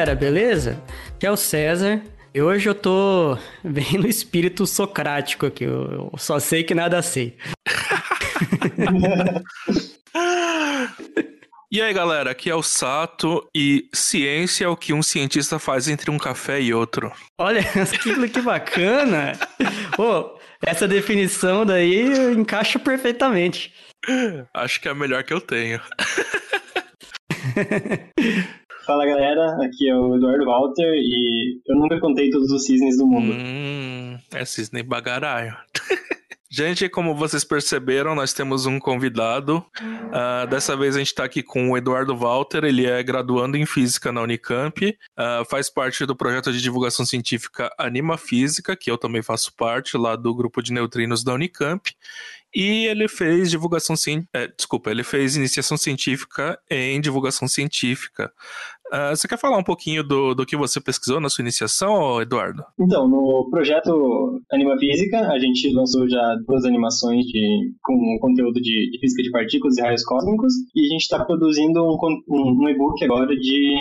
galera, beleza? Aqui é o César. E hoje eu tô bem no espírito socrático aqui. Eu só sei que nada sei. E aí, galera, aqui é o Sato e ciência é o que um cientista faz entre um café e outro. Olha, que, que bacana! Pô, essa definição daí encaixa perfeitamente. Acho que é a melhor que eu tenho. Fala galera, aqui é o Eduardo Walter e eu nunca contei todos os cisnes do mundo. Hum, é cisne bagaraio. Gente, como vocês perceberam, nós temos um convidado. Uh, dessa vez a gente está aqui com o Eduardo Walter, ele é graduando em Física na Unicamp, uh, faz parte do projeto de divulgação científica Anima Física, que eu também faço parte, lá do grupo de neutrinos da Unicamp. E ele fez divulgação é, desculpa, ele fez iniciação científica em divulgação científica. Uh, você quer falar um pouquinho do, do que você pesquisou na sua iniciação, Eduardo? Então, no projeto Anima Física, a gente lançou já duas animações de, com conteúdo de, de física de partículas e raios cósmicos, e a gente está produzindo um, um, um e-book agora de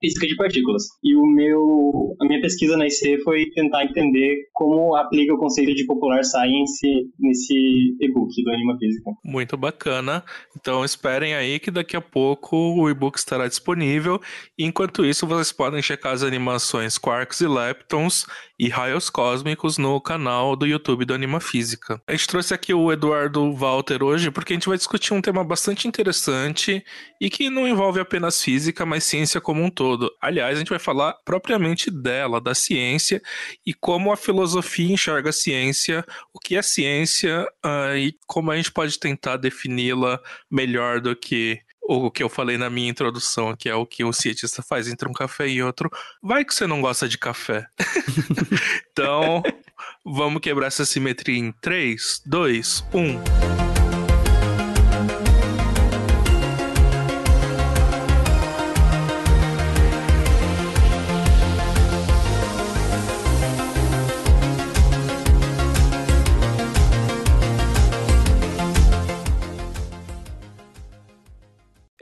física de partículas. E o meu, a minha pesquisa na IC foi tentar entender como aplica o conceito de popular science nesse e-book do Anima Física. Muito bacana. Então esperem aí que daqui a pouco o e-book estará disponível. Enquanto isso, vocês podem checar as animações Quarks e Leptons e raios cósmicos no canal do YouTube do Anima Física. A gente trouxe aqui o Eduardo Walter hoje porque a gente vai discutir um tema bastante interessante e que não envolve apenas física, mas ciência como um todo. Aliás, a gente vai falar propriamente dela, da ciência e como a filosofia enxerga a ciência, o que é ciência uh, e como a gente pode tentar defini-la melhor do que o que eu falei na minha introdução, que é o que um cientista faz entre um café e outro. Vai que você não gosta de café. então, vamos quebrar essa simetria em 3, 2, 1.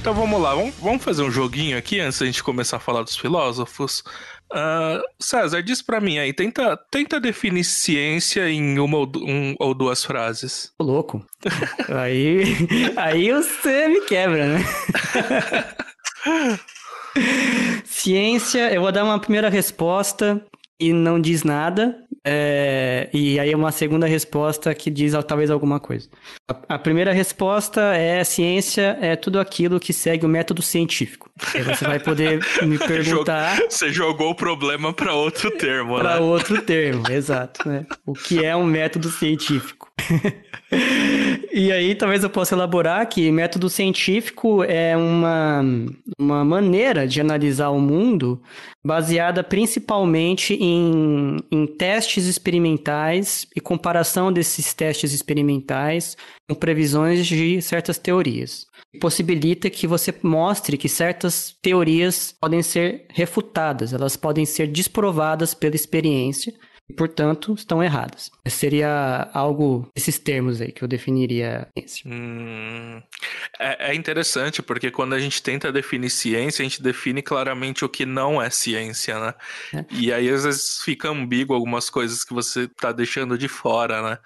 Então vamos lá, vamos, vamos fazer um joguinho aqui antes da gente começar a falar dos filósofos. Uh, César, diz para mim aí, tenta, tenta definir ciência em uma ou, um, ou duas frases. Tô louco. aí, aí você me quebra, né? ciência, eu vou dar uma primeira resposta e não diz nada. É, e aí uma segunda resposta que diz talvez alguma coisa. A, a, primeira resposta é ciência é tudo aquilo que segue o método científico. Aí você vai poder me perguntar. Você jogou o problema para outro termo, né? Para outro termo, exato. Né? O que é um método científico? e aí talvez eu possa elaborar que método científico é uma, uma maneira de analisar o mundo baseada principalmente em, em testes experimentais e comparação desses testes experimentais com previsões de certas teorias. Possibilita que você mostre que certas teorias podem ser refutadas, elas podem ser desprovadas pela experiência e, portanto, estão erradas. Seria algo desses termos aí que eu definiria ciência. Hum, é, é, interessante porque quando a gente tenta definir ciência, a gente define claramente o que não é ciência, né? É. E aí às vezes fica ambíguo algumas coisas que você está deixando de fora, né?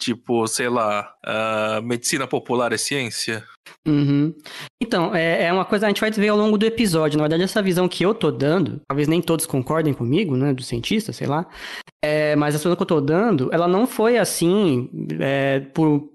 Tipo, sei lá, uh, medicina popular é ciência? Uhum. Então, é, é, uma coisa que a gente vai ver ao longo do episódio. Na verdade, essa visão que eu tô dando, talvez nem todos concordem comigo, né, do cientista, sei lá, é, mas a visão que eu tô dando, ela não foi assim é, por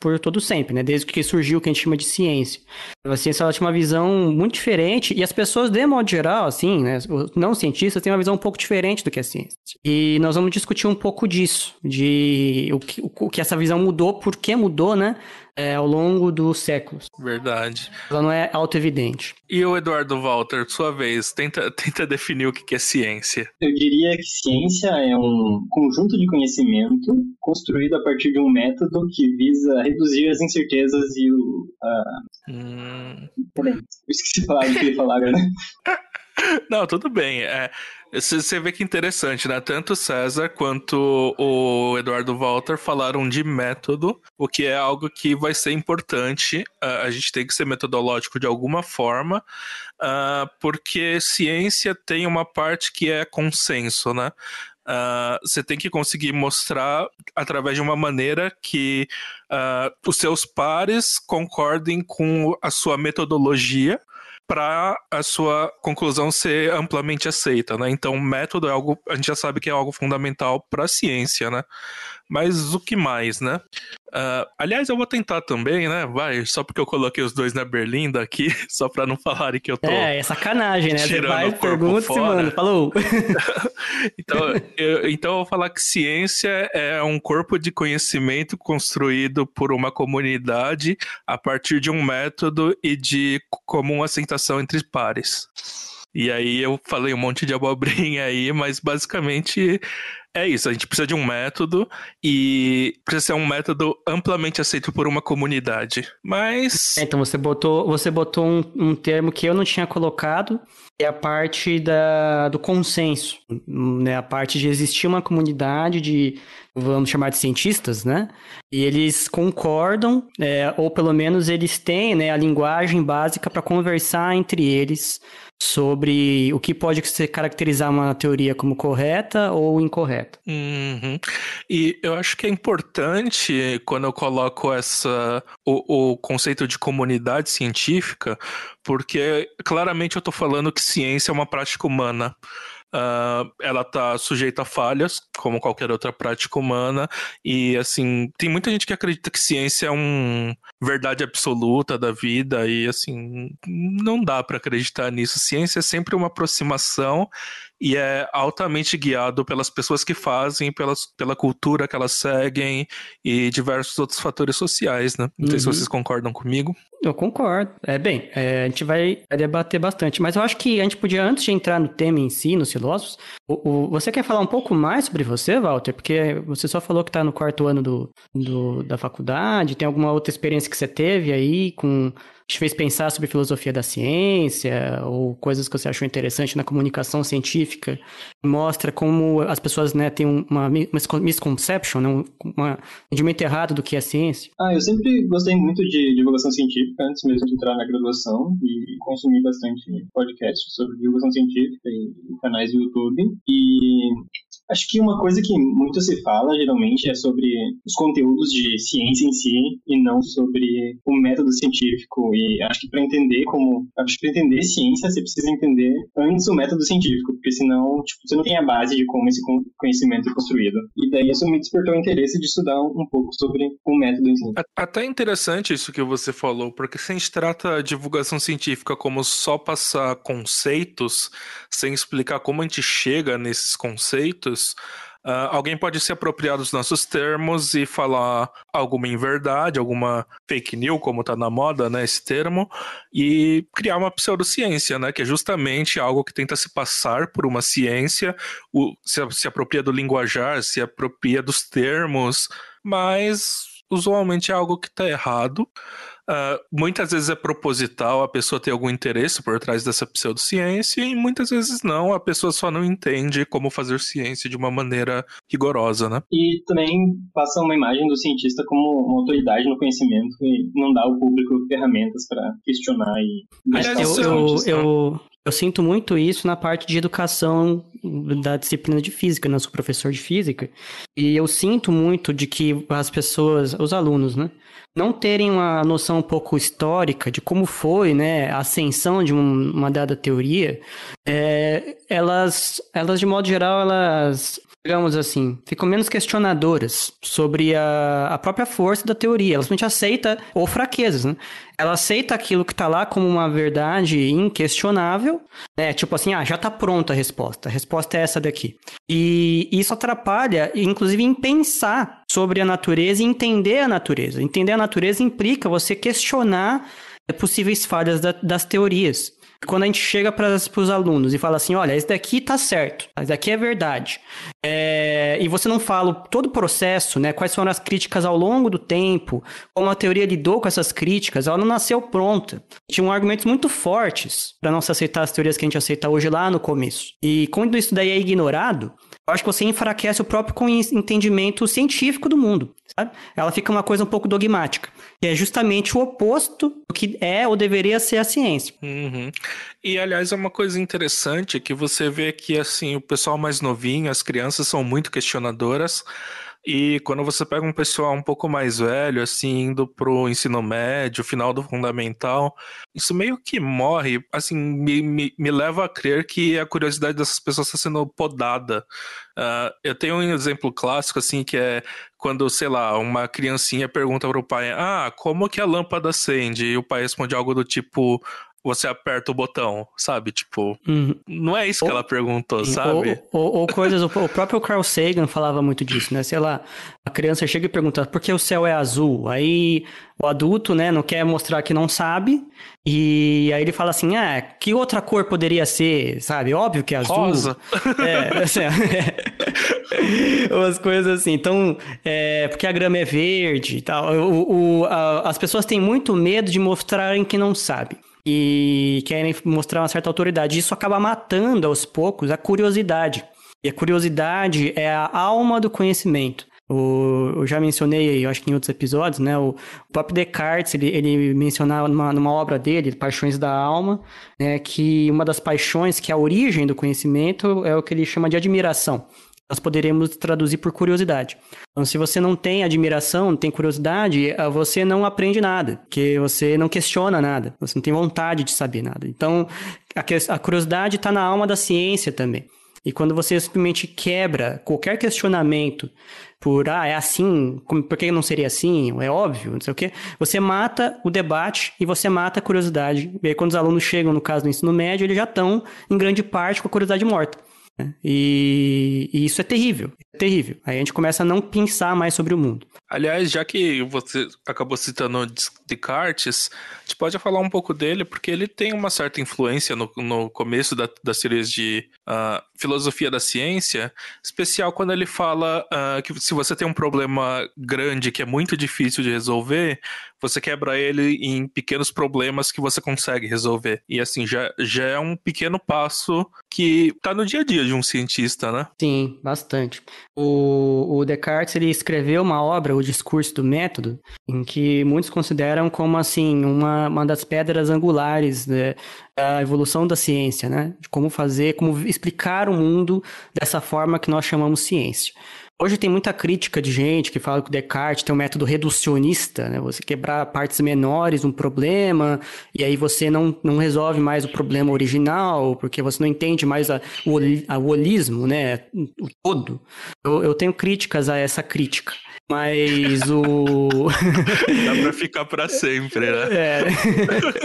por todo sempre, né? Desde que surgiu o que a gente chama de ciência. A ciência ela tinha uma visão muito diferente e as pessoas, de modo geral, assim, né? Os não cientistas têm uma visão um pouco diferente do que a ciência. E nós vamos discutir um pouco disso, de o que, o que essa visão mudou, por que mudou, né? É, ao longo dos séculos. Verdade. Ela não é auto-evidente. E o Eduardo Walter, sua vez, tenta, tenta definir o que é ciência. Eu diria que ciência é um conjunto de conhecimento construído a partir de um método que visa reduzir as incertezas e o. Uh... Hum... Peraí, eu esqueci de falar o que ele falar agora. Não, tudo bem. É, você vê que interessante, né? Tanto César quanto o Eduardo Walter falaram de método, o que é algo que vai ser importante. Uh, a gente tem que ser metodológico de alguma forma, uh, porque ciência tem uma parte que é consenso, né? Uh, você tem que conseguir mostrar através de uma maneira que uh, os seus pares concordem com a sua metodologia para a sua conclusão ser amplamente aceita, né? Então, método é algo, a gente já sabe que é algo fundamental para a ciência, né? Mas o que mais, né? Uh, aliás, eu vou tentar também, né? Vai, só porque eu coloquei os dois na berlinda aqui, só pra não falarem que eu tô. É, é sacanagem, né? Você vai, pergunta e mano, falou. então, eu, então eu vou falar que ciência é um corpo de conhecimento construído por uma comunidade a partir de um método e de comum aceitação entre pares. E aí eu falei um monte de abobrinha aí, mas basicamente é isso, a gente precisa de um método e precisa ser um método amplamente aceito por uma comunidade. Mas. É, então você botou, você botou um, um termo que eu não tinha colocado, é a parte da, do consenso, né? A parte de existir uma comunidade de, vamos chamar de cientistas, né? E eles concordam, é, ou pelo menos eles têm né, a linguagem básica para conversar entre eles sobre o que pode ser caracterizar uma teoria como correta ou incorreta. Uhum. E eu acho que é importante quando eu coloco essa o, o conceito de comunidade científica, porque claramente eu estou falando que ciência é uma prática humana. Uh, ela tá sujeita a falhas, como qualquer outra prática humana, e assim, tem muita gente que acredita que ciência é uma verdade absoluta da vida, e assim, não dá para acreditar nisso. Ciência é sempre uma aproximação e é altamente guiado pelas pessoas que fazem, pelas, pela cultura que elas seguem e diversos outros fatores sociais, né? Não uhum. sei se uhum. vocês concordam comigo. Eu concordo. É bem, é, a gente vai, vai, debater bastante, mas eu acho que a gente podia, antes de entrar no tema em si, nos filósofos, o, o, você quer falar um pouco mais sobre você, Walter? Porque você só falou que está no quarto ano do, do, da faculdade, tem alguma outra experiência que você teve aí com te fez pensar sobre filosofia da ciência ou coisas que você achou interessante na comunicação científica, mostra como as pessoas né, têm uma misconception, né, um entendimento errado do que é ciência? Ah, eu sempre gostei muito de divulgação científica antes mesmo de entrar na graduação e consumi bastante podcasts sobre divulgação científica e canais do YouTube. E Acho que uma coisa que muito se fala, geralmente, é sobre os conteúdos de ciência em si e não sobre o método científico. E acho que para entender como. Acho que para entender ciência, você precisa entender antes o método científico, porque senão tipo, você não tem a base de como esse conhecimento é construído. E daí isso me despertou o interesse de estudar um pouco sobre o método em si. Até interessante isso que você falou, porque se a gente trata a divulgação científica como só passar conceitos, sem explicar como a gente chega nesses conceitos, Uh, alguém pode se apropriar dos nossos termos e falar alguma inverdade, alguma fake news, como está na moda, né, esse termo, e criar uma pseudociência, né, que é justamente algo que tenta se passar por uma ciência, o, se, se apropria do linguajar, se apropria dos termos, mas usualmente é algo que está errado. Uh, muitas vezes é proposital, a pessoa tem algum interesse por trás dessa pseudociência, e muitas vezes não, a pessoa só não entende como fazer ciência de uma maneira rigorosa, né? E também passa uma imagem do cientista como uma autoridade no conhecimento e não dá ao público ferramentas para questionar e... Aliás, eu, eu, eu, Eu sinto muito isso na parte de educação da disciplina de física, né? Eu sou professor de física, e eu sinto muito de que as pessoas, os alunos, né? não terem uma noção um pouco histórica de como foi né, a ascensão de um, uma dada teoria, é, elas, elas, de modo geral, elas digamos assim, ficam menos questionadoras sobre a, a própria força da teoria. Elas simplesmente aceita ou fraquezas, né? Ela aceita aquilo que está lá como uma verdade inquestionável, né? Tipo assim, ah, já está pronta a resposta. A resposta é essa daqui. E isso atrapalha, inclusive, em pensar sobre a natureza e entender a natureza. Entender a natureza implica você questionar possíveis falhas da, das teorias. Quando a gente chega para os alunos e fala assim, olha, esse daqui tá certo, esse daqui é verdade. É, e você não fala todo o processo, né? Quais foram as críticas ao longo do tempo, como a teoria lidou com essas críticas, ela não nasceu pronta. Tinham argumentos muito fortes para não se aceitar as teorias que a gente aceita hoje lá no começo. E quando isso daí é ignorado, eu acho que você enfraquece o próprio entendimento científico do mundo, sabe? Ela fica uma coisa um pouco dogmática, que é justamente o oposto do que é ou deveria ser a ciência. Uhum. E, aliás, é uma coisa interessante que você vê que, assim, o pessoal mais novinho, as crianças são muito questionadoras, e quando você pega um pessoal um pouco mais velho, assim, indo pro ensino médio, final do fundamental, isso meio que morre, assim, me, me, me leva a crer que a curiosidade dessas pessoas está sendo podada. Uh, eu tenho um exemplo clássico, assim, que é quando, sei lá, uma criancinha pergunta pro pai, ah, como que a lâmpada acende? E o pai responde algo do tipo, você aperta o botão, sabe? Tipo, uhum. não é isso que ela perguntou, sabe? Ou, ou, ou coisas, o próprio Carl Sagan falava muito disso, né? Sei lá, a criança chega e pergunta por que o céu é azul? Aí o adulto, né, não quer mostrar que não sabe, e aí ele fala assim, ah, que outra cor poderia ser, sabe? Óbvio que é azul. Rosa. É, assim, é, umas coisas assim. Então, é, porque a grama é verde e tal. O, o, a, as pessoas têm muito medo de mostrarem que não sabem e querem mostrar uma certa autoridade. Isso acaba matando aos poucos a curiosidade. E a curiosidade é a alma do conhecimento. O, eu já mencionei, eu acho que em outros episódios, né? O, o próprio Descartes, ele, ele mencionava numa, numa obra dele, Paixões da Alma, né, que uma das paixões, que é a origem do conhecimento, é o que ele chama de admiração nós poderemos traduzir por curiosidade. Então, se você não tem admiração, não tem curiosidade, eh, você não aprende nada, porque você não questiona nada, você não tem vontade de saber nada. Então, a, curiosidade está na alma da ciência também. E quando você simplesmente quebra qualquer questionamento por, ah, é assim, por que não seria assim? É óbvio, não sei o quê. Você mata o debate e você mata a curiosidade. E aí, quando os alunos chegam, no caso do ensino médio, eles já estão, em grande parte, com a curiosidade morta. Né? E, e, isso é terrível, é terrível. Aí a gente começa a não pensar mais sobre o mundo. Aliás, já que você acabou citando Descartes, a gente pode falar um pouco dele, porque ele tem uma certa influência no, no começo da, das séries de uh, filosofia da ciência, especial quando ele fala uh, que se você tem um problema grande que é muito difícil de resolver, você quebra ele em pequenos problemas que você consegue resolver. E assim, já, já é um pequeno passo que tá no dia a dia de um cientista, né? Sim, bastante. O, o Descartes, ele escreveu uma obra, O Discurso do Método, em que muitos consideram como, assim, uma, uma das pedras angulares né, da evolução da ciência, né? De como fazer, como explicar o mundo dessa forma que nós chamamos ciência. Hoje tem muita crítica de gente que fala que o Descartes tem um método reducionista, né? Você quebrar partes menores um problema e aí você não, não resolve mais o problema original, porque você não entende mais a, o, a, o holismo, né? O todo. Eu, eu tenho críticas a essa crítica. Mas o. Dá pra ficar pra sempre, né? É.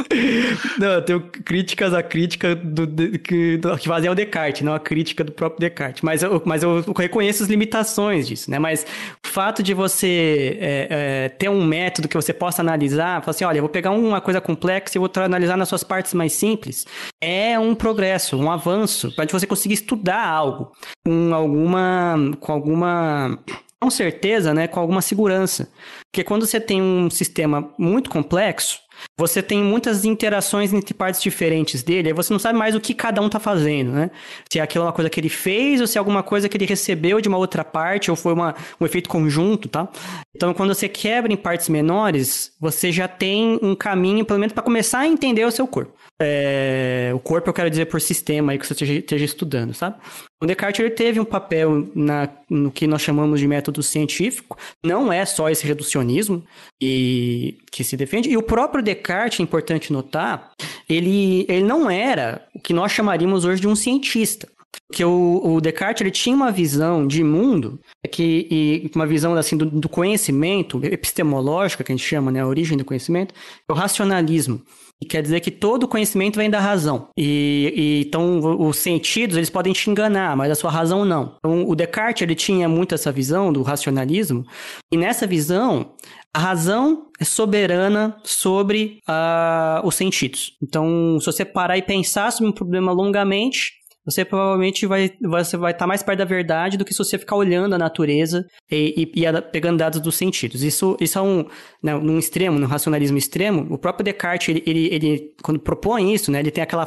Não, eu tenho críticas à crítica do, que, do, que fazem ao Descartes, não a crítica do próprio Descartes. Mas eu, mas eu reconheço as limitações disso, né? Mas o fato de você é, é, ter um método que você possa analisar, falar assim: olha, eu vou pegar uma coisa complexa e vou analisar nas suas partes mais simples, é um progresso, um avanço, para você conseguir estudar algo com alguma. com alguma com certeza, né, com alguma segurança. Porque quando você tem um sistema muito complexo, você tem muitas interações entre partes diferentes dele, aí você não sabe mais o que cada um tá fazendo, né? Se é aquilo uma coisa que ele fez ou se é alguma coisa que ele recebeu de uma outra parte ou foi uma, um efeito conjunto, tá? Então, quando você quebra em partes menores, você já tem um caminho, pelo menos, para começar a entender o seu corpo. É, o corpo eu quero dizer por sistema aí que você esteja, esteja estudando, sabe? O Descartes ele teve um papel na, no que nós chamamos de método científico, não é só esse reducionismo e, que se defende, e o próprio Descartes, é importante notar, ele, ele não era o que nós chamaríamos hoje de um cientista. Porque o, o, Descartes ele tinha uma visão de mundo, é que, e uma visão assim, do, do conhecimento, epistemológica, que a gente chama, né, a origem do conhecimento, é o racionalismo. E quer dizer que todo conhecimento vem da razão. E, e, então os sentidos eles podem te enganar, mas a sua razão não. Então o Descartes ele tinha muito essa visão do racionalismo. E nessa visão a razão é soberana sobre uh, os sentidos. Então se você parar e pensar sobre um problema longamente você provavelmente vai você vai estar tá mais perto da verdade do que se você ficar olhando a natureza e, e, e pegando dados dos sentidos. Isso, isso é um, né, num extremo, no racionalismo extremo, o próprio Descartes, ele, ele, ele quando propõe isso, né, ele tem aquela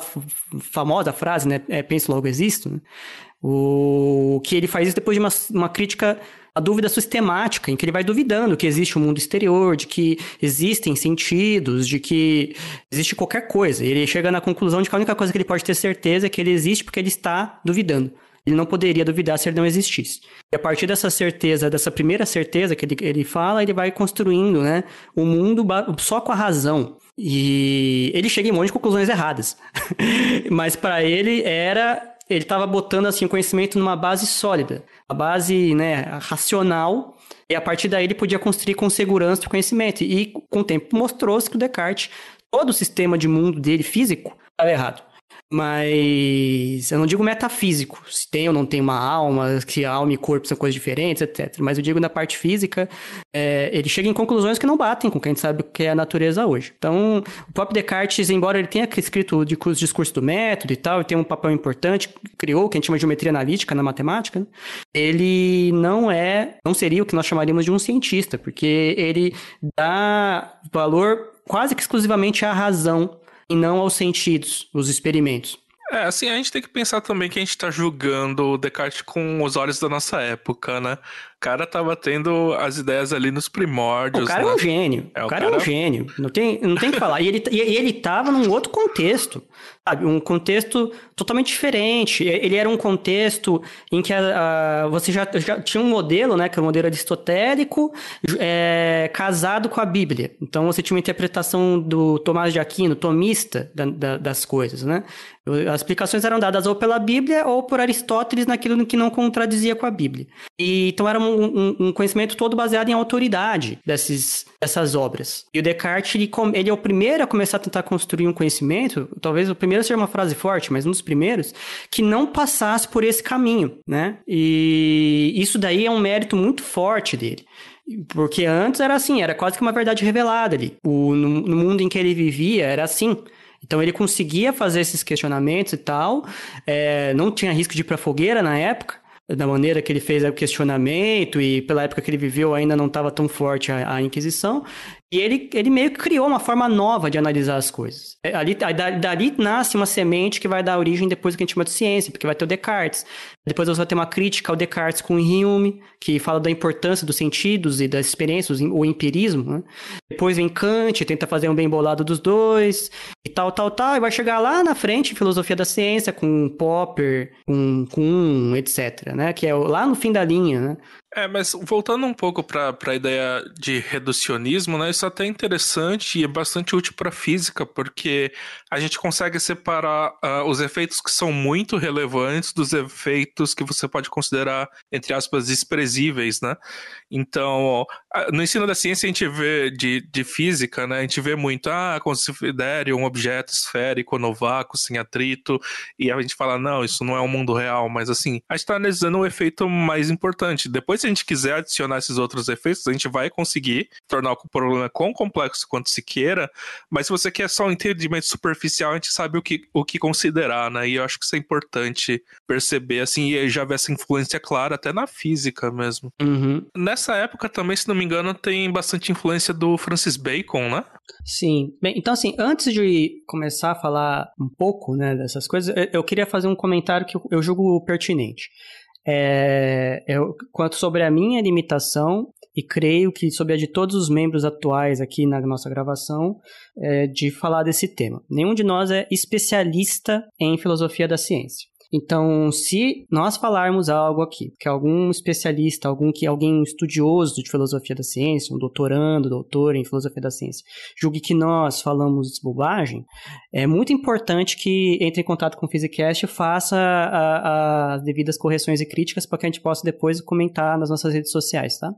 famosa frase, né, é, penso logo existo, né, o que ele faz isso depois de uma, uma crítica a dúvida sistemática, em que ele vai duvidando que existe um mundo exterior, de que existem sentidos, de que existe qualquer coisa. Ele chega na conclusão de que a única coisa que ele pode ter certeza é que ele existe porque ele está duvidando. Ele não poderia duvidar se ele não existisse. E a partir dessa certeza, dessa primeira certeza que ele, ele fala, ele vai construindo né, o mundo só com a razão. E ele chega em um monte de conclusões erradas. Mas para ele era. Ele estava botando assim, o conhecimento numa base sólida a base né, racional, e a partir daí ele podia construir com segurança o conhecimento. E com o tempo mostrou-se que o Descartes, todo o sistema de mundo dele físico, estava errado. Mas eu não digo metafísico, se tem ou não tem uma alma, que alma e corpo são coisas diferentes, etc. Mas eu digo na parte física, é, ele chega em conclusões que não batem com o que a gente sabe que é a natureza hoje. Então, o próprio Descartes, embora ele tenha escrito o discurso do método e tal, e tem um papel importante, criou o que a gente chama de geometria analítica na matemática, né? ele não é, não seria o que nós chamaríamos de um cientista, porque ele dá valor quase que exclusivamente à razão e não aos sentidos, os experimentos. É, assim, a gente tem que pensar também que a gente está julgando o Descartes com os olhos da nossa época, né? O cara tava tendo as ideias ali nos primórdios. O cara né? é um gênio. É, o, cara, cara, é um gênio. Não tem, não tem que falar. E ele, e ele tava num outro contexto, sabe? Um contexto totalmente diferente. Ele era um contexto em que a, a, você já, já, tinha um modelo, né? Que é o modelo aristotélico, é, casado com a Bíblia. Então você tinha uma interpretação do Tomás de Aquino, tomista da, da, das coisas, né? As explicações eram dadas ou pela Bíblia ou por Aristóteles naquilo que não contradizia com a Bíblia. E, então era um, um, conhecimento todo baseado em autoridade desses, dessas obras. E o Descartes, ele, ele é o primeiro a começar a tentar construir um conhecimento, talvez o primeiro seja uma frase forte, mas um dos primeiros, que não passasse por esse caminho, né? E isso daí é um mérito muito forte dele. Porque antes era assim, era quase que uma verdade revelada ali. O, no, no mundo em que ele vivia, era assim. Então ele conseguia fazer esses questionamentos e tal, é, não tinha risco de ir para fogueira na época, da maneira que ele fez o questionamento e pela época que ele viveu ainda não estava tão forte a, a, Inquisição. E ele, ele meio que criou uma forma nova de analisar as coisas. É, ali, dali nasce uma semente que vai dar origem depois do que a gente chama de ciência, porque vai ter o Descartes. Depois você vai ter uma crítica ao Descartes com Hume, que fala da importância dos sentidos e das experiências, o empirismo. Né? Depois vem Kant, tenta fazer um bem bolado dos dois, e tal, tal, tal. E vai chegar lá na frente, filosofia da ciência, com Popper, com Kuhn, etc. Né? Que é lá no fim da linha. Né? É, mas voltando um pouco para a ideia de reducionismo, né, isso é interessante e é bastante útil para física, porque a gente consegue separar uh, os efeitos que são muito relevantes dos efeitos que você pode considerar, entre aspas, desprezíveis, né? Então, no ensino da ciência a gente vê, de, de física, né, a gente vê muito, ah, considere um objeto esférico no vácuo, sem atrito, e a gente fala, não, isso não é um mundo real, mas assim, a gente está analisando o efeito mais importante. Depois se a gente quiser adicionar esses outros efeitos, a gente vai conseguir tornar o problema quão complexo quanto se queira, mas se você quer só um entendimento superficial, a gente sabe o que, o que considerar, né? E eu acho que isso é importante perceber, assim, e já ver essa influência clara até na física mesmo. Uhum. Nessa época também, se não me engano, tem bastante influência do Francis Bacon, né? Sim. Bem, então assim, antes de começar a falar um pouco, né, dessas coisas, eu queria fazer um comentário que eu julgo pertinente. É, eu, quanto sobre a minha limitação, e creio que sobre a de todos os membros atuais aqui na nossa gravação, é, de falar desse tema. Nenhum de nós é especialista em filosofia da ciência. Então, se nós falarmos algo aqui, que algum especialista, algum que alguém estudioso de filosofia da ciência, um doutorando, doutor em filosofia da ciência, julgue que nós falamos bobagem, é muito importante que entre em contato com o Physicast e faça as devidas correções e críticas para que a gente possa depois comentar nas nossas redes sociais, tá?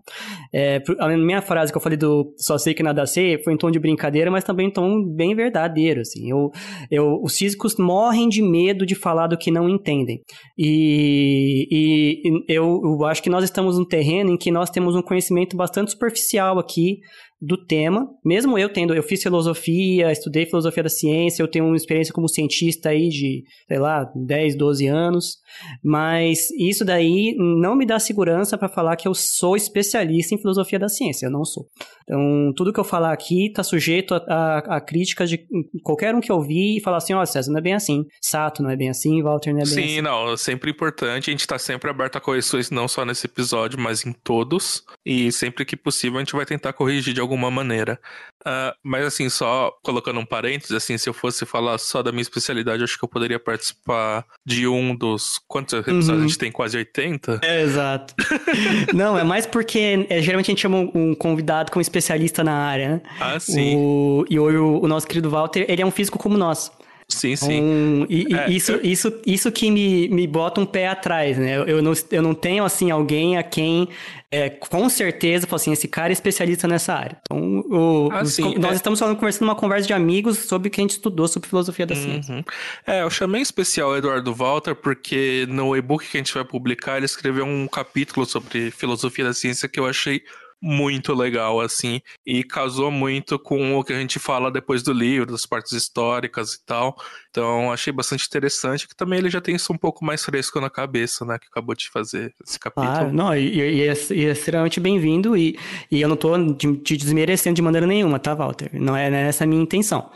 É, a minha frase que eu falei do só sei que nada sei foi em tom de brincadeira, mas também em tom bem verdadeiro, assim. Eu, eu, os físicos morrem de medo de falar do que não entendem. E, e, eu, eu acho que nós estamos num terreno em que nós temos um conhecimento bastante superficial aqui do tema, mesmo eu tendo, eu fiz filosofia, estudei filosofia da ciência, eu tenho uma experiência como cientista aí de, sei lá, 10, 12 anos, mas isso daí não me dá segurança para falar que eu sou especialista em filosofia da ciência, eu não sou. Então, tudo que eu falar aqui está sujeito a, a, a, críticas de qualquer um que ouvir e falar assim, ó, oh, César, não é bem assim, Sato não é bem assim, Walter não é bem Sim, assim. Sim, não, é sempre importante, a gente está sempre aberto a correções, não só nesse episódio, mas em todos, e sempre que possível a gente vai tentar corrigir de algum alguma maneira. Uh, mas assim, só colocando um parênteses, assim, se eu fosse falar só da minha especialidade, acho que eu poderia participar de um dos. Quantos episódios uhum. a gente tem? Quase 80? É, exato. Não, é mais porque é, geralmente a gente chama um convidado como especialista na área, né? Ah, sim. O, e hoje o, o nosso querido Walter, ele é um físico como nós. Sim, sim. Um, e, é, isso, eu... isso, isso que me, me bota um pé atrás, né? Eu não, eu não tenho, assim, alguém a quem, é, com certeza, assim, esse cara é especialista nessa área. Então, o, ah, os, sim, nós é... estamos falando, conversando uma conversa de amigos sobre o que a gente estudou sobre filosofia da uhum. ciência. É, eu chamei em especial o Eduardo Walter porque no e-book que a gente vai publicar, ele escreveu um capítulo sobre filosofia da ciência que eu achei muito legal, assim, e casou muito com o que a gente fala depois do livro, das partes históricas e tal. Então, achei bastante interessante, que também ele já tem isso um pouco mais fresco na cabeça, né, que acabou de fazer esse capítulo. Ah, não, e, e, é, e é extremamente bem-vindo, e, e eu não tô te desmerecendo de maneira nenhuma, tá, Walter? Não é, não é essa a minha intenção.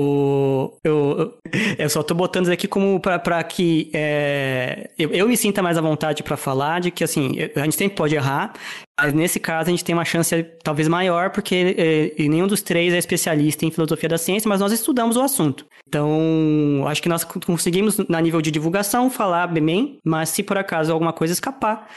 O, eu, eu só tô botando isso aqui como para que é, eu, eu, me sinta mais à vontade para falar de que assim a gente sempre pode errar mas nesse caso a gente tem uma chance talvez maior porque é, nenhum dos três é especialista em filosofia da ciência mas nós estudamos o assunto. Então acho que nós conseguimos na nível de divulgação falar bem mas se por acaso alguma coisa escapar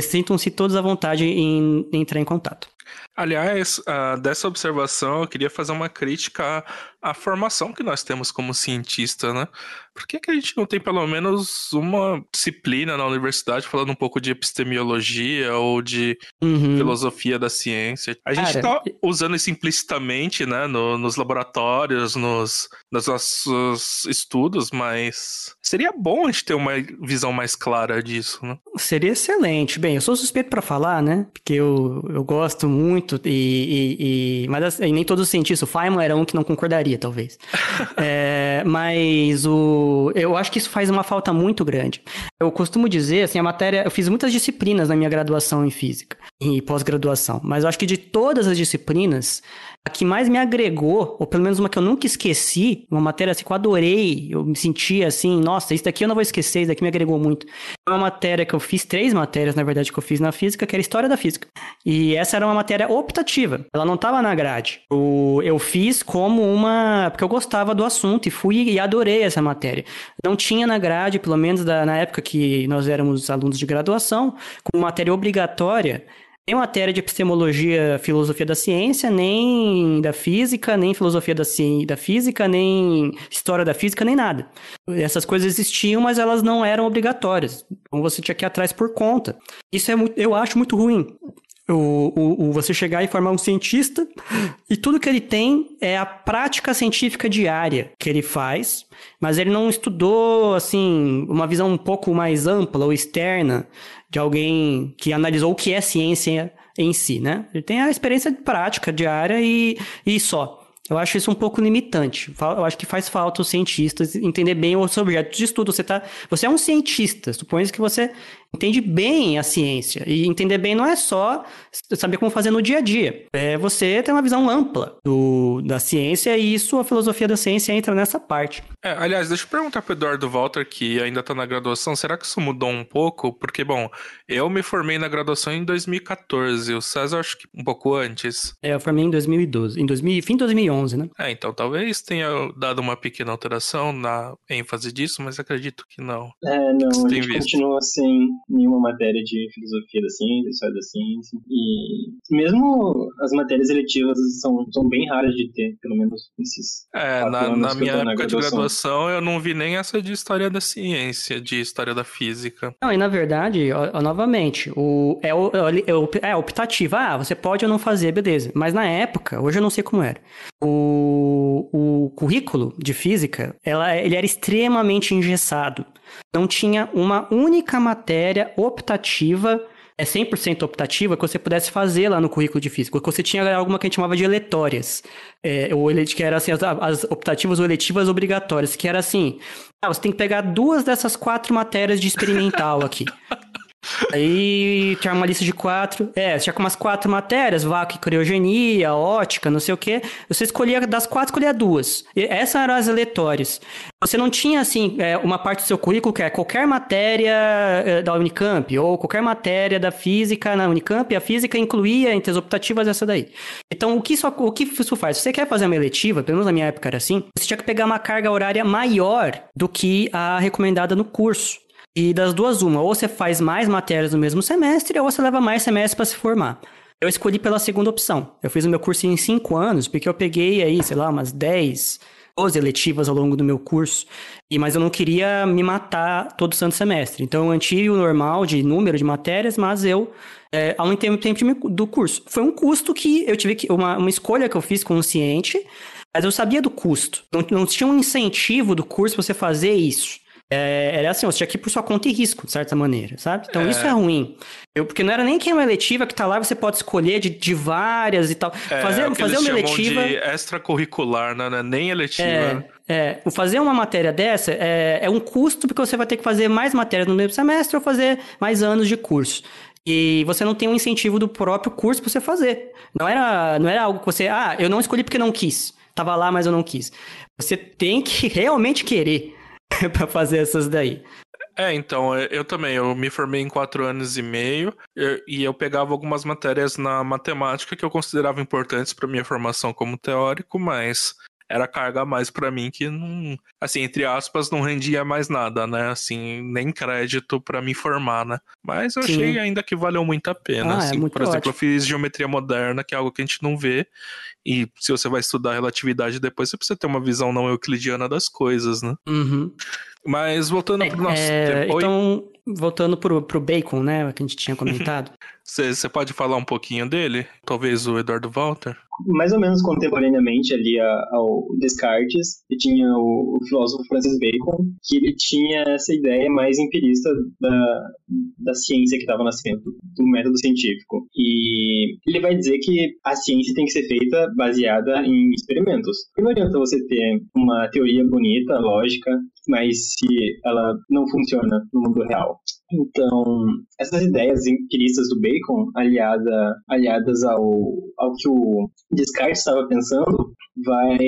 sintam-se todos à vontade em, em entrar em contato Aliás, uh, dessa observação, eu queria fazer uma crítica à, à, formação que nós temos como cientista, né? Por que, que a gente não tem pelo menos uma disciplina na universidade falando um pouco de epistemologia ou de uhum. filosofia da ciência? A gente está usando isso implicitamente, né, no, nos laboratórios, nos, nos nossos estudos, mas seria bom a gente ter uma visão mais clara disso, né? Seria excelente. Bem, eu sou suspeito para falar, né? Porque eu, eu gosto muito e, e, e mas assim, nem todos os cientistas, o Feynman era um que não concordaria, talvez. é, mas o, eu acho que isso faz uma falta muito grande. Eu costumo dizer, assim, a matéria, eu fiz muitas disciplinas na minha graduação em física e pós-graduação, mas eu acho que de todas as disciplinas, a que mais me agregou, ou pelo menos uma que eu nunca esqueci, uma matéria assim que eu adorei, eu me sentia assim, nossa, isso daqui eu não vou esquecer, isso daqui me agregou muito. Uma matéria que eu fiz, três matérias, na verdade, que eu fiz na física, que era História da Física. E essa era uma matéria optativa, ela não estava na grade. Eu, eu fiz como uma... porque eu gostava do assunto e fui e adorei essa matéria. Não tinha na grade, pelo menos da, na época que nós éramos alunos de graduação, como matéria obrigatória, nem matéria de epistemologia, filosofia da ciência, nem da física, nem filosofia da, ci... da física, nem história da física, nem nada. Essas coisas existiam, mas elas não eram obrigatórias. Então você tinha que ir atrás por conta. Isso é muito, eu acho muito ruim. O, o, o, você chegar e formar um cientista e tudo que ele tem é a prática científica diária que ele faz, mas ele não estudou, assim, uma visão um pouco mais ampla ou externa de alguém que analisou o que é ciência em si, né? Ele tem a experiência de prática diária e, e só. Eu acho isso um pouco limitante. Eu acho que faz falta os cientistas entender bem os objetos de estudo. Você, tá, você é um cientista, suponho que você entende bem a ciência. E entender bem não é só saber como fazer no dia a dia. É você ter uma visão ampla do, da ciência e isso, a filosofia da ciência entra nessa parte. É, aliás, deixa eu perguntar pro Eduardo Walter, que ainda tá na graduação, será que isso mudou um pouco? Porque, bom, eu me formei na graduação em 2014, o César acho que um pouco antes. É, eu formei em 2012, em 2000, fim de 2011, né? É, então talvez tenha dado uma pequena alteração na ênfase disso, mas acredito que não. É, não, a gente continua sem nenhuma matéria de filosofia da ciência, história da ciência, e mesmo as matérias eletivas são, são bem raras de ter, pelo menos nesses É, na, na minha época na de graduação eu não vi nem essa de história da ciência, de história da física. Não, e na verdade, ó, ó, novamente, o, é, o, é, é optativa. Ah, você pode ou não fazer, beleza. Mas na época, hoje eu não sei como era. O currículo de física, ela, ele era extremamente engessado. Não tinha uma única matéria optativa é 100% optativa que você pudesse fazer lá no currículo de física. Você tinha alguma que a gente chamava de eletórias, é, ou que era assim, as, as, optativas ou eletivas obrigatórias, que era assim, ah, você tem que pegar duas dessas quatro matérias de experimental aqui. Aí tinha uma lista de quatro. É, tinha umas quatro matérias, vácuo e criogenia, ótica, não sei o quê. Você escolhia, das quatro, escolhia duas. E essas eram as aleatórias. Você não tinha, assim, é, uma parte do seu currículo que é qualquer matéria é, da Unicamp, ou qualquer matéria da física na Unicamp, a física incluía entre as optativas essa daí. Então, o que isso, o que isso faz? Se você quer fazer uma eletiva, pelo menos na minha época era assim, você tinha que pegar uma carga horária maior do que a recomendada no curso. E das duas, uma, ou você faz mais matérias no mesmo semestre, ou você leva mais semestres para se formar. Eu escolhi pela segunda opção. Eu fiz o meu curso em cinco anos, porque eu peguei aí, sei lá, umas 10, 12 eletivas ao longo do meu curso. E, mas eu não queria me matar todo santo semestre. Então eu mantive o normal de número de matérias, mas eu é, aumentei o tempo do curso. Foi um custo que eu tive que. Uma, uma escolha que eu fiz consciente, mas eu sabia do custo. Não, não tinha um incentivo do curso pra você fazer isso. É, era assim, você tinha que ir por sua conta e risco, de certa maneira, sabe? Então é. isso é ruim. Eu, porque não era nem que é uma eletiva que tá lá, você pode escolher de, de várias e tal. É, fazer é fazer uma eletiva. De extracurricular, né? É nem eletiva. É, é, o fazer uma matéria dessa é, é um custo, porque você vai ter que fazer mais matérias no mesmo semestre ou fazer mais anos de curso. E você não tem um incentivo do próprio curso para você fazer. Não era, não era algo que você, ah, eu não escolhi porque não quis. Tava lá, mas eu não quis. Você tem que realmente querer. para fazer essas daí. É, então, eu também, eu me formei em quatro anos e meio e eu pegava algumas matérias na matemática que eu considerava importantes para minha formação como teórico, mas era carga a mais para mim que não, assim, entre aspas, não rendia mais nada, né? Assim, nem crédito para me formar, né? Mas eu Sim. achei ainda que valeu muito a pena. Ah, é assim, é por exemplo, ótimo. eu fiz geometria moderna, que é algo que a gente não vê, e se você vai estudar relatividade depois, você precisa ter uma visão não euclidiana das coisas, né? Uhum. Mas voltando é, pro nosso é, tempo. Então, voltando pro, pro Bacon, né? Que a gente tinha comentado. Você pode falar um pouquinho dele? Talvez o Eduardo Walter? mais ou menos contemporaneamente ali ao Descartes, e tinha o, o, filósofo Francis Bacon, que ele tinha essa ideia mais empirista da, da ciência que estava nascendo, do método científico. E ele vai dizer que a ciência tem que ser feita baseada em experimentos. Não adianta você ter uma teoria bonita, lógica, mas se ela não funciona no mundo real. Então, essas ideias empiristas do Bacon, aliada, aliadas ao, ao que o Descartes estava pensando, vai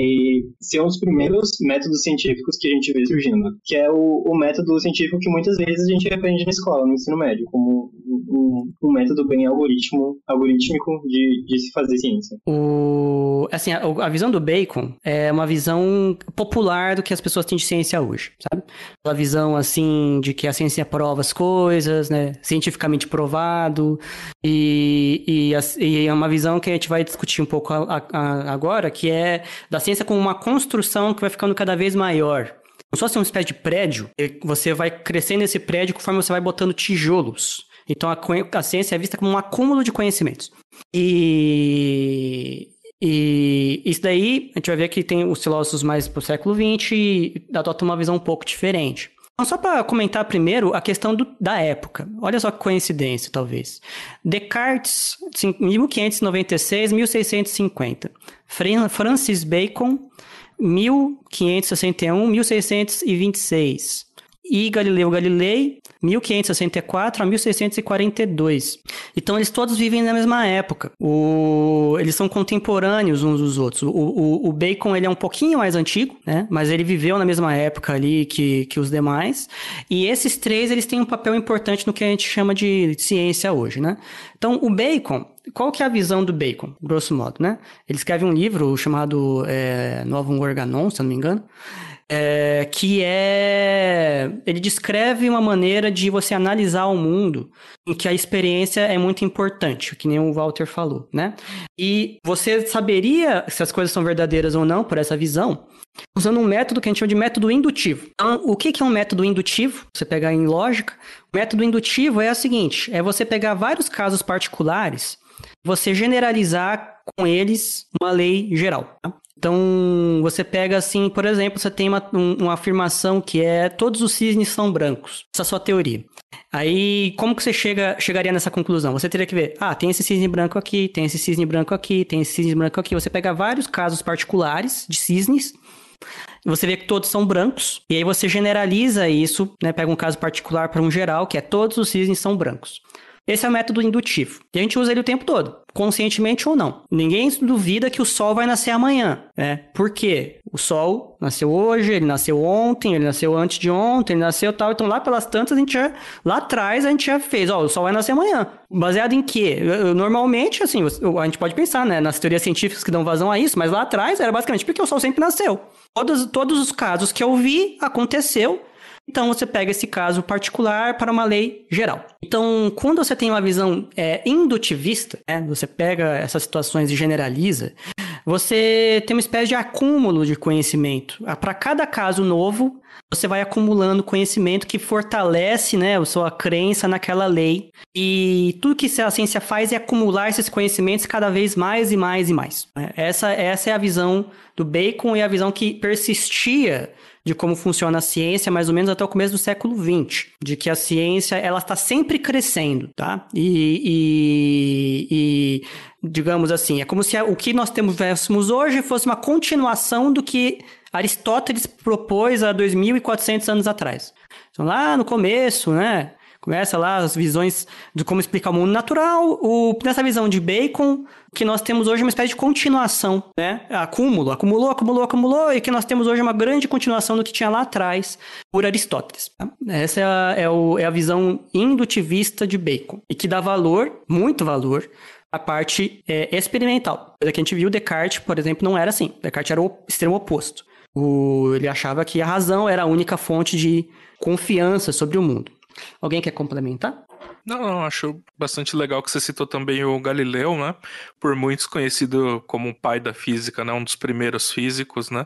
ser um dos primeiros métodos científicos que a gente vê surgindo, que é o, o método científico que muitas vezes a gente aprende na escola, no ensino médio, como um, um método bem algoritmo, algorítmico de, de se fazer ciência. O, assim, a, a, visão do Bacon é uma visão popular do que as pessoas têm de ciência hoje, sabe? Uma visão, assim, de que a ciência prova as coisas, né? Cientificamente provado, e, e, e é uma visão que a gente vai discutir um pouco a, a, agora, que é da ciência como uma construção que vai ficando cada vez maior. Não só ser uma espécie de prédio, você vai crescendo esse prédio conforme você vai botando tijolos Então a, a ciência é vista como um acúmulo de conhecimentos. E e isso daí, a gente vai ver que tem os filósofos mais pro século XX e adotam uma visão um pouco diferente. Então, só para comentar primeiro a questão do, da época. Olha só que coincidência, talvez. Descartes, 1596, 1650. Francis Bacon, 1561, 1626. E Galileu Galilei, 1564 a 1642. Então eles todos vivem na mesma época. O... Eles são contemporâneos uns dos outros. O, o, o, Bacon ele é um pouquinho mais antigo, né? Mas ele viveu na mesma época ali que, que os demais. E esses três eles têm um papel importante no que a gente chama de ciência hoje, né? Então o Bacon qual que é a visão do Bacon, grosso modo, né? Ele escreve um livro chamado é, Novum Organon, se eu não me engano, é, que é. Ele descreve uma maneira de você analisar o mundo em que a experiência é muito importante, que nem o Walter falou, né? E você saberia se as coisas são verdadeiras ou não por essa visão, usando um método que a gente chama de método indutivo. Então, o que é um método indutivo? Você pegar em lógica. O método indutivo é o seguinte: é você pegar vários casos particulares, você generalizar com eles uma lei geral. Tá? Então, você pega assim, por exemplo, você tem uma, um, uma afirmação que é todos os cisnes são brancos. Essa é a sua teoria. Aí, como que você chega, chegaria nessa conclusão? Você teria que ver, ah, tem esse cisne branco aqui, tem esse cisne branco aqui, tem esse cisne branco aqui. Você pega vários casos particulares de cisnes, você vê que todos são brancos, e aí você generaliza isso, né? Pega um caso particular para um geral, que é todos os cisnes são brancos. Esse é o método indutivo. E a gente usa ele o tempo todo, conscientemente ou não. Ninguém duvida que o sol vai nascer amanhã, né? Por quê? O sol nasceu hoje, ele nasceu ontem, ele nasceu antes de ontem, ele nasceu tal. Então lá pelas tantas a gente já, lá atrás a gente já fez, ó, o sol vai nascer amanhã. Baseado em quê? Normalmente, assim, a gente pode pensar, né, nas teorias científicas que dão vazão a isso, mas lá atrás era basicamente porque o sol sempre nasceu. Todos, todos os casos que eu vi aconteceu então você pega esse caso particular para uma lei geral. Então, quando você tem uma visão é, indutivista, né, você pega essas situações e generaliza, você tem uma espécie de acúmulo de conhecimento. Ah, para cada caso novo, você vai acumulando conhecimento que fortalece né, a sua crença naquela lei. E tudo que a ciência faz é acumular esses conhecimentos cada vez mais e mais e mais. Essa, essa é a visão do Bacon e a visão que persistia de como funciona a ciência, mais ou menos até o começo do século XX, de que a ciência ela está sempre crescendo, tá? E, e, e digamos assim, é como se o que nós temos hoje fosse uma continuação do que Aristóteles propôs há 2.400 anos atrás. Então, lá no começo, né? Começa lá as visões de como explicar o mundo natural. O, nessa visão de Bacon, que nós temos hoje uma espécie de continuação, né? Acúmulo, acumulou, acumulou, acumulou, e que nós temos hoje uma grande continuação do que tinha lá atrás por Aristóteles. Tá? Essa é a, é, o, é a visão indutivista de Bacon, e que dá valor, muito valor, à parte é, experimental. Coisa que a gente viu, Descartes, por exemplo, não era assim. Descartes era o extremo oposto. O, ele achava que a razão era a única fonte de confiança sobre o mundo. Alguém quer complementar? Não, não, acho bastante legal que você citou também o Galileu, né? Por muitos conhecido como o pai da física, né? Um dos primeiros físicos, né?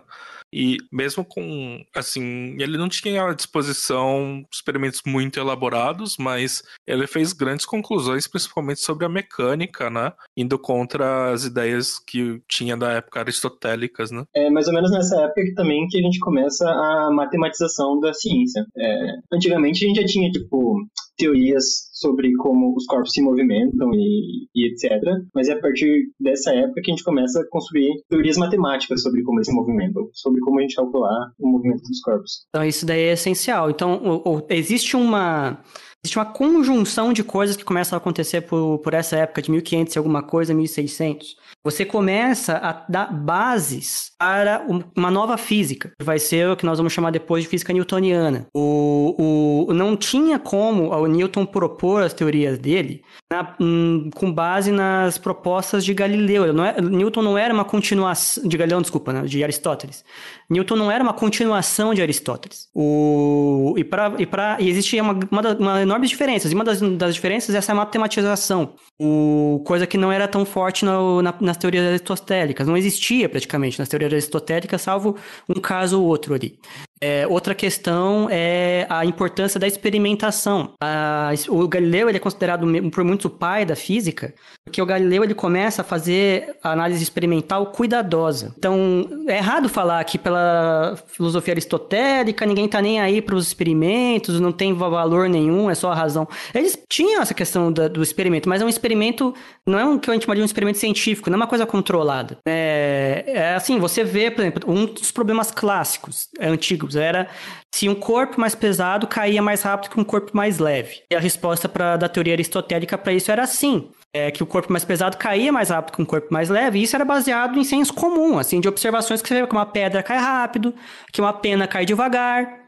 E mesmo com, assim, ele não tinha à disposição experimentos muito elaborados, mas ele fez grandes conclusões, principalmente sobre a mecânica, né? Indo contra as ideias que tinha da época aristotélicas, né? É mais ou menos nessa época também que a gente começa a matematização da ciência. É, antigamente a gente já tinha, tipo, teorias sobre como os corpos se movimentam e, e, etc. Mas é a partir dessa época que a gente começa a construir teorias matemáticas sobre como eles se movimentam, sobre como a gente calcular o movimento dos corpos. Então isso daí é essencial. Então existe uma existe uma conjunção de coisas que começam a acontecer por, por essa época de 1500 e alguma coisa, 1600 você começa a dar bases para uma nova física, que vai ser o que nós vamos chamar depois de física newtoniana. O, o, não tinha como o Newton propor as teorias dele na, hum, com base nas propostas de Galileu. Não é, Newton não era uma continuação de Galileu, desculpa, né, de Aristóteles. Newton não era uma continuação de Aristóteles. O, e, pra, e, pra, e existe uma, uma, uma enormes diferenças. E uma das, das diferenças é essa matematização. O, coisa que não era tão forte no, na, nas teorias aristotélicas. Não existia praticamente nas teorias aristotélicas, salvo um caso ou outro ali. É, outra questão é a importância da experimentação. A, o Galileu ele é considerado por muitos o pai da física, porque o Galileu ele começa a fazer a análise experimental cuidadosa. Então, é errado falar que pela filosofia aristotélica ninguém está nem aí para os experimentos, não tem valor nenhum, é só a razão. Eles tinham essa questão da, do experimento, mas é um experimento, não é um que a gente chamaria de um experimento científico, não é uma coisa controlada. É, é assim, você vê, por exemplo, um dos problemas clássicos, antigos, era se um corpo mais pesado caía mais rápido que um corpo mais leve. E a resposta pra, da teoria aristotélica para isso era sim. É que o corpo mais pesado caía mais rápido que um corpo mais leve, e isso era baseado em senso comum, assim, de observações que você vê que uma pedra cai rápido, que uma pena cai devagar,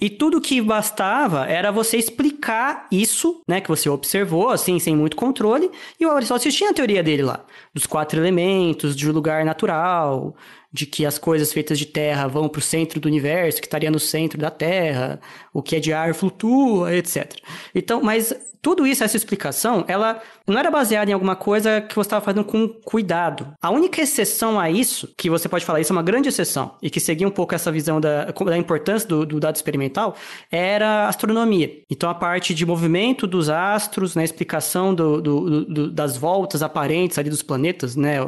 e tudo que bastava era você explicar isso, né, que você observou, assim, sem muito controle, e o Aristóteles tinha a teoria dele lá, dos quatro elementos, de lugar natural, de que as coisas feitas de terra vão para o centro do universo, que estaria no centro da Terra, o que é de ar flutua, etc. Então, mas tudo isso, essa explicação, ela não era baseada em alguma coisa que você estava fazendo com cuidado. A única exceção a isso, que você pode falar, isso é uma grande exceção, e que seguia um pouco essa visão da, da importância do, do dado experimental, era a astronomia. Então, a parte de movimento dos astros, né, explicação do, do, do, das voltas aparentes ali dos planetas, né,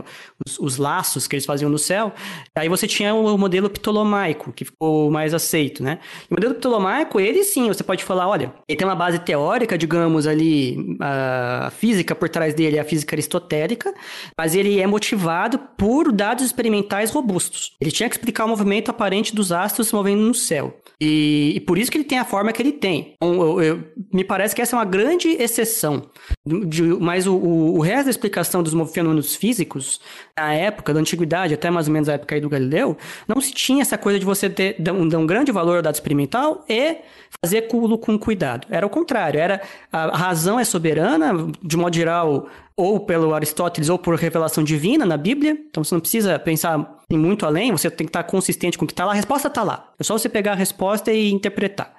os, os, laços que eles faziam no céu, aí você tinha o modelo ptolomaico, que ficou mais aceito, né? O modelo ptolomaico, ele sim, você pode falar, olha, ele tem uma base teórica, digamos, ali a física por trás dele é a física aristotélica, mas ele é motivado por dados experimentais robustos. Ele tinha que explicar o movimento aparente dos astros se movendo no céu. E, e por isso que ele tem a forma que ele tem. Então, eu, eu, me parece que essa é uma grande exceção. De, mas o, o, o, resto da explicação dos fenômenos físicos, na época da antiguidade, até mais ou menos a época aí do Galileu, não se tinha essa coisa de você ter, dar um, dar um grande valor ao dado experimental e fazer culo com cuidado. Era o contrário, era a razão é soberana, de modo geral, ou pelo Aristóteles ou por revelação divina na Bíblia. Então você não precisa pensar em muito além, você tem que estar consistente com o que está lá. A resposta está lá. É só você pegar a resposta e interpretar.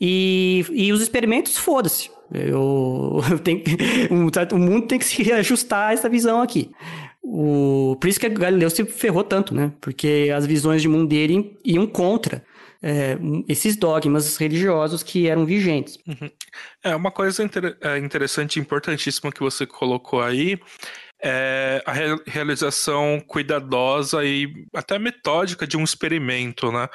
E, e os experimentos, foda-se. Eu, eu tenho, o mundo tem que se ajustar a essa visão aqui. O, por isso que Galileu se ferrou tanto, né? Porque as visões de mundo dele iam contra é, esses dogmas religiosos que eram vigentes. Uhum. É uma coisa inter é, interessante e importantíssima que você colocou aí é a re realização cuidadosa e até metódica de um experimento, né?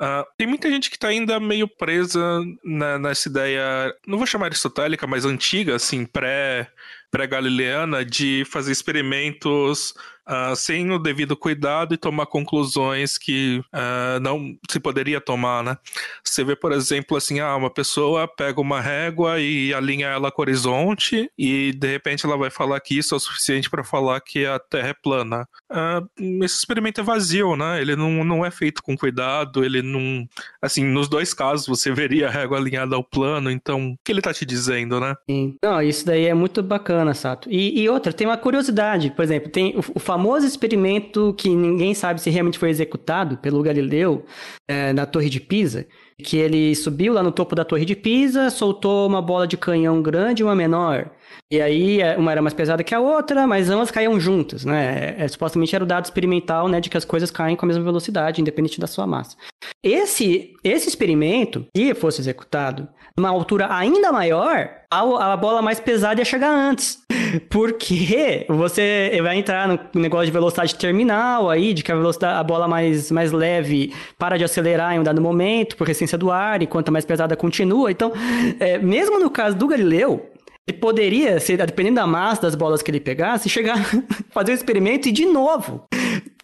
Uh, tem muita gente que está ainda meio presa na, nessa ideia, não vou chamar aristotélica, mas antiga, assim, pré pré-galileana de fazer experimentos uh, sem o devido cuidado e tomar conclusões que uh, não se poderia tomar, né? Você vê, por exemplo, assim, ah, uma pessoa pega uma régua e alinha ela com o horizonte e de repente ela vai falar que isso é o suficiente para falar que a Terra é plana. Uh, esse experimento é vazio, né? Ele não, não é feito com cuidado, ele não... Assim, nos dois casos você veria a régua alinhada ao plano, então o que ele tá te dizendo, né? Sim. Não, isso daí é muito bacana Sato. E, e, outra, tem uma curiosidade, por exemplo, tem o, o, famoso experimento que ninguém sabe se realmente foi executado pelo Galileu é, na Torre de Pisa, que ele subiu lá no topo da Torre de Pisa, soltou uma bola de canhão grande e uma menor. E aí, é, uma era mais pesada que a outra, mas ambas caíam juntas, né? É, supostamente era o dado experimental, né, de que as coisas caem com a mesma velocidade, independente da sua massa. Esse, esse experimento, se fosse executado numa altura ainda maior, a, a bola mais pesada ia chegar antes. Porque você vai entrar no negócio de velocidade terminal aí, de que a velocidade, a bola mais, mais leve para de acelerar em um dado momento, por essência do ar, enquanto a mais pesada continua. Então, é, mesmo no caso do Galileu, ele poderia, dependendo da massa das bolas que ele pegasse, chegar, fazer o experimento e de novo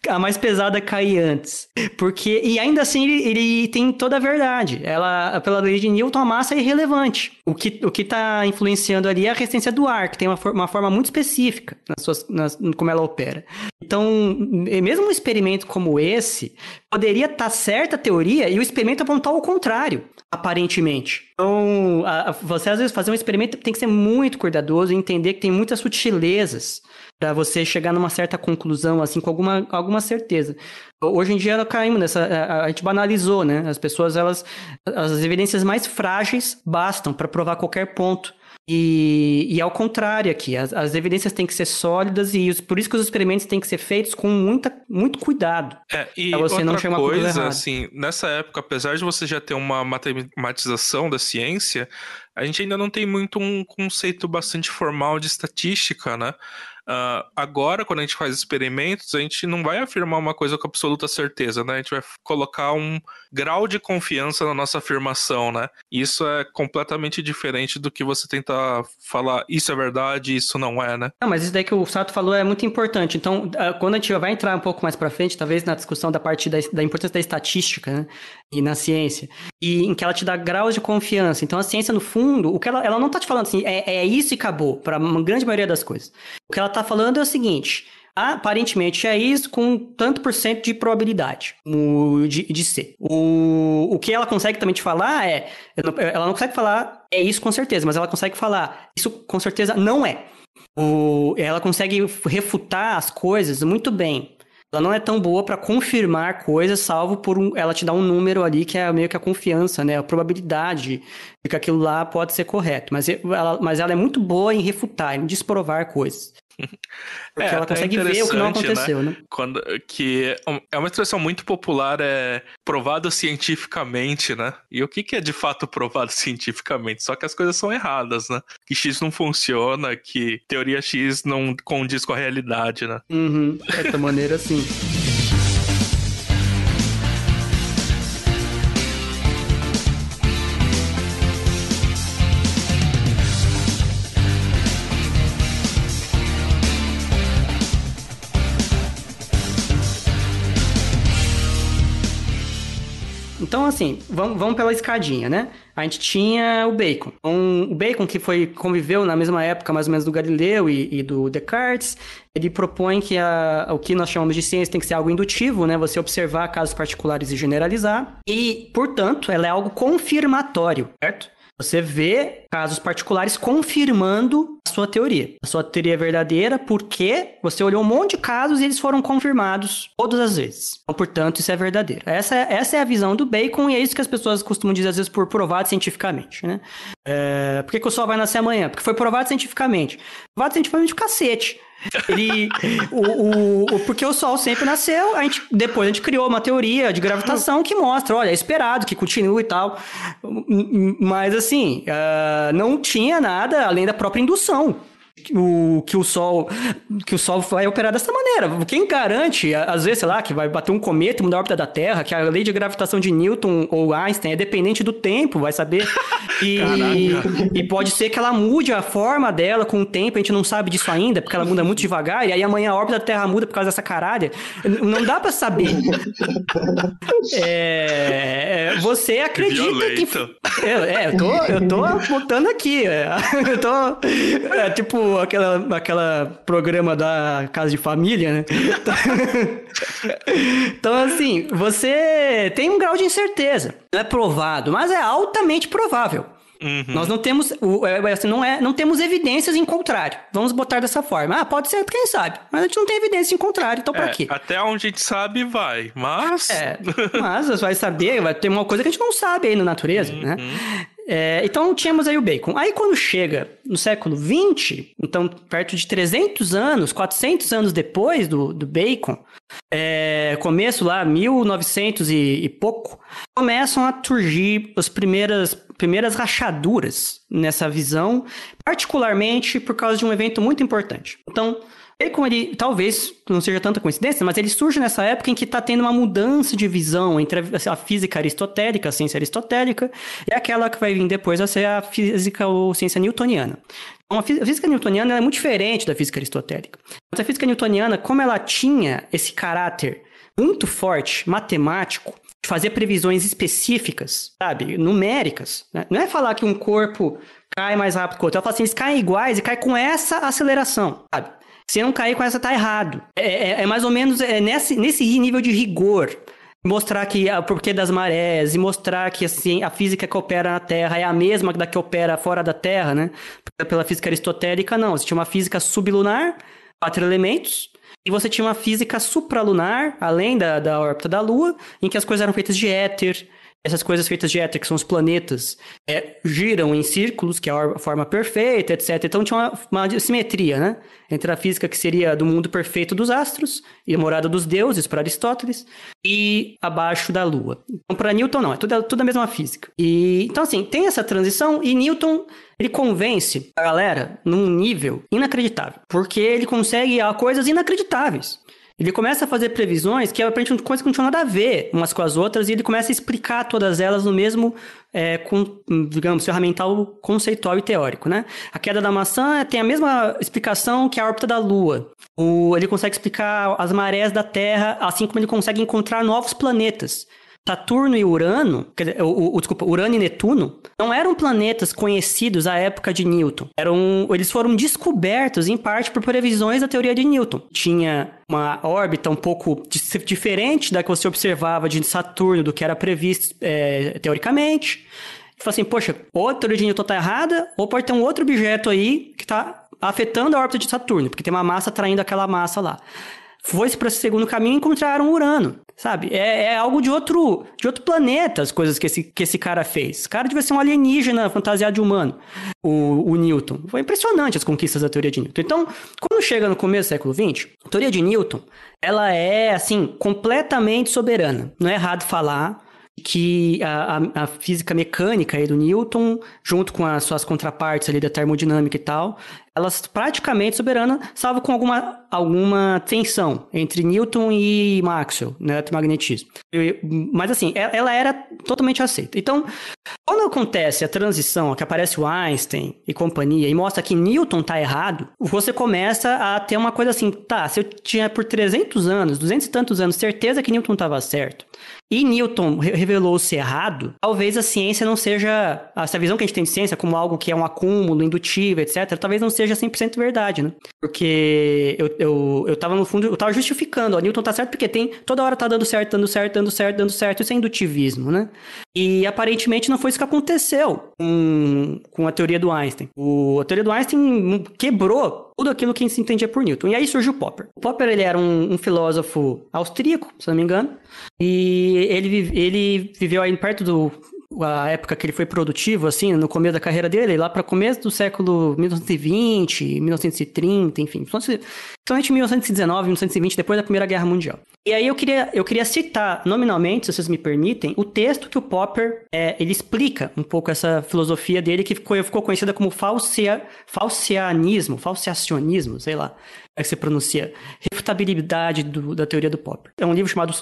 a mais pesada cair antes. Porque, e ainda assim ele, ele, tem toda a verdade. Ela, pela lei de Newton, a massa é irrelevante. O que, o que tá influenciando ali é a resistência do ar, que tem uma, uma forma muito específica nas suas, nas, como ela opera. Então, mesmo um experimento como esse, poderia estar tá certa a teoria e o experimento apontar o contrário, aparentemente. Então, a, a, você às vezes fazer um experimento tem que ser muito cuidadoso e entender que tem muitas sutilezas para você chegar numa certa conclusão, assim, com alguma, alguma certeza. Hoje em dia nós caímos nessa, a, a gente banalizou, né? As pessoas, elas, as evidências mais frágeis bastam para provar qualquer ponto E, e ao contrário aqui, as, as, evidências têm que ser sólidas e os, por isso que os experimentos têm que ser feitos com muita, muito cuidado. É, e você outra não coisa, assim, nessa época, apesar de você já ter uma matematização da ciência, a gente ainda não tem muito um conceito bastante formal de estatística, né? Uh, agora, quando a gente faz experimentos, a gente não vai afirmar uma coisa com absoluta certeza, né? A gente vai colocar um grau de confiança na nossa afirmação, né? Isso é completamente diferente do que você tentar falar isso é verdade, isso não é, né? Não, mas isso daí que o Sato falou é muito importante. Então, uh, quando a gente vai entrar um pouco mais para frente, talvez na discussão da parte da, da importância da estatística, né? E na ciência, e em que ela te dá graus de confiança. Então, a ciência, no fundo, o que ela, ela não tá te falando assim, é, é isso e acabou, para uma grande maioria das coisas. O que ela está falando é o seguinte: aparentemente é isso com tanto por cento de probabilidade de, de ser. O, o que ela consegue também te falar é. Ela não consegue falar é isso com certeza, mas ela consegue falar isso com certeza não é. O, ela consegue refutar as coisas muito bem. Ela não é tão boa para confirmar coisas, salvo por um, ela te dá um número ali que é meio que a confiança, né? A probabilidade de que aquilo lá pode ser correto. Mas ela, mas ela é muito boa em refutar, em desprovar coisas. Porque é, ela consegue ver o que não né? aconteceu, né? né? Quando, que é uma expressão muito popular, é provado cientificamente, né? E o que, que é de fato provado cientificamente? Só que as coisas são erradas, né? Que X não funciona, que teoria X não condiz com a realidade, né? Uhum, é da maneira assim. Então, assim, vamos, vamos pela escadinha, né? A gente tinha o Bacon. Um, o Bacon, que foi conviveu na mesma época, mais ou menos, do Galileu e, e do Descartes, ele propõe que a, o que nós chamamos de ciência tem que ser algo indutivo, né? Você observar casos particulares e generalizar. E, portanto, ela é algo confirmatório, certo? Você vê casos particulares confirmando a sua teoria. A sua teoria é verdadeira porque você olhou um monte de casos e eles foram confirmados todas as vezes. Então, portanto, isso é verdadeiro. Essa, é, essa é a visão do Bacon e é isso que as pessoas costumam dizer às vezes por provado cientificamente, né? É, por que, que o sol vai nascer amanhã? Porque foi provado cientificamente. Provado cientificamente cacete. Ele, o, o, porque o Sol sempre nasceu, a gente, depois a gente criou uma teoria de gravitação que mostra, olha, é esperado que continue e tal. Mas assim, uh, não tinha nada além da própria indução o, que o Sol que o Sol vai operar dessa maneira. Quem garante, às vezes, sei lá, que vai bater um cometa mudar a órbita da Terra, que a lei de gravitação de Newton ou Einstein é dependente do tempo, vai saber. E, e pode ser que ela mude a forma dela com o tempo, a gente não sabe disso ainda, porque ela muda muito devagar, e aí amanhã a órbita da Terra muda por causa dessa caralha. Não dá para saber. É, é, você acredita Violento. que. É, eu tô, eu tô botando aqui. É, eu tô. É, tipo, aquela, aquela programa da Casa de Família, né? então, assim, você tem um grau de incerteza. Não é provado, mas é altamente provável. Uhum. Nós não temos, é, assim, não, é, não temos evidências em contrário. Vamos botar dessa forma. Ah, pode ser, quem sabe. Mas a gente não tem evidência em contrário, então é, pra quê? Até onde a gente sabe, vai. Mas. É, mas você vai saber, vai ter uma coisa que a gente não sabe aí na natureza, uhum. né? É, então tínhamos aí o bacon. Aí quando chega no século 20, então perto de 300 anos, 400 anos depois do, do bacon, é, começo lá, 1900 e, e, pouco, começam a surgir as primeiras, primeiras rachaduras nessa visão, particularmente por causa de um evento muito importante. Então, Bacon, ele talvez não seja tanta coincidência, mas ele surge nessa época em que está tendo uma mudança de visão entre a, a, física aristotélica, a ciência aristotélica, e aquela que vai vir depois a ser a física ou ciência newtoniana. Então, a física newtoniana é muito diferente da física aristotélica. Mas a física newtoniana, como ela tinha esse caráter muito forte, matemático, de fazer previsões específicas, sabe, numéricas, né? não é falar que um corpo cai mais rápido que o outro, ela fala assim, eles caem iguais e cai com essa aceleração, sabe? Se não cair com essa, tá errado. É, é, é mais ou menos é nesse, nesse nível de rigor. Mostrar que o porquê das marés, e mostrar que assim, a física que opera na Terra é a mesma da que opera fora da Terra, né? Pela física aristotélica, não. Você tinha uma física sublunar, quatro elementos, e você tinha uma física supralunar, além da, da órbita da Lua, em que as coisas eram feitas de éter, essas coisas feitas de éter, que são os planetas, é, giram em círculos, que é a forma perfeita, etc. Então tinha uma, uma simetria, né? Entre a física que seria do mundo perfeito dos astros e a morada dos deuses, para Aristóteles, e abaixo da Lua. Então, para Newton, não, é tudo, tudo a mesma física. E, então, assim, tem essa transição e Newton ele convence a galera num nível inacreditável, porque ele consegue coisas inacreditáveis. Ele começa a fazer previsões que aparentemente coisas que não tinham nada a ver umas com as outras e ele começa a explicar todas elas no mesmo, é, com, digamos, ferramental conceitual e teórico, né? A queda da maçã tem a mesma explicação que a órbita da Lua. O, ele consegue explicar as marés da Terra, assim como ele consegue encontrar novos planetas. Saturno e Urano, o, o, desculpa, Urano e Netuno, não eram planetas conhecidos à época de Newton. Eram, eles foram descobertos em parte por previsões da teoria de Newton. Tinha uma órbita um pouco diferente da que você observava de Saturno, do que era previsto é, teoricamente. E fala assim, poxa, ou a teoria de Newton está errada, ou pode ter um outro objeto aí que está afetando a órbita de Saturno, porque tem uma massa atraindo aquela massa lá. Foi-se para esse segundo caminho e encontraram Urano. Sabe? É, é, algo de outro, de outro planeta as coisas que esse, que esse cara fez. Esse cara devia ser um alienígena fantasiado de humano, o, o Newton. Foi impressionante as conquistas da teoria de Newton. Então, quando chega no começo do século XX, a teoria de Newton, ela é, assim, completamente soberana. Não é errado falar que a, a, física mecânica aí do Newton, junto com as suas contrapartes ali da termodinâmica e tal, elas praticamente soberanas, salvo com alguma, alguma tensão entre Newton e Maxwell, no né, eletromagnetismo. Mas assim, ela era totalmente aceita. Então, quando acontece a transição, que aparece o Einstein e companhia, e mostra que Newton tá errado, você começa a ter uma coisa assim, tá, se eu tinha por 300 anos, 200 e tantos anos, certeza que Newton estava certo, e Newton revelou-se errado, talvez a ciência não seja, essa visão que a gente tem de ciência como algo que é um acúmulo indutivo, etc., talvez não seja 100% verdade, né? Porque eu, eu, eu tava no fundo, eu tava justificando, ó, Newton tá certo porque tem, toda hora tá dando certo, dando certo, dando certo, dando certo, isso é indutivismo, né? E aparentemente não foi isso que aconteceu com, com a teoria do Einstein. O, a teoria do Einstein quebrou tudo aquilo que se entendia por Newton. E aí surge o Popper. O Popper ele era um, um filósofo austríaco, se não me engano, e ele, ele viveu aí perto do a época que ele foi produtivo, assim, no começo da carreira dele, lá para começo do século 1920, 1930, enfim, somente 1919, 1920, depois da Primeira Guerra Mundial. E aí eu queria, eu queria citar nominalmente, se vocês me permitem, o texto que o Popper, é, ele explica um pouco essa filosofia dele, que ficou, ficou conhecida como falsia, falcianismo, falciacionismo, sei lá é que se pronuncia, Refutabilidade do, da Teoria do Popper. É um livro chamado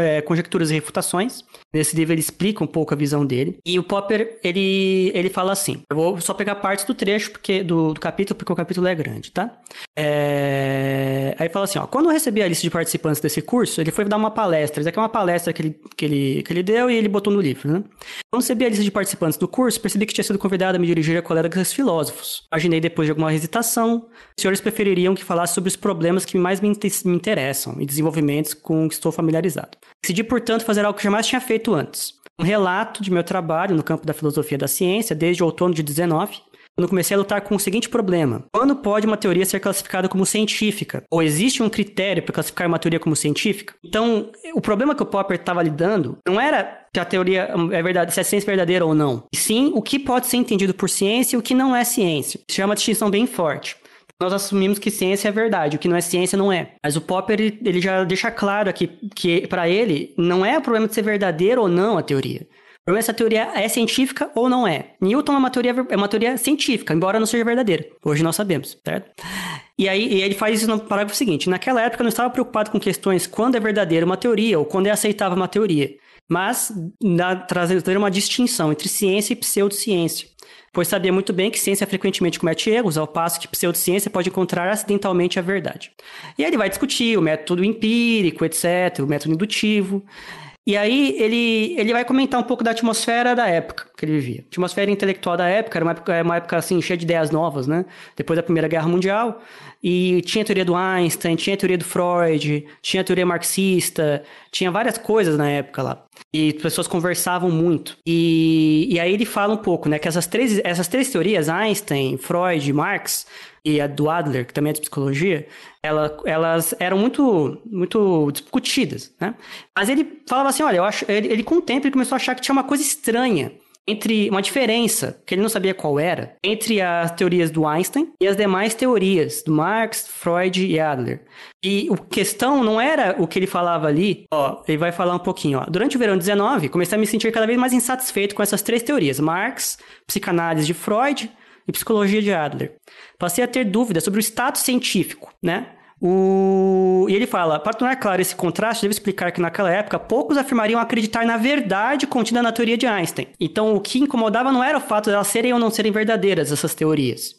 é, Conjecturas e Refutações. Nesse livro ele explica um pouco a visão dele. E o Popper, ele, ele fala assim, eu vou só pegar partes do trecho porque, do, do capítulo, porque o capítulo é grande, tá? É... Aí fala assim, ó, quando eu recebi a lista de participantes desse curso, ele foi dar uma palestra. Isso aqui é uma palestra que ele, que ele, que ele deu e ele botou no livro, né? Quando recebi a lista de participantes do curso, percebi que tinha sido convidado a me dirigir a colegas filósofos. Imaginei depois de alguma hesitação, os senhores prefeririam que falasse sobre os problemas que mais me, interessam e desenvolvimentos com que estou familiarizado. Decidi, portanto, fazer algo que jamais tinha feito antes. Um relato de meu trabalho no campo da filosofia da ciência desde o outono de 19, quando comecei a lutar com o seguinte problema: quando pode uma teoria ser classificada como científica? Ou existe um critério para classificar uma teoria como científica? Então, o problema que o Popper estava lidando não era se a teoria é verdade, se a ciência é verdadeira ou não, e sim o que pode ser entendido por ciência e o que não é ciência. Isso é uma distinção bem forte nós assumimos que ciência é verdade, o que não é ciência não é. Mas o Popper, ele, ele já deixa claro aqui que, para ele, não é o problema de ser verdadeiro ou não a teoria. O problema é se a teoria é científica ou não é. Newton é uma teoria, é uma teoria científica, embora não seja verdadeira. Hoje nós sabemos, certo? E aí e ele faz isso no parágrafo seguinte. Naquela época eu não estava preocupado com questões quando é verdadeira uma teoria ou quando é aceitável uma teoria, mas na, trazer uma distinção entre ciência e pseudociência pois sabia muito bem que ciência frequentemente comete erros, ao passo que pseudociência pode encontrar acidentalmente a verdade. E aí ele vai discutir o método empírico, etc., o método indutivo. E aí ele, ele vai comentar um pouco da atmosfera da época que ele vivia. A atmosfera intelectual da época era uma época, uma época assim, cheia de ideias novas, né? Depois da Primeira Guerra Mundial. E tinha a teoria do Einstein, tinha a teoria do Freud, tinha a teoria marxista, tinha várias coisas na época lá. E as pessoas conversavam muito. E, e aí ele fala um pouco, né? Que essas três, essas três teorias, Einstein, Freud, Marx, e a do Adler, que também é de psicologia, ela, elas eram muito, muito discutidas, né? Mas ele falava assim, olha, eu acho, ele, ele com o tempo ele começou a achar que tinha uma coisa estranha entre uma diferença, que ele não sabia qual era, entre as teorias do Einstein e as demais teorias do Marx, Freud e Adler. E a questão não era o que ele falava ali, ó, ele vai falar um pouquinho, ó. Durante o verão de 19, comecei a me sentir cada vez mais insatisfeito com essas três teorias: Marx, psicanálise de Freud e psicologia de Adler. Passei a ter dúvidas sobre o status científico, né? O... E ele fala: para tornar claro esse contraste, devo explicar que naquela época poucos afirmariam acreditar na verdade contida na teoria de Einstein. Então, o que incomodava não era o fato de elas serem ou não serem verdadeiras, essas teorias.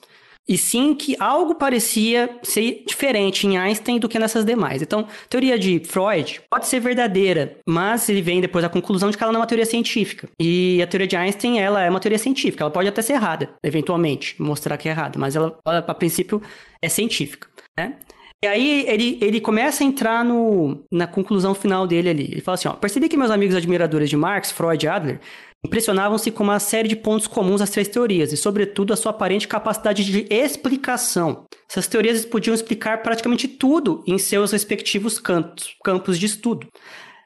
E sim que algo parecia ser diferente em Einstein do que nessas demais. Então, a teoria de Freud pode ser verdadeira, mas ele vem depois à conclusão de que ela não é uma teoria científica. E a teoria de Einstein, ela é uma teoria científica. Ela pode até ser errada, eventualmente, mostrar que é errada, mas ela, a princípio, é científica. Né? E aí ele, ele começa a entrar no, na conclusão final dele ali. Ele fala assim: ó, percebi que meus amigos admiradores de Marx, Freud e Adler impressionavam-se com uma série de pontos comuns às três teorias, e sobretudo a sua aparente capacidade de explicação. Essas teorias podiam explicar praticamente tudo em seus respectivos cantos, campos de estudo.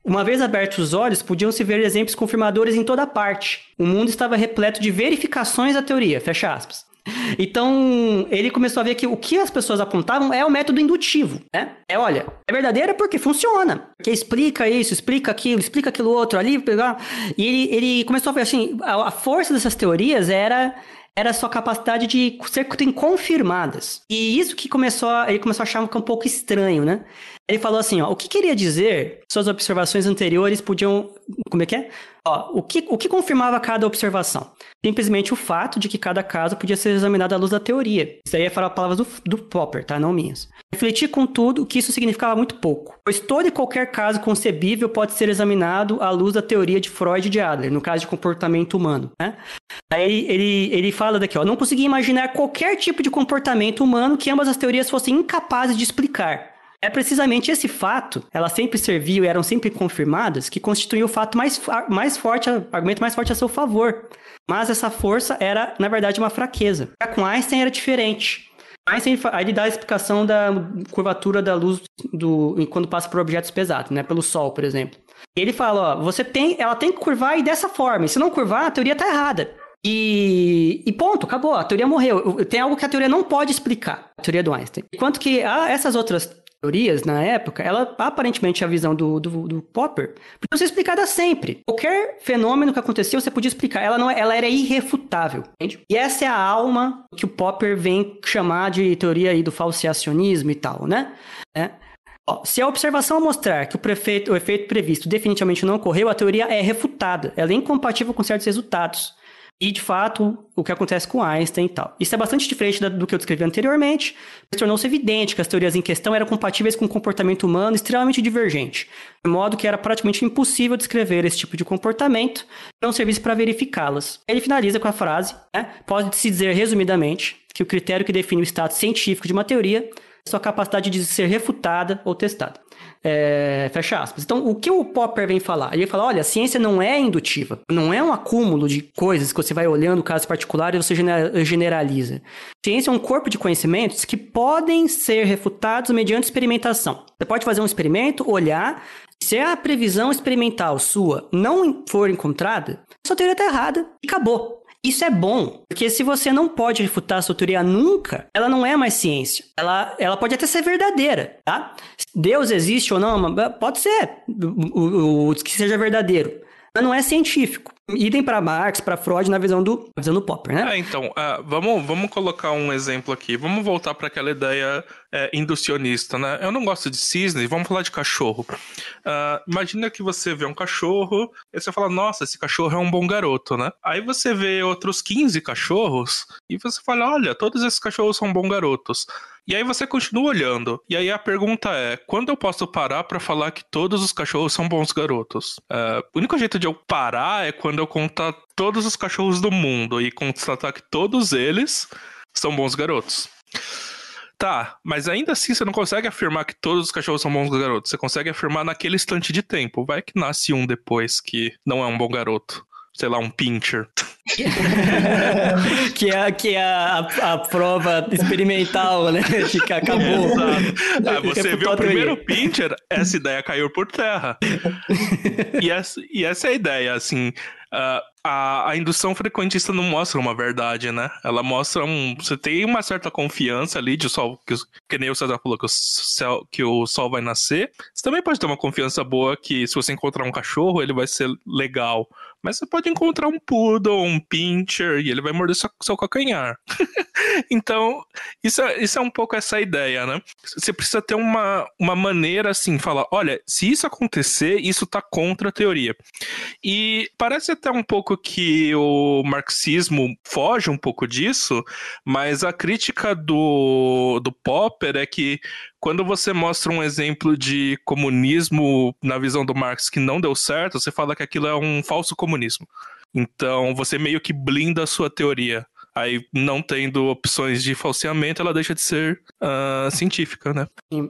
Uma vez abertos os olhos, podiam-se ver exemplos confirmadores em toda parte. O mundo estava repleto de verificações da teoria, fecha aspas. Então, ele começou a ver que o que as pessoas apontavam é o método indutivo, né? É, olha, é verdadeira porque funciona. Que explica isso, explica aquilo, explica aquilo outro ali. E ele, ele começou a ver assim, a, a força dessas teorias era era a sua capacidade de ser confirmadas. E isso que começou, ele começou a achar um pouco estranho, né? Ele falou assim, ó, o que queria dizer, suas observações anteriores podiam, como é que é? Ó, o que, o que confirmava cada observação? Simplesmente o fato de que cada caso podia ser examinado à luz da teoria. Isso aí é falar palavras do, do Popper, tá? Não minhas. Refleti, contudo, que isso significava muito pouco, pois todo e qualquer caso concebível pode ser examinado à luz da teoria de Freud e de Adler, no caso de comportamento humano, né? Aí ele, ele fala daqui, ó, não consegui imaginar qualquer tipo de comportamento humano que ambas as teorias fossem incapazes de explicar. É precisamente esse fato, elas sempre serviam e eram sempre confirmadas, que constituía o fato mais, mais forte, argumento mais forte a seu favor. Mas essa força era, na verdade, uma fraqueza. Com Einstein era diferente. Einstein aí ele dá a explicação da curvatura da luz do, quando passa por objetos pesados, né? Pelo Sol, por exemplo. Ele fala, ó, você tem, ela tem que curvar e dessa forma. E se não curvar, a teoria tá errada. E, e, ponto, acabou. A teoria morreu. Tem algo que a teoria não pode explicar, a teoria do Einstein. Enquanto que ah, essas outras teorias na época, ela aparentemente a visão do, do, do, Popper podia ser explicada sempre. Qualquer fenômeno que aconteceu, você podia explicar. Ela não é, ela era irrefutável, entende? E essa é a alma que o Popper vem chamar de teoria aí do falseacionismo e tal, né? É. Ó, se a observação mostrar que o, prefeito, o efeito previsto definitivamente não ocorreu, a teoria é refutada. Ela é incompatível com certos resultados. E, de fato, o que acontece com Einstein e tal. Isso é bastante diferente do que eu descrevi anteriormente, tornou-se evidente que as teorias em questão eram compatíveis com um comportamento humano extremamente divergente, de modo que era praticamente impossível descrever esse tipo de comportamento não servisse para verificá-las. Ele finaliza com a frase, né, pode-se dizer resumidamente que o critério que define o estado científico de uma teoria é sua capacidade de ser refutada ou testada. É, fecha aspas. Então, o que o Popper vem falar? Ele fala: olha, a ciência não é indutiva, não é um acúmulo de coisas que você vai olhando casos particulares e você generaliza. Ciência é um corpo de conhecimentos que podem ser refutados mediante experimentação. Você pode fazer um experimento, olhar, se a previsão experimental sua não for encontrada, sua teoria está errada e acabou. Isso é bom, porque se você não pode refutar a sua teoria nunca, ela não é mais ciência. Ela, ela pode até ser verdadeira, tá? Deus existe ou não, pode ser o, o, que seja verdadeiro, mas não é científico. Idem para Marx, para Freud na visão do, visão do Popper, né? É, então, uh, vamos, vamos colocar um exemplo aqui. Vamos voltar para aquela ideia é, inducionista, né? Eu não gosto de cisne, vamos falar de cachorro. Uh, imagina que você vê um cachorro e você fala, nossa, esse cachorro é um bom garoto, né? Aí você vê outros 15 cachorros e você fala, olha, todos esses cachorros são bons garotos. E aí você continua olhando. E aí a pergunta é: quando eu posso parar para falar que todos os cachorros são bons garotos? Uh, o único jeito de eu parar é quando eu contar todos os cachorros do mundo e constatar que todos eles são bons garotos. Tá, mas ainda assim você não consegue afirmar que todos os cachorros são bons garotos. Você consegue afirmar naquele instante de tempo. Vai que nasce um depois que não é um bom garoto. Sei lá, um pincher. que é, que é a, a, a, prova experimental, né? Que acabou. Exato. Ah, você viu o primeiro pincher, essa ideia caiu por terra. e, essa, e essa é a ideia, assim. A, a indução frequentista não mostra uma verdade, né? Ela mostra um. Você tem uma certa confiança ali de sol, que, que nem o César falou, que o, céu, que o sol vai nascer. Você também pode ter uma confiança boa que se você encontrar um cachorro, ele vai ser legal. Mas você pode encontrar um poodle, um pincher, e ele vai morder seu, seu calcanhar. então, isso é, isso é um pouco essa ideia, né? Você precisa ter uma, uma maneira assim, falar, olha, se isso acontecer, isso tá contra a teoria. E parece até um pouco que o marxismo foge um pouco disso, mas a crítica do, do Popper é que quando você mostra um exemplo de comunismo na visão do Marx que não deu certo, você fala que aquilo é um falso comunismo. Então você meio que blinda a sua teoria. Aí, não tendo opções de falseamento, ela deixa de ser uh, científica, né?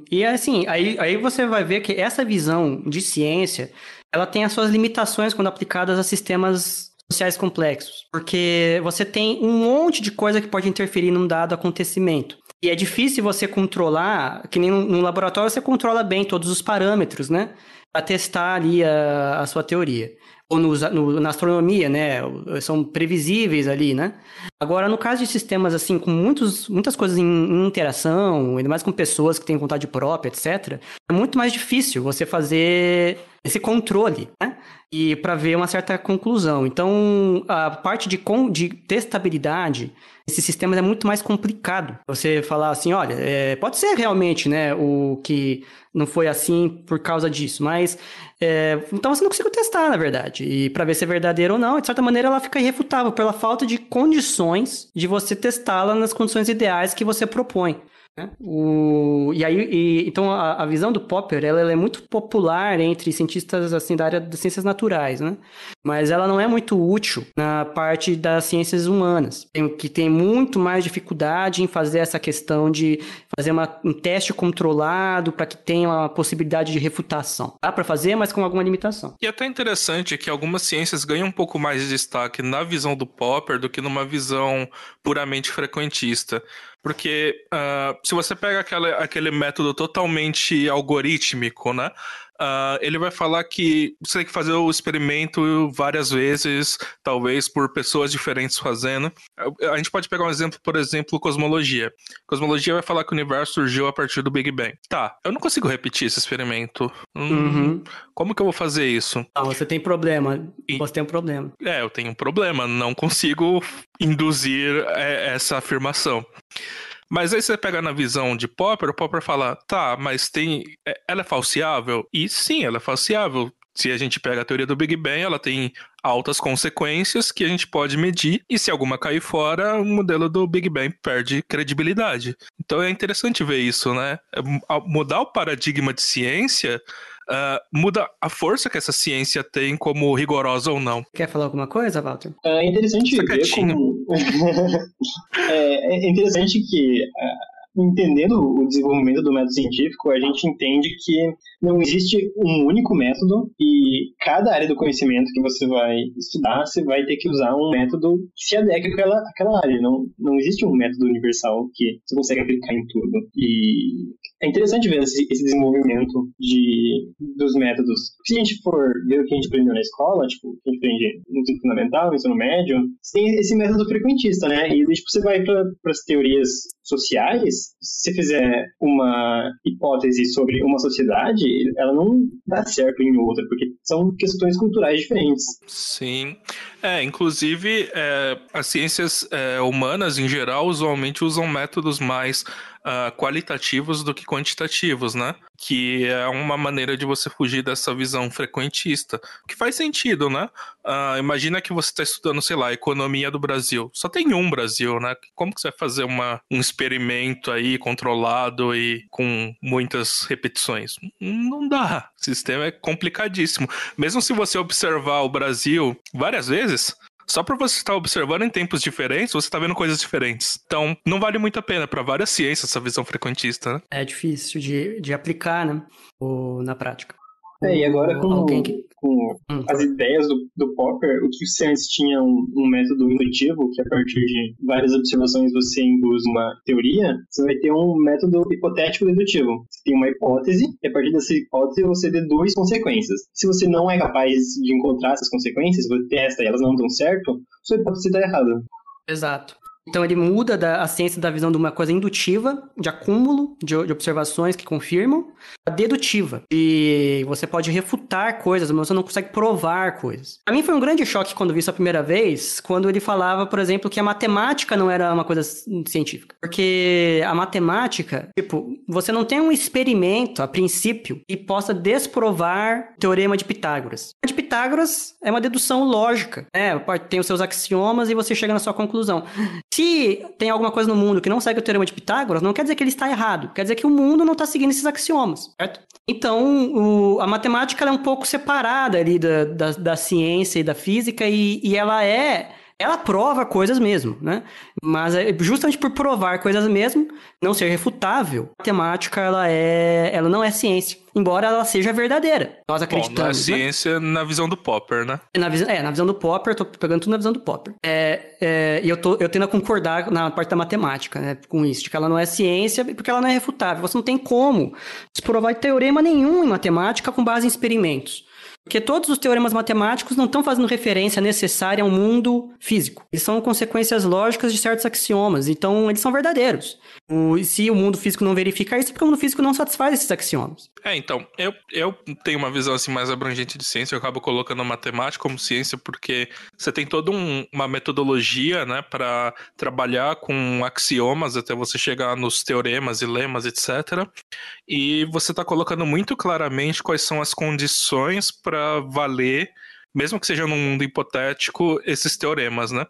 E assim, aí, aí você vai ver que essa visão de ciência, ela tem as suas limitações quando aplicadas a sistemas sociais complexos. Porque você tem um monte de coisa que pode interferir num dado acontecimento. E é difícil você controlar, que nem no laboratório você controla bem todos os parâmetros, né? Para testar ali a, a, sua teoria. Ou no, no, na astronomia, né? São previsíveis ali, né? Agora, no caso de sistemas assim, com muitos, muitas coisas em, em interação, ainda mais com pessoas que têm vontade própria, etc., é muito mais difícil você fazer esse controle, né? E para ver uma certa conclusão. Então, a parte de, de testabilidade esses sistemas é muito mais complicado. Você falar assim, olha, é, pode ser realmente, né, o que não foi assim por causa disso, mas é, então você não conseguiu testar, na verdade. E para ver se é verdadeiro ou não, de certa maneira ela fica irrefutável pela falta de condições de você testá-la nas condições ideais que você propõe. Né? O, e aí, e, então a, a, visão do Popper ela, ela, é muito popular entre cientistas assim da área das ciências naturais, né? Mas ela não é muito útil na parte das ciências humanas, que tem muito mais dificuldade em fazer essa questão de fazer uma, um teste controlado para que tenha uma possibilidade de refutação. Dá para fazer, mas com alguma limitação. E é até interessante que algumas ciências ganham um pouco mais de destaque na visão do Popper do que numa visão puramente frequentista. Porque uh, se você pega aquela, aquele método totalmente algorítmico, né? Uh, ele vai falar que você tem que fazer o experimento várias vezes, talvez por pessoas diferentes fazendo. A gente pode pegar um exemplo, por exemplo, cosmologia. Cosmologia vai falar que o universo surgiu a partir do Big Bang. Tá, eu não consigo repetir esse experimento. Hum, uhum. Como que eu vou fazer isso? Ah, você tem problema. E... Você tem um problema. É, eu tenho um problema. Não consigo induzir é, essa afirmação. Mas aí você pega na visão de Popper, o Popper fala, tá, mas tem. É, ela é falseável? E sim, ela é falseável. Se a gente pega a teoria do Big Bang, ela tem altas consequências que a gente pode medir, e se alguma cair fora, o modelo do Big Bang perde credibilidade. Então é interessante ver isso, né? É, mudar o paradigma de ciência uh, muda a força que essa ciência tem como rigorosa ou não. Quer falar alguma coisa, Walter? É interessante ver como... É, é interessante que... Uh entendendo o desenvolvimento do método científico, a gente entende que não existe um único método e cada área do conhecimento que você vai estudar, você vai ter que usar um método que se adeque àquela, àquela área. Não, não existe um método universal que você consegue aplicar em tudo. E é interessante ver esse, esse desenvolvimento de, dos métodos. Se a gente for ver o que a gente aprendeu na escola, tipo, o que a gente aprende no ensino fundamental, no ensino médio, tem esse método frequentista, né? E tipo, você vai para as teorias sociais, se você fizer uma hipótese sobre uma sociedade, ela não dá certo em outra, porque são questões culturais diferentes. Sim. É, inclusive, é, as ciências é, humanas, em geral, usualmente usam métodos mais uh, qualitativos do que quantitativos, né? Que é uma maneira de você fugir dessa visão frequentista. Que faz sentido, né? Uh, imagina que você está estudando, sei lá, a economia do Brasil. Só tem um Brasil, né? Como que você vai fazer uma, um experimento aí controlado e com muitas repetições? Não dá. O sistema é complicadíssimo. Mesmo se você observar o Brasil várias vezes, só por você estar observando em tempos diferentes, você está vendo coisas diferentes. Então, não vale muito a pena para várias ciências essa visão frequentista, né? É difícil de, de aplicar, né? na prática. É, e agora com, alguém que... com hum, as ideias do, do Popper, o que você antes tinha um, um, método indutivo, que a partir de várias observações você induz uma teoria, você vai ter um método hipotético dedutivo. Você tem uma hipótese, e a partir dessa hipótese você deduz consequências. Se você não é capaz de encontrar essas consequências, você testa e elas não dão certo, sua hipótese está errada. Exato. Então ele muda da, a ciência da visão de uma coisa indutiva, de acúmulo de, de observações que confirmam, a dedutiva. E você pode refutar coisas, mas você não consegue provar coisas. Para mim foi um grande choque quando vi isso a primeira vez, quando ele falava, por exemplo, que a matemática não era uma coisa científica. Porque a matemática, tipo, você não tem um experimento, a princípio, que possa desprovar o teorema de Pitágoras. O de Pitágoras é uma dedução lógica, né? Tem os seus axiomas e você chega na sua conclusão. Se tem alguma coisa no mundo que não segue o teorema de Pitágoras, não quer dizer que ele está errado, quer dizer que o mundo não está seguindo esses axiomas, certo? Então, o, a matemática é um pouco separada ali da, da, da ciência e da física e, e ela é ela prova coisas mesmo, né? Mas é justamente por provar coisas mesmo, não ser refutável, a matemática ela é, ela não é ciência, embora ela seja verdadeira. Nós acreditamos. Bom, não é né? ciência né? na visão do Popper, né? Na, é, na visão do Popper, tô pegando tudo na visão do Popper. É, é, e eu, tô, eu tendo a concordar na parte da matemática, né, com isso, de que ela não é ciência porque ela não é refutável. Você não tem como desprovar teorema nenhum em matemática com base em experimentos. Porque todos os teoremas matemáticos não estão fazendo referência necessária ao mundo físico. Eles são consequências lógicas de certos axiomas, então eles são verdadeiros. O, se o mundo físico não verifica isso, é porque o mundo físico não satisfaz esses axiomas. É, então, eu, eu tenho uma visão assim mais abrangente de ciência, eu acabo colocando a matemática como ciência porque você tem toda um, uma metodologia, né, para trabalhar com axiomas até você chegar nos teoremas e lemas, etc. E você está colocando muito claramente quais são as condições para valer mesmo que seja num mundo hipotético, esses teoremas, né?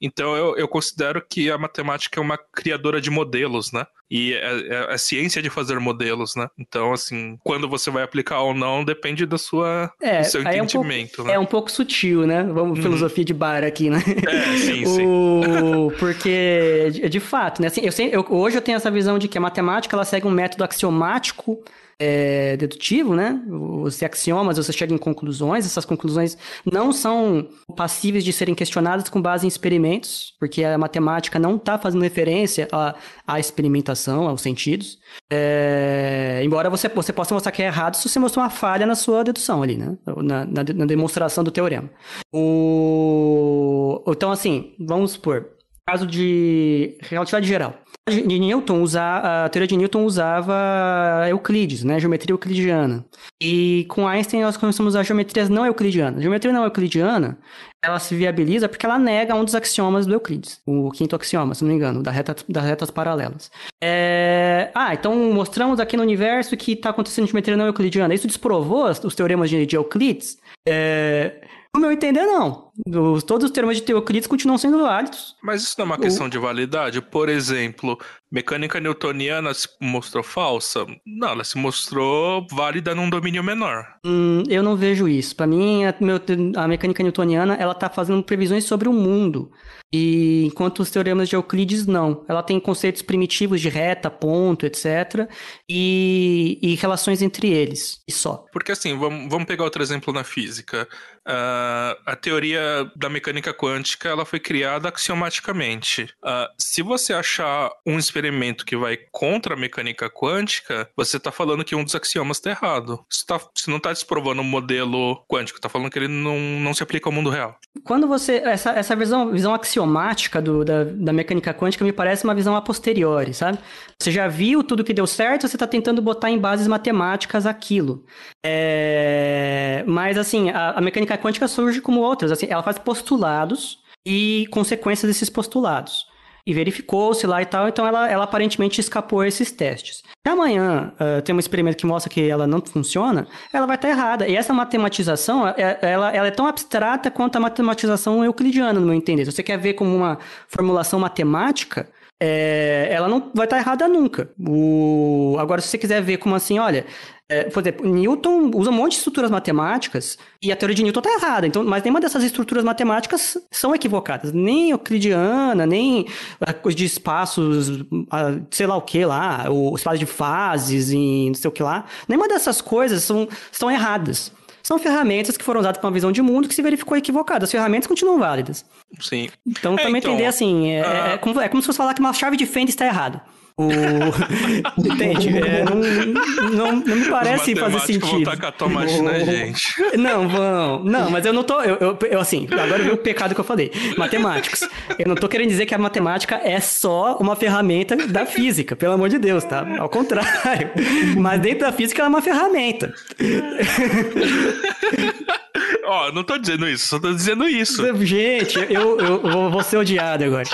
Então eu, eu considero que a matemática é uma criadora de modelos, né? E é, é, é, ciência de fazer modelos, né? Então, assim, quando você vai aplicar ou não, depende da sua, é, do seu entendimento. É um, pouco, né? é um pouco sutil, né? Vamos, uhum. filosofia de bar aqui, né? É, sim, sim. o... Porque, de fato, né? Assim, eu, eu, hoje eu tenho essa visão de que a matemática ela segue um método axiomático é, dedutivo, né? Os axiomas, você chega em conclusões, essas conclusões não são passíveis de serem questionadas com base em experimentos, porque a matemática não está fazendo referência à, à experimentação, aos sentidos. É, embora você, você possa mostrar que é errado se você mostrar uma falha na sua dedução ali, né? Na, na, na demonstração do teorema. O, então, assim, vamos supor, caso de relatividade geral de Newton usa, a teoria de Newton usava Euclides, né, geometria euclidiana. E com Einstein nós começamos a geometrias não euclidianas. A geometria não euclidiana, ela se viabiliza porque ela nega um dos axiomas do Euclides, o quinto axioma, se não me engano, da reta, das retas paralelas. É... Ah, então mostramos aqui no universo que está acontecendo geometria não euclidiana. Isso desprovou os teoremas de, de Euclides? É... No meu entender, não. Os, todos os termos de Euclides continuam sendo válidos. Mas isso não é uma questão o... de validade? Por exemplo, mecânica newtoniana se mostrou falsa? Não, ela se mostrou válida num domínio menor. Hum, eu não vejo isso. Para mim, a, meu, a, mecânica newtoniana ela tá fazendo previsões sobre o mundo. E enquanto os teoremas de Euclides não. Ela tem conceitos primitivos de reta, ponto, etc. E, e relações entre eles. E só. Porque assim, vamos, vamos pegar outro exemplo na física. Uh, a teoria da mecânica quântica ela foi criada axiomaticamente. Uh, se você achar um experimento que vai contra a mecânica quântica, você está falando que um dos axiomas está errado. Você, tá, você não está desprovando o um modelo quântico, está falando que ele não, não se aplica ao mundo real. Quando você. Essa, essa visão, visão axiomática do, da, da mecânica quântica me parece uma visão a posteriori, sabe? Você já viu tudo que deu certo, você está tentando botar em bases matemáticas aquilo. É... Mas, assim, a, a mecânica mecânica quântica surge como outras. Assim, ela faz postulados e consequências desses postulados. E verificou-se lá e tal, então ela, ela aparentemente escapou esses testes. Se amanhã uh, tem um experimento que mostra que ela não funciona, ela vai estar errada. E essa matematização, é, ela, ela é tão abstrata quanto a matematização euclidiana, no meu entender. Se você quer ver como uma formulação matemática, é, ela não vai estar errada nunca. O... Agora, se você quiser ver como assim, olha, é, por exemplo, Newton usa um monte de estruturas matemáticas e a teoria de Newton está errada. Então, mas nenhuma dessas estruturas matemáticas são equivocadas. Nem euclidiana, nem a coisa de espaços, sei lá o que lá, o espaço de fases e não sei o que lá. Nenhuma dessas coisas são, são erradas. São ferramentas que foram usadas para uma visão de mundo que se verificou equivocada. As ferramentas continuam válidas. Sim. Então, é, também então, entender assim, é, uh... é, como, é como se fosse falar que uma chave de fenda está errada. O... Entende? É, não, não, não, me parece fazer sentido. Vão tacar tomate na gente. Não, vão. Não, mas eu não tô. Eu, eu, eu assim, agora veio o pecado que eu falei. Matemáticos. Eu não tô querendo dizer que a matemática é só uma ferramenta da física, pelo amor de Deus, tá? Ao contrário. Mas dentro da física ela é uma ferramenta. Ó, oh, não tô dizendo isso, só tô dizendo isso. Gente, eu, eu vou ser odiado agora.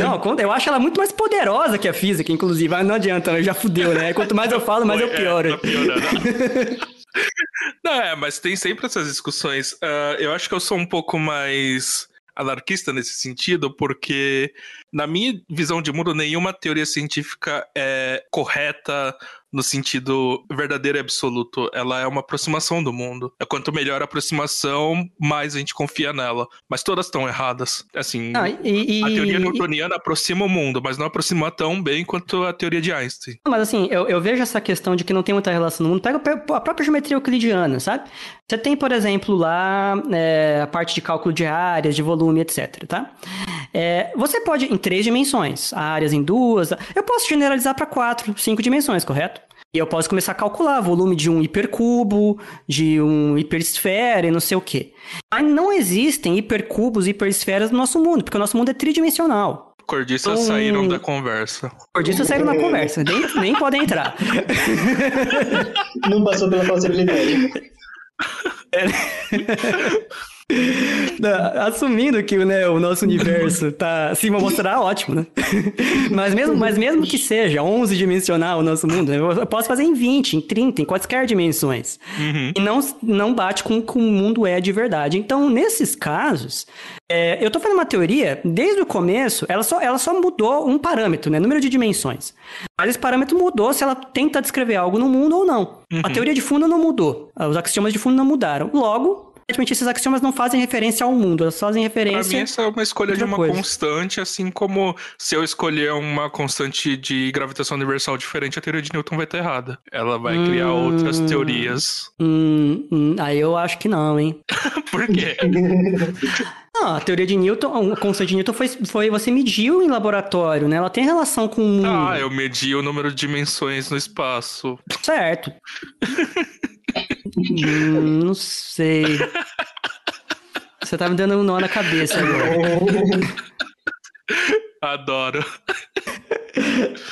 Não, eu acho ela muito mais poderosa que a física, inclusive. Mas não adianta, já fudeu, né? Quanto mais eu falo, mais eu pioro. É, tá não, é, mas tem sempre essas discussões. Uh, eu acho que eu sou um pouco mais anarquista nesse sentido, porque, na minha visão de mundo, nenhuma teoria científica é correta no sentido verdadeiro e absoluto. Ela é uma aproximação do mundo. É quanto melhor a aproximação, mais a gente confia nela. Mas todas estão erradas. Assim, ah, e, a teoria newtoniana aproxima o mundo, mas não aproxima tão bem quanto a teoria de Einstein. Mas assim, eu, eu vejo essa questão de que não tem muita relação no mundo. Pega a própria geometria euclidiana, sabe? Você tem, por exemplo, lá é, a parte de cálculo de áreas, de volume, etc, tá? É, você pode, em três dimensões, áreas em duas, eu posso generalizar para quatro, cinco dimensões, correto? E eu posso começar a calcular volume de um hipercubo, de um hiperesfera e não sei o quê. Mas não existem hipercubos e hiperesferas no nosso mundo, porque o nosso mundo é tridimensional. Cordistas então, saíram da conversa. Cordistas saíram da conversa, nem, nem podem entrar. Não passou pela possibilidade. É. Assumindo que né, o nosso universo tá vou mostrar ótimo, né? mas, mesmo, mas mesmo que seja 11 dimensional o nosso mundo, eu posso fazer em 20, em 30, em quaisquer dimensões. Uhum. E não, não bate com o que o mundo é de verdade. Então, nesses casos, é, eu tô fazendo uma teoria, desde o começo, ela só, ela só mudou um parâmetro, né? Número de dimensões. Mas esse parâmetro mudou se ela tenta descrever algo no mundo ou não. Uhum. A teoria de fundo não mudou. Os axiomas de fundo não mudaram. Logo, aparentemente esses axiomas não fazem referência ao mundo, elas fazem referência. Pra mim, essa é uma escolha de uma coisa. constante, assim como se eu escolher uma constante de gravitação universal diferente, a teoria de Newton vai estar errada. Ela vai hum, criar outras teorias. Hum, hum, aí eu acho que não, hein? Por quê? Não, a teoria de Newton, a constante de Newton foi, foi você mediu em laboratório, né? Ela tem relação com. Ah, eu medi o número de dimensões no espaço. Certo. hum, não sei. Você tá me dando um nó na cabeça agora. Adoro.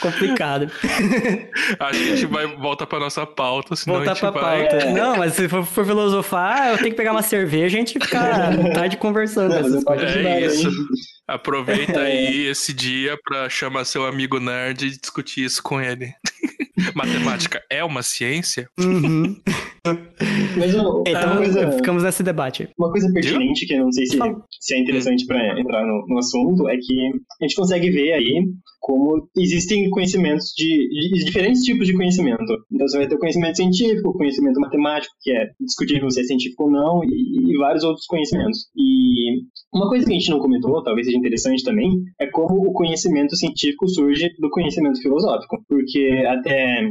Complicado. Acho que a gente vai volta para nossa pauta, senão Voltar a gente pra vai... pauta. Não, mas se for, for, filosofar, eu tenho que pegar uma cerveja e a gente ficar tarde conversando. Não, é isso. Aproveita aí esse dia para chamar seu amigo nerd e discutir isso com ele. Matemática é uma ciência? Uhum. Mas, então, coisa, ficamos nesse debate. Uma coisa pertinente que eu não sei se, se é interessante para entrar no, no, assunto é que a gente consegue ver aí como existem conhecimentos de, de, diferentes tipos de conhecimento. Então você vai ter o conhecimento científico, o conhecimento matemático, que é discutível se é científico ou não, e, e vários outros conhecimentos. E uma coisa que a gente não comentou, talvez seja interessante também, é como o conhecimento científico surge do conhecimento filosófico. Porque até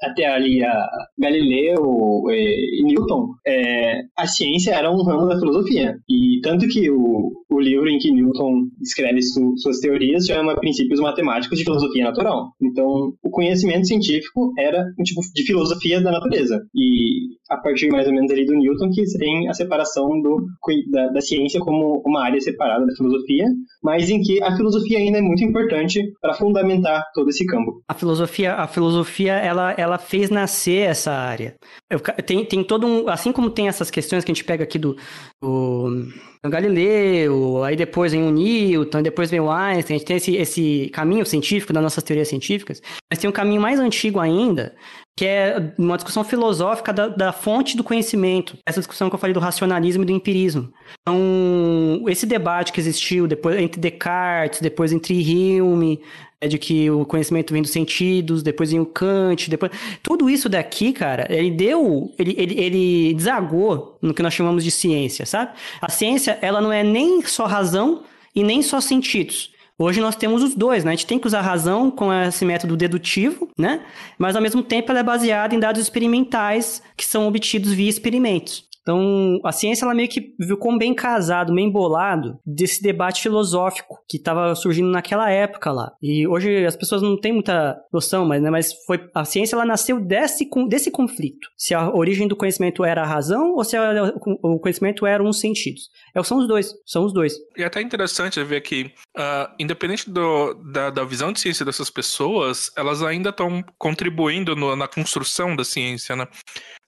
até ali a Galileu e Newton, é, a ciência era um ramo da filosofia. E tanto que o, o livro em que Newton escreve su, suas teorias chama Princípios Matemáticos de Filosofia Natural. Então, o conhecimento científico era um tipo de filosofia da natureza. E a partir mais ou menos ali do Newton que tem a separação do, da, da ciência como uma área separada da filosofia, mas em que a filosofia ainda é muito importante para fundamentar todo esse campo. A filosofia, a filosofia ela, ela fez nascer essa área. Eu, tem, tem todo um. Assim como tem essas questões que a gente pega aqui do, do Galileu, aí depois vem o Newton, depois vem o Einstein, a gente tem esse, esse caminho científico das nossas teorias científicas, mas tem um caminho mais antigo ainda, que é uma discussão filosófica da, da, fonte do conhecimento. Essa discussão que eu falei do racionalismo e do empirismo. Então, esse debate que existiu depois entre Descartes, depois entre Hume, é de que o conhecimento vem dos sentidos, depois vem o Kant, depois... Tudo isso daqui, cara, ele deu... Ele, ele, ele desagou no que nós chamamos de ciência, sabe? A ciência, ela não é nem só razão e nem só sentidos. Hoje nós temos os dois, né? A gente tem que usar a razão com esse método dedutivo, né? Mas ao mesmo tempo ela é baseada em dados experimentais que são obtidos via experimentos. Então, a ciência ela meio que ficou bem casado, bem embolado desse debate filosófico que estava surgindo naquela época lá. E hoje as pessoas não têm muita noção, mas, né, mas foi a ciência ela nasceu desse, desse conflito. Se a origem do conhecimento era a razão ou se a, o conhecimento eram os sentidos. É, são os dois, são os dois. E é até interessante ver que, uh, independente do, da, da visão de ciência dessas pessoas, elas ainda estão contribuindo no, na construção da ciência, né?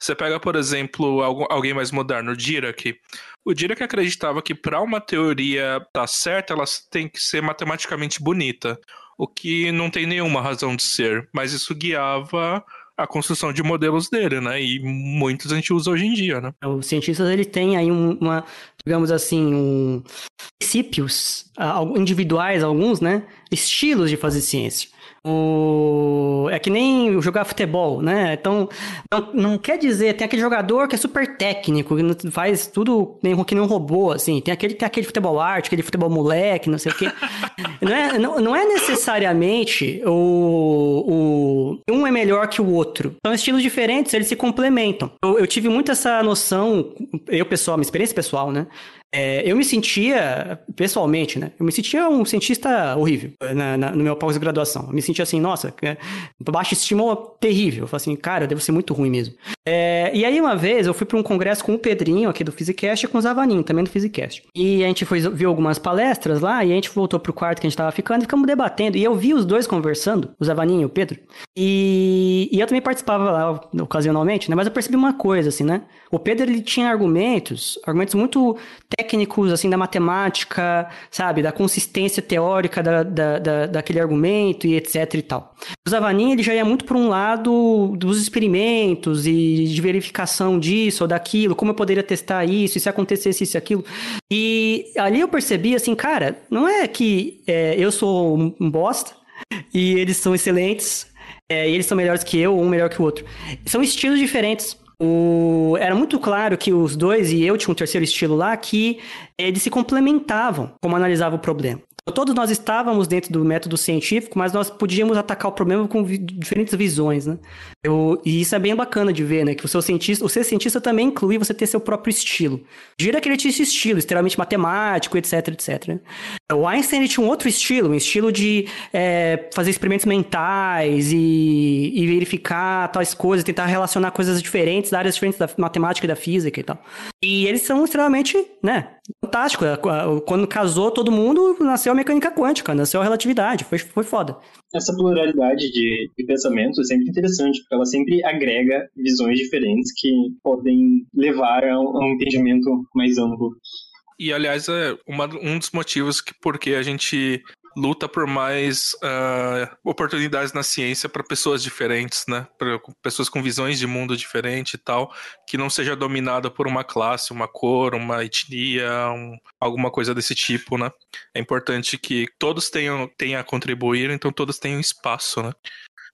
Você pega, por exemplo, alguém mais moderno, o Dirac. O Dirac acreditava que para uma teoria estar tá certa, ela tem que ser matematicamente bonita, o que não tem nenhuma razão de ser, mas isso guiava a construção de modelos dele, né? E muitos a gente usa hoje em dia, né? Os cientistas ele tem aí uma, digamos assim, um princípios individuais, alguns, né? Estilos de fazer ciência. O... É que nem jogar futebol, né? Então, não, não, quer dizer, tem aquele jogador que é super técnico, que faz tudo nem, que nem um robô, assim. Tem aquele, tem aquele futebol arte, aquele futebol moleque, não sei o quê. não, é, não, não é necessariamente o, o. Um é melhor que o outro. São estilos diferentes, eles se complementam. Eu, eu tive muito essa noção, eu pessoal, minha experiência pessoal, né? É, eu me sentia, pessoalmente, né? Eu me sentia um cientista horrível na, na, no meu pós-graduação. Eu me sentia assim, nossa, é, baixa estima terrível. Eu falei assim, cara, eu devo ser muito ruim mesmo. É, e aí, uma vez, eu fui para um congresso com o Pedrinho aqui do Physicast e com o Zavaninho, também do Physicast. E a gente foi, viu algumas palestras lá e a gente voltou pro quarto que a gente tava ficando e ficamos debatendo. E eu vi os dois conversando, o Zavaninho e o Pedro. E, e eu também participava lá ocasionalmente, né? Mas eu percebi uma coisa, assim, né? O Pedro, ele tinha argumentos, argumentos muito técnicos, assim, da matemática, sabe? Da consistência teórica da, da, da, daquele argumento e etc e tal. O Zavanin, ele já ia muito por um lado dos experimentos e de verificação disso ou daquilo, como eu poderia testar isso, e se acontecesse isso e aquilo. E ali eu percebi, assim, cara, não é que é, eu sou um bosta e eles são excelentes, é, e eles são melhores que eu, um melhor que o outro. São estilos diferentes. O... Era muito claro que os dois, e eu tinha um terceiro estilo lá, que eles se complementavam como analisava o problema. Todos nós estávamos dentro do método científico, mas nós podíamos atacar o problema com vi diferentes visões, né? Eu, e isso é bem bacana de ver, né? Que o seu cientista, o ser cientista também inclui você ter seu próprio estilo. Gira que ele tinha esse estilo, extremamente matemático, etc, etc. Né? O Einstein tinha um outro estilo, um estilo de é, fazer experimentos mentais e, e, verificar tais coisas, tentar relacionar coisas diferentes, áreas diferentes da matemática e da física e tal. E eles são extremamente, né? Fantástico. Quando casou todo mundo, nasceu a mecânica quântica, nasceu a relatividade. Foi, foi foda. Essa pluralidade de, de pensamentos é sempre interessante, porque ela sempre agrega visões diferentes que podem levar a um, a um entendimento mais amplo. E, aliás, é uma, um dos motivos que porque a gente luta por mais uh, oportunidades na ciência para pessoas diferentes, né? Para pessoas com visões de mundo diferente e tal, que não seja dominada por uma classe, uma cor, uma etnia, um, alguma coisa desse tipo, né? É importante que todos tenham, tenham a contribuir, então todos tenham espaço, né?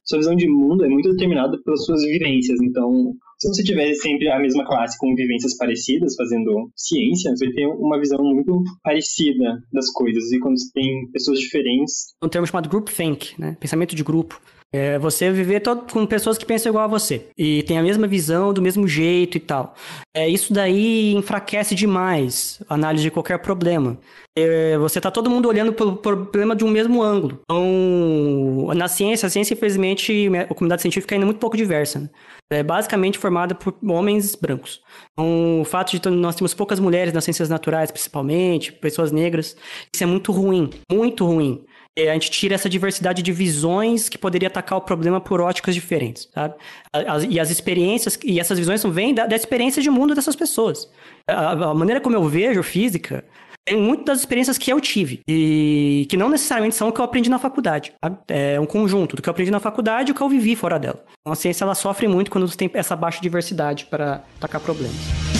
Sua visão de mundo é muito determinada pelas suas vivências, então se você tiver sempre a mesma classe com vivências parecidas, fazendo ciência, você vai ter uma visão muito parecida das coisas. E quando você tem pessoas diferentes. Um termo chamado groupthink, né? Pensamento de grupo. É você viver todo, com pessoas que pensam igual a você e tem a mesma visão, do mesmo jeito e tal. É, isso daí enfraquece demais a análise de qualquer problema. É, você tá todo mundo olhando pelo problema de um mesmo ângulo. Então, na ciência, a ciência, infelizmente, a comunidade científica ainda é muito pouco diversa. Né? É basicamente formada por homens brancos. Então, o fato de nós termos poucas mulheres nas ciências naturais, principalmente, pessoas negras, isso é muito ruim, muito ruim. É, a gente tira essa diversidade de visões que poderia atacar o problema por óticas diferentes, sabe? As, e as experiências, e essas visões vêm da, da experiência de mundo dessas pessoas. A, a, maneira como eu vejo física tem muitas experiências que eu tive e que não necessariamente são o que eu aprendi na faculdade. É um conjunto do que eu aprendi na faculdade e o que eu vivi fora dela. Então, a ciência ela sofre muito quando tem essa baixa diversidade para atacar problemas.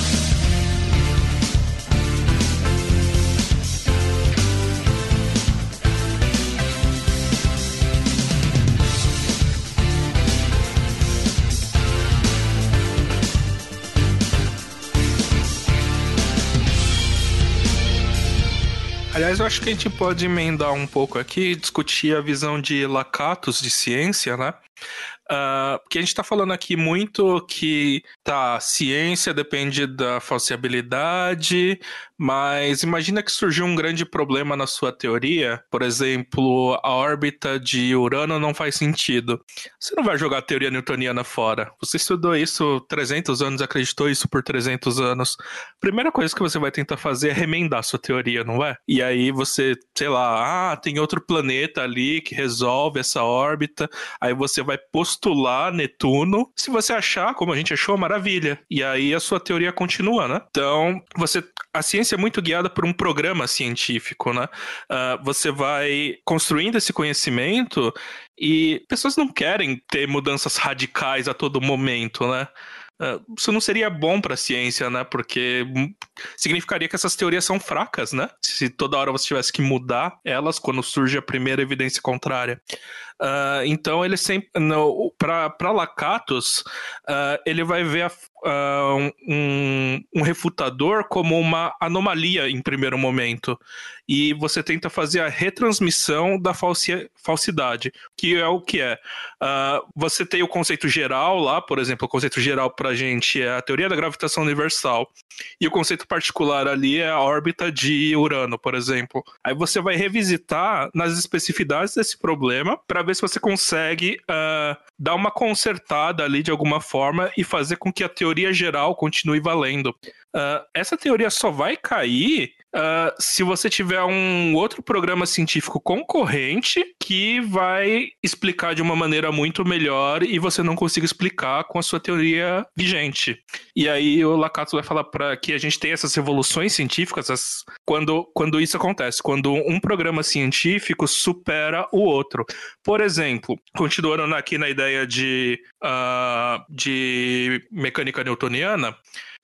Aliás, eu acho que a gente pode emendar um pouco aqui discutir a visão de Lacatos de ciência, né? Uh, porque a gente está falando aqui muito que tá, ciência depende da falsibilidade, mas imagina que surgiu um grande problema na sua teoria, por exemplo, a órbita de Urano não faz sentido. Você não vai jogar a teoria newtoniana fora. Você estudou isso 300 anos, acreditou isso por 300 anos. Primeira coisa que você vai tentar fazer é remendar sua teoria, não é? E aí você, sei lá, ah, tem outro planeta ali que resolve essa órbita, aí você vai postular Netuno. Se você achar, como a gente achou, maravilha. E aí a sua teoria continua, né? Então, você a ciência é muito guiada por um programa científico, né? Uh, você vai construindo esse conhecimento e pessoas não querem ter mudanças radicais a todo momento, né? Uh, isso não seria bom para a ciência, né? Porque significaria que essas teorias são fracas, né? Se toda hora você tivesse que mudar elas quando surge a primeira evidência contrária. Uh, então ele sempre para Lacatos uh, ele vai ver a, uh, um, um, refutador como uma anomalia em primeiro momento. E você tenta fazer a retransmissão da falsi falsidade que é o que é. Você tem o conceito geral lá por exemplo o conceito geral para a gente é a teoria da gravitação universal. E o conceito particular ali é a órbita de Urano por exemplo. Aí você vai revisitar nas especificidades desse problema para ver se você consegue uh, dar uma consertada ali de alguma forma e fazer com que a teoria geral continue valendo. Uh, essa teoria só vai cair uh, se você tiver um outro programa científico concorrente que vai explicar de uma maneira muito melhor e você não consiga explicar com a sua teoria vigente. E aí o Lacato vai falar para que a gente tem essas revoluções científicas as, quando, quando isso acontece, quando um programa científico supera o outro. Por exemplo, continuando aqui na ideia de, uh, de mecânica newtoniana,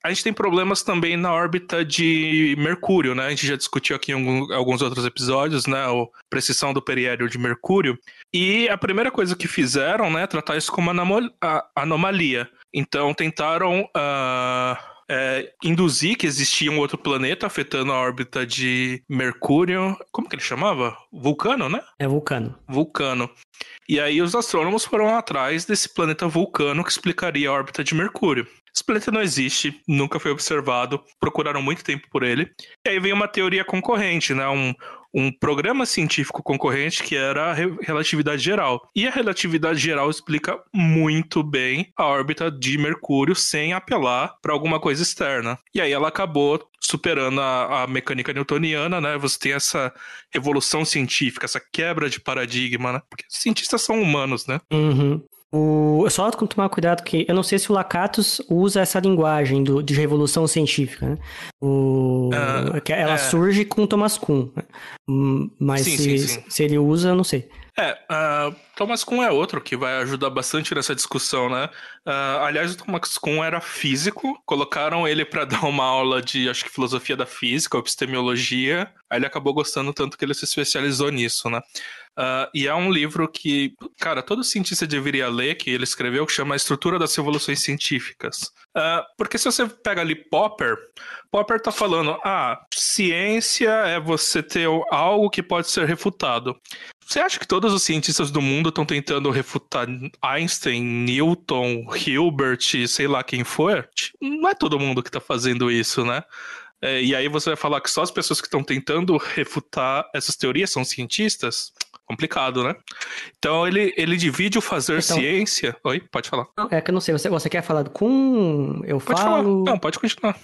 a gente tem problemas também na órbita de Mercúrio, né? A gente já discutiu aqui em alguns outros episódios, né? A precisão do periélio de Mercúrio. E a primeira coisa que fizeram, né? Tratar isso como uma anomalia. Então tentaram uh, é, induzir que existia um outro planeta afetando a órbita de Mercúrio. Como que ele chamava? Vulcano, né? É Vulcano. Vulcano. E aí os astrônomos foram atrás desse planeta Vulcano que explicaria a órbita de Mercúrio. Planeta não existe, nunca foi observado, procuraram muito tempo por ele. E aí vem uma teoria concorrente, né? Um, um programa científico concorrente que era a relatividade geral. E a relatividade geral explica muito bem a órbita de Mercúrio sem apelar para alguma coisa externa. E aí ela acabou superando a, a, mecânica newtoniana, né? Você tem essa revolução científica, essa quebra de paradigma, né? Porque cientistas são humanos, né? Uhum. O, só tomar cuidado que eu não sei se o Lacatus usa essa linguagem do, de revolução científica, né? O, uh, ela é. surge com Thomas Kuhn, né? Mas sim, se, sim, sim. se ele usa, eu não sei. É, uh, Thomas Kuhn é outro que vai ajudar bastante nessa discussão, né? Uh, aliás, o Thomas Kuhn era físico, colocaram ele para dar uma aula de, acho que filosofia da física, epistemologia, aí ele acabou gostando tanto que ele se especializou nisso, né? Uh, e é um livro que, cara, todo cientista deveria ler, que ele escreveu, que chama Estrutura das Revoluções Científicas. Uh, porque se você pega ali Popper, Popper tá falando, ah, ciência é você ter algo que pode ser refutado. Você acha que todos os cientistas do mundo estão tentando refutar Einstein, Newton, Hilbert, sei lá quem for? Não é todo mundo que está fazendo isso, né? É, e aí você vai falar que só as pessoas que estão tentando refutar essas teorias são cientistas? Complicado, né? Então ele, ele divide o fazer então, ciência. Oi, pode falar. É que eu não sei, você, você quer falar com. Eu pode falo. Falar. Não, pode continuar.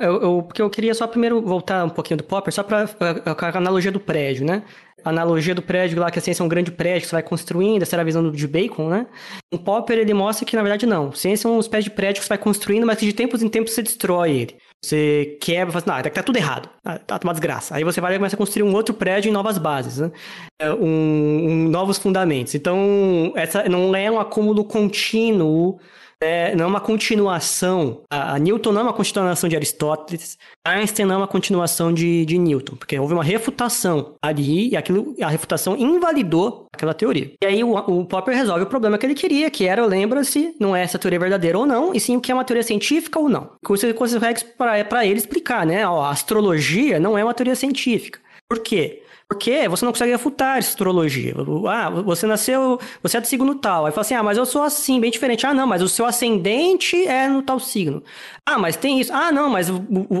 Eu, eu, porque eu queria só primeiro voltar um pouquinho do Popper, só para a analogia do prédio, né? A analogia do prédio lá, que a ciência é um grande prédio que você vai construindo, essa era a visão de Bacon, né? O Popper, ele mostra que, na verdade, não. Ciência é um espécie de prédio que você vai construindo, mas que de tempos em tempos você destrói ele. Você quebra e fala assim, não, tá tudo errado, ah, tá uma desgraça. Aí você vai e começa a construir um outro prédio em novas bases, né? É, um, um, novos fundamentos. Então, essa não é um acúmulo contínuo é, não é uma continuação. A, a, Newton não é uma continuação de Aristóteles, Einstein não é uma continuação de, de Newton, porque houve uma refutação ali e aquilo, a refutação invalidou aquela teoria. E aí o, o Popper resolve o problema que ele queria, que era, lembra-se, não é essa teoria verdadeira ou não, e sim o que é uma teoria científica ou não. Você consegue para ele explicar, né? Ó, a astrologia não é uma teoria científica. Por quê? Porque você não consegue refutar essa astrologia. Ah, você nasceu, você é do signo tal. Aí fala assim, ah, mas eu sou assim, bem diferente. Ah, não, mas o seu ascendente é no tal signo. Ah, mas tem isso. Ah, não, mas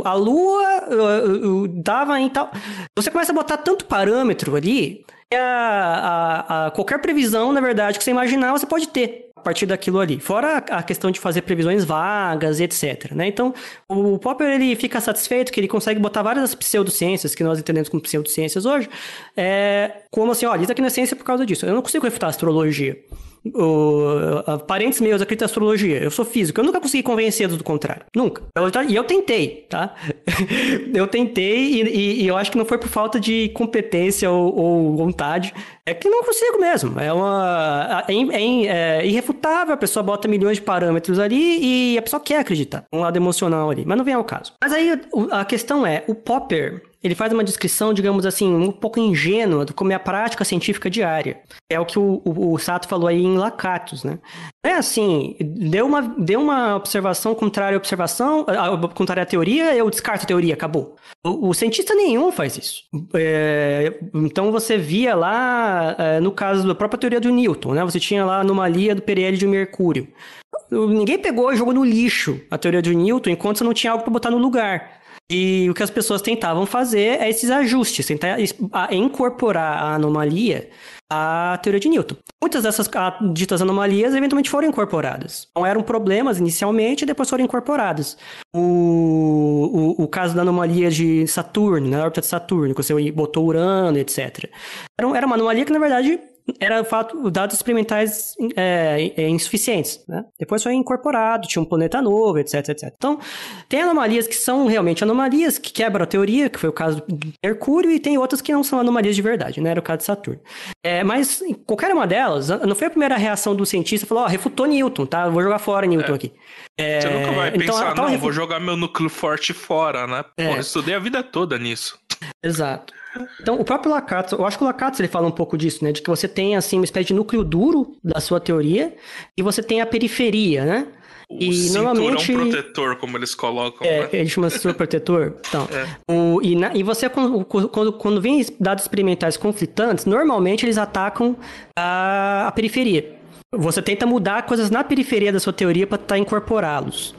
a lua dava em tal. Você começa a botar tanto parâmetro ali, a, a, a, qualquer previsão, na verdade, que você imaginar, você pode ter partir daquilo ali. Fora a questão de fazer previsões vagas, etc. Né? Então, o Popper ele fica satisfeito que ele consegue botar várias pseudociências que nós entendemos como pseudociências hoje, é, como assim, olha, isso aqui não é ciência por causa disso. Eu não consigo refutar a astrologia o, parentes meus acreditam em astrologia. Eu sou físico. Eu nunca consegui convencê-los do contrário. Nunca. Eu, e eu tentei, tá? eu tentei e, e, e, eu acho que não foi por falta de competência ou, ou vontade. É que não consigo mesmo. É uma. É, é, é, irrefutável. A pessoa bota milhões de parâmetros ali e a pessoa quer acreditar. Um lado emocional ali. Mas não vem ao caso. Mas aí a questão é: o Popper ele faz uma descrição, digamos assim, um pouco ingênua do como é a prática científica diária. É o que o, o, o Sato falou aí em Lacatus, né? É assim, deu uma, deu uma observação contrária à observação, contrária à teoria, eu descarto a teoria, acabou. O, o cientista nenhum faz isso. É, então você via lá, é, no caso da própria teoria do Newton, né? Você tinha lá a anomalia do periélio de Mercúrio. Ninguém pegou e jogou no lixo a teoria de Newton enquanto você não tinha algo para botar no lugar. E o que as pessoas tentavam fazer é esses ajustes, tentar incorporar a anomalia à teoria de Newton. Muitas dessas ditas anomalias eventualmente foram incorporadas. Não eram problemas inicialmente e depois foram incorporadas. O, o, o caso da anomalia de Saturno, na órbita de Saturno, que você botou Urano, etc. Era uma anomalia que, na verdade, era fato, dados experimentais é, é, insuficientes. Né? Depois foi incorporado, tinha um planeta novo, etc, etc. Então, tem anomalias que são realmente anomalias, que quebram a teoria, que foi o caso do Mercúrio, e tem outras que não são anomalias de verdade, né? Era o caso de Saturno. É, mas qualquer uma delas, não foi a primeira reação do cientista, falou, ó, oh, refutou Newton, tá? Vou jogar fora Newton é. aqui. É, Você nunca vai então, pensar, não, vou jogar meu núcleo forte fora, né? Pô, é. estudei a vida toda nisso. Exato. Então, o próprio Lakatos, eu acho que o Lakatos ele fala um pouco disso, né? De que você tem, assim, uma espécie de núcleo duro da sua teoria e você tem a periferia, né? O e normalmente protetor, como eles colocam. É, né? ele chama cinturão protetor. Então, é. o, e, na, e você, quando, quando, quando vem dados experimentais conflitantes, normalmente eles atacam a, a periferia. Você tenta mudar coisas na periferia da sua teoria para tentar incorporá-los.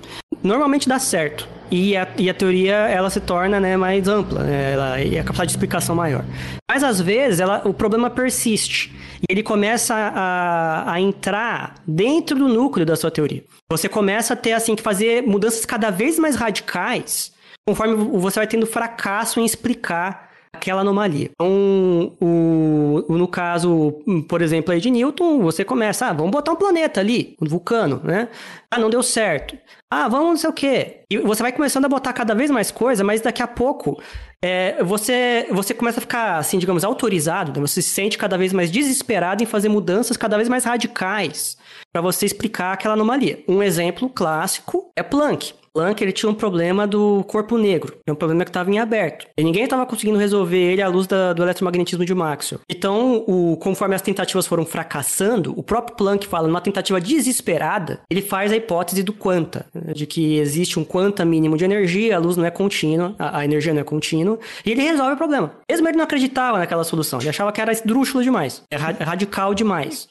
Normalmente dá certo. E a, e a teoria ela se torna né, mais ampla, né? ela, e a capacidade de explicação maior. Mas às vezes ela, o problema persiste e ele começa a, a entrar dentro do núcleo da sua teoria. Você começa a ter assim que fazer mudanças cada vez mais radicais conforme você vai tendo fracasso em explicar aquela anomalia. Então, o, o, no caso, por exemplo, aí de Newton, você começa, ah, vamos botar um planeta ali, um vulcano, né? Ah, não deu certo. Ah, vamos não sei o quê. E você vai começando a botar cada vez mais coisa, mas daqui a pouco é, você, você começa a ficar, assim, digamos, autorizado, né? você se sente cada vez mais desesperado em fazer mudanças cada vez mais radicais para você explicar aquela anomalia. Um exemplo clássico é Planck. Planck ele tinha um problema do corpo negro, é um problema que estava em aberto. E ninguém estava conseguindo resolver ele à luz da, do eletromagnetismo de Maxwell. Então, o, conforme as tentativas foram fracassando, o próprio Planck fala, numa tentativa desesperada, ele faz a hipótese do quanta, né, de que existe um quanta mínimo de energia, a luz não é contínua, a, a energia não é contínua, e ele resolve o problema. Mesmo ele não acreditava naquela solução, ele achava que era esdrúxulo demais, é radical demais.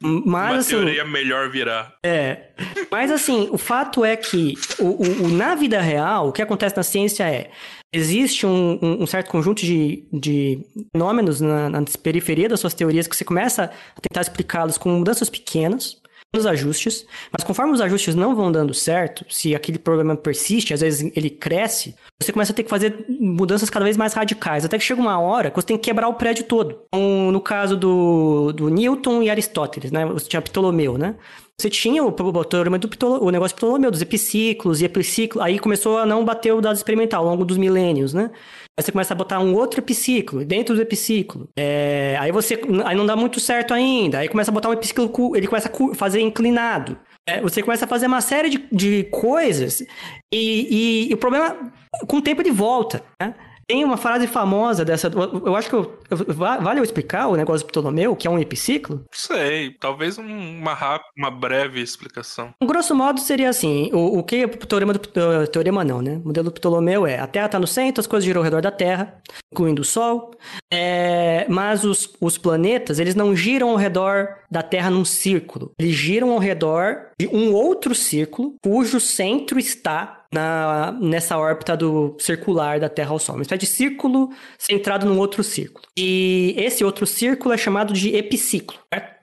Mas, Uma assim, teoria melhor virar. É. Mas assim, o fato é que o, o, na vida real, o que acontece na ciência é existe um, um, um certo conjunto de, de fenômenos na, na, periferia das suas teorias que você começa a tentar explicá-los com mudanças pequenas. Os ajustes, mas conforme os ajustes não vão dando certo, se aquele problema persiste, às vezes ele cresce, você começa a ter que fazer mudanças cada vez mais radicais, até que chega uma hora que você tem que quebrar o prédio todo. Então, no caso do, do Newton e Aristóteles, né? Você tinha Ptolomeu, né? Você tinha o, o do Ptolomeu, o negócio do Ptolomeu, dos epiciclos e epiciclos, aí começou a não bater o dado experimental ao longo dos milênios, né? Aí você começa a botar um outro epiciclo dentro do epiciclo. É, aí você. Aí não dá muito certo ainda. Aí começa a botar um epiciclo, ele começa a fazer inclinado. É, você começa a fazer uma série de, de coisas e, e, e o problema, com o tempo ele volta, né? Tem uma frase famosa dessa. Eu acho que eu, vale eu explicar o negócio do Ptolomeu, que é um epiciclo? Sei, talvez uma rápida, uma breve explicação. Grosso modo seria assim: o, o que o teorema do teorema não, né? O modelo do Ptolomeu é a Terra está no centro, as coisas giram ao redor da Terra, incluindo o Sol, é, mas os, os planetas eles não giram ao redor da Terra num círculo, eles giram ao redor de um outro círculo cujo centro está na, nessa órbita do circular da Terra ao Sol. Uma espécie de círculo centrado num outro círculo. E esse outro círculo é chamado de epiciclo, certo?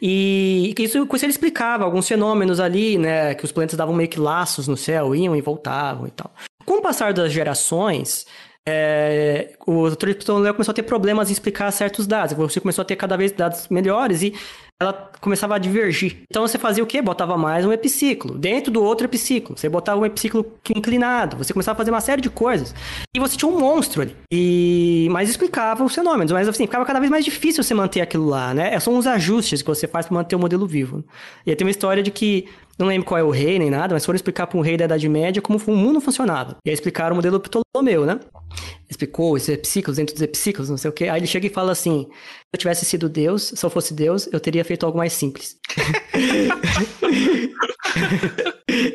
E isso, isso ele explicava alguns fenômenos ali, né? Que os planetas davam meio que laços no céu, iam e voltavam e tal. Com o passar das gerações, é, o Dr. Ptolomeu começou a ter problemas em explicar certos dados. Você começou a ter cada vez dados melhores e ela começava a divergir. Então você fazia o quê? Botava mais um epiciclo. Dentro do outro epiciclo. Você botava um epiciclo inclinado. Você começava a fazer uma série de coisas. E você tinha um monstro ali. E... Mas explicava os fenômenos. Mas assim, ficava cada vez mais difícil você manter aquilo lá, né? São os ajustes que você faz para manter o modelo vivo. E aí tem uma história de que não lembro qual é o rei nem nada, mas foram explicar para um rei da Idade Média como o mundo funcionava. E aí explicaram o modelo Ptolomeu, né? Explicou esses epiciclos dentro dos epiciclos, não sei o quê. Aí ele chega e fala assim: se eu tivesse sido Deus, se eu fosse Deus, eu teria feito algo mais simples.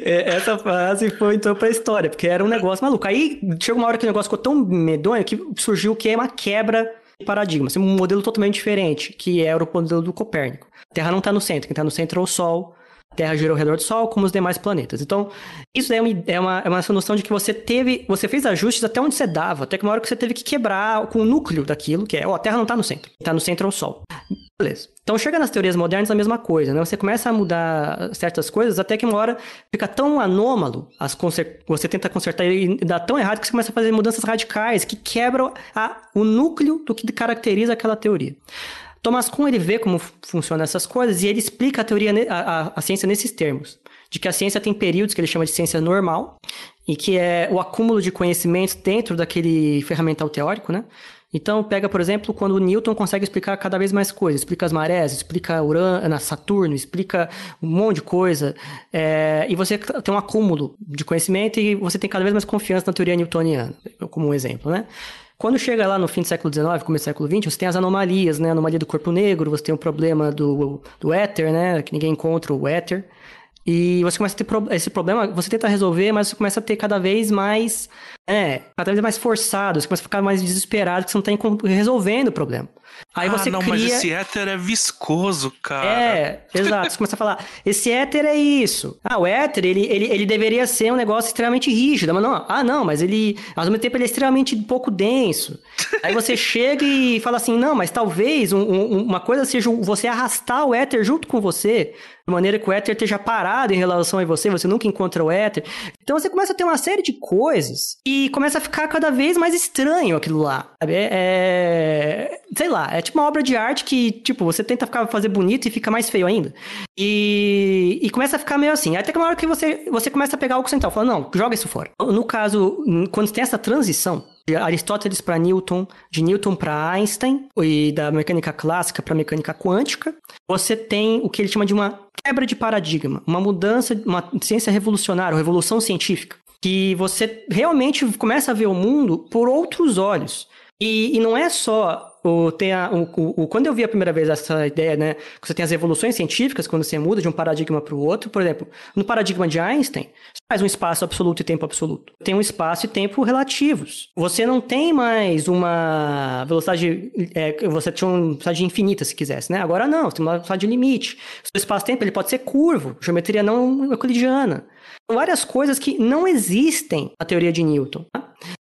É, essa frase foi então pra história, porque era um negócio maluco. Aí chegou uma hora que o negócio ficou tão medonho que surgiu o que é uma quebra de paradigma, assim, um modelo totalmente diferente, que era o modelo do Copérnico. A Terra não está no centro, quem está no centro é o Sol. Terra gira ao redor do Sol, como os demais planetas. Então, isso é uma, é uma, é uma noção de que você teve, você fez ajustes até onde você dava, até que uma hora que você teve que quebrar com o núcleo daquilo, que é, ó, a Terra não está no centro, está no centro é o Sol. Beleza. Então, chega nas teorias modernas a mesma coisa, né? Você começa a mudar certas coisas até que uma hora fica tão anômalo, as você tenta consertar e dá tão errado que você começa a fazer mudanças radicais que quebram a, o núcleo do que caracteriza aquela teoria. Thomas Kuhn ele vê como funcionam essas coisas e ele explica a teoria, a, a, a, ciência nesses termos. De que a ciência tem períodos que ele chama de ciência normal, e que é o acúmulo de conhecimentos dentro daquele ferramental teórico, né? Então, pega, por exemplo, quando Newton consegue explicar cada vez mais coisas. Explica as marés, explica Urano, Saturno, explica um monte de coisa. É, e você tem um acúmulo de conhecimento e você tem cada vez mais confiança na teoria newtoniana, como um exemplo, né? Quando chega lá no fim do século XIX, começo do século XX, você tem as anomalias, né? Anomalia do corpo negro, você tem o problema do, do éter, né? Que ninguém encontra o éter. E você começa a ter pro... esse problema, você tenta resolver, mas você começa a ter cada vez mais, é, cada vez mais forçado, você começa a ficar mais desesperado, que você não está resolvendo o problema. Aí ah, você não, cria... mas esse éter é viscoso, cara. É, exato. Você começa a falar, esse éter é isso. Ah, o éter, ele, ele, ele deveria ser um negócio extremamente rígido. Mas não, ah, não, mas ele, ao mesmo tempo, ele é extremamente pouco denso. Aí você chega e fala assim, não, mas talvez um, um, uma coisa seja você arrastar o éter junto com você de maneira que o éter esteja parado em relação a você, você nunca encontra o éter. Então você começa a ter uma série de coisas e começa a ficar cada vez mais estranho aquilo lá. Sabe? É, é, sei lá, é tipo uma obra de arte que, tipo, você tenta ficar, fazer bonito e fica mais feio ainda. E, e começa a ficar meio assim. Até que uma hora que você, você começa a pegar algo central, fala, não, joga isso fora. No caso, quando tem essa transição, de Aristóteles para Newton, de Newton para Einstein e da mecânica clássica para mecânica quântica, você tem o que ele chama de uma quebra de paradigma, uma mudança, uma ciência revolucionária, uma revolução científica, que você realmente começa a ver o mundo por outros olhos. E, e não é só o, tem a, o, o, quando eu vi a primeira vez essa ideia, né, que você tem as evoluções científicas, quando você muda de um paradigma para o outro, por exemplo, no paradigma de Einstein, você faz um espaço absoluto e tempo absoluto. Tem um espaço e tempo relativos. Você não tem mais uma velocidade, é, você tinha uma velocidade infinita, se quisesse, né? Agora não, você tem uma velocidade limite. O espaço-tempo ele pode ser curvo, geometria não euclidiana. Várias coisas que não existem na teoria de Newton.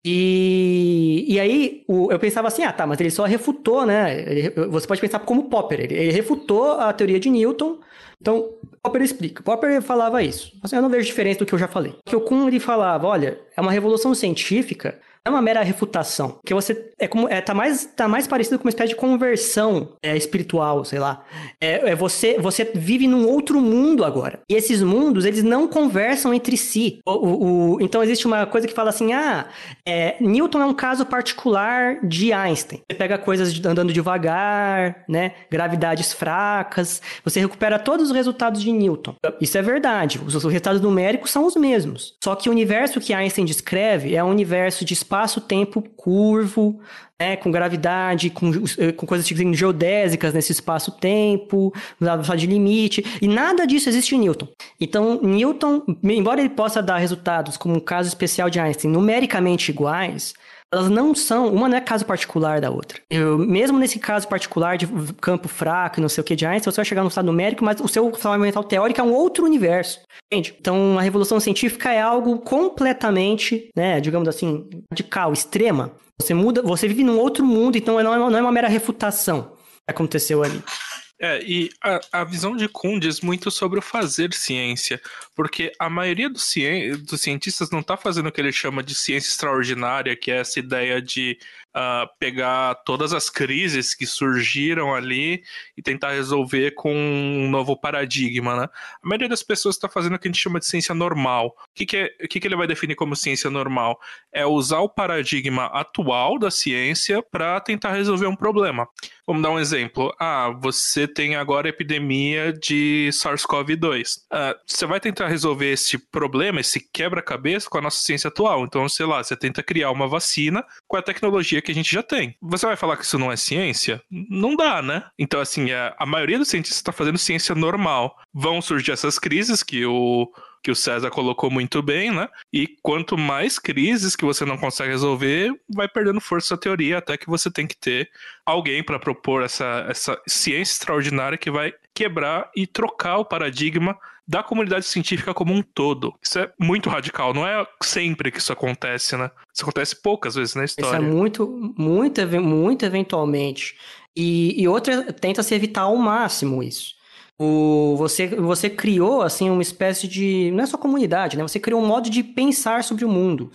E, e aí o, eu pensava assim, ah, tá, mas ele só refutou, né? Ele, você pode pensar como Popper, ele, ele refutou a teoria de Newton. Então, Popper explica. Popper falava isso. Assim, eu não vejo diferença do que eu já falei. Que o Kuhn ele falava, olha, é uma revolução científica é uma mera refutação. Que você é como é, tá mais tá mais parecido com uma espécie de conversão é, espiritual, sei lá. É, é, você você vive num outro mundo agora. E esses mundos eles não conversam entre si. O, o, o então existe uma coisa que fala assim, ah, é, Newton é um caso particular de Einstein. Você pega coisas andando devagar, né? Gravidades fracas. Você recupera todos os resultados de Newton. Isso é verdade. Os, os resultados numéricos são os mesmos. Só que o universo que Einstein descreve é um universo de espaço-tempo curvo, né, com gravidade, com, eh, com coisas geodésicas nesse espaço-tempo, velocidade de limite, e nada disso existe em Newton. Então, Newton, embora ele possa dar resultados como um caso especial de Einstein numericamente iguais, elas não são, uma não é caso particular da outra. Eu, mesmo nesse caso particular de campo fraco e não sei o que de Einstein, você vai chegar no estado numérico, mas o seu fundamental teórico é um outro universo. Entende? Então, a revolução científica é algo completamente, né, digamos assim, radical, extrema. Você muda, você vive num outro mundo, então não é não é uma mera refutação que aconteceu ali. É, e a, a visão de Kuhn diz muito sobre o fazer ciência, porque a maioria dos, dos cientistas não está fazendo o que ele chama de ciência extraordinária, que é essa ideia de uh, pegar todas as crises que surgiram ali e tentar resolver com um novo paradigma, né? A maioria das pessoas está fazendo o que a gente chama de ciência normal. O que, que, é, o que, que ele vai definir como ciência normal? É usar o paradigma atual da ciência para tentar resolver um problema. Vamos dar um exemplo. Ah, você tem agora epidemia de SARS-CoV-2. Ah, você vai tentar resolver esse problema, esse quebra-cabeça com a nossa ciência atual. Então, sei lá, você tenta criar uma vacina com a tecnologia que a gente já tem. Você vai falar que isso não é ciência? Não dá, né? Então, assim, a, a maioria dos cientistas está fazendo ciência normal. Vão surgir essas crises que o que o César colocou muito bem, né? E quanto mais crises que você não consegue resolver, vai perdendo força a teoria, até que você tem que ter alguém para propor essa, essa ciência extraordinária que vai quebrar e trocar o paradigma da comunidade científica como um todo. Isso é muito radical, não é sempre que isso acontece, né? Isso acontece poucas vezes na história. Isso é muito, muito, muito eventualmente. E, e outra, tenta se evitar ao máximo isso. O, você, você criou, assim, uma espécie de... Não é só comunidade, né? Você criou um modo de pensar sobre o mundo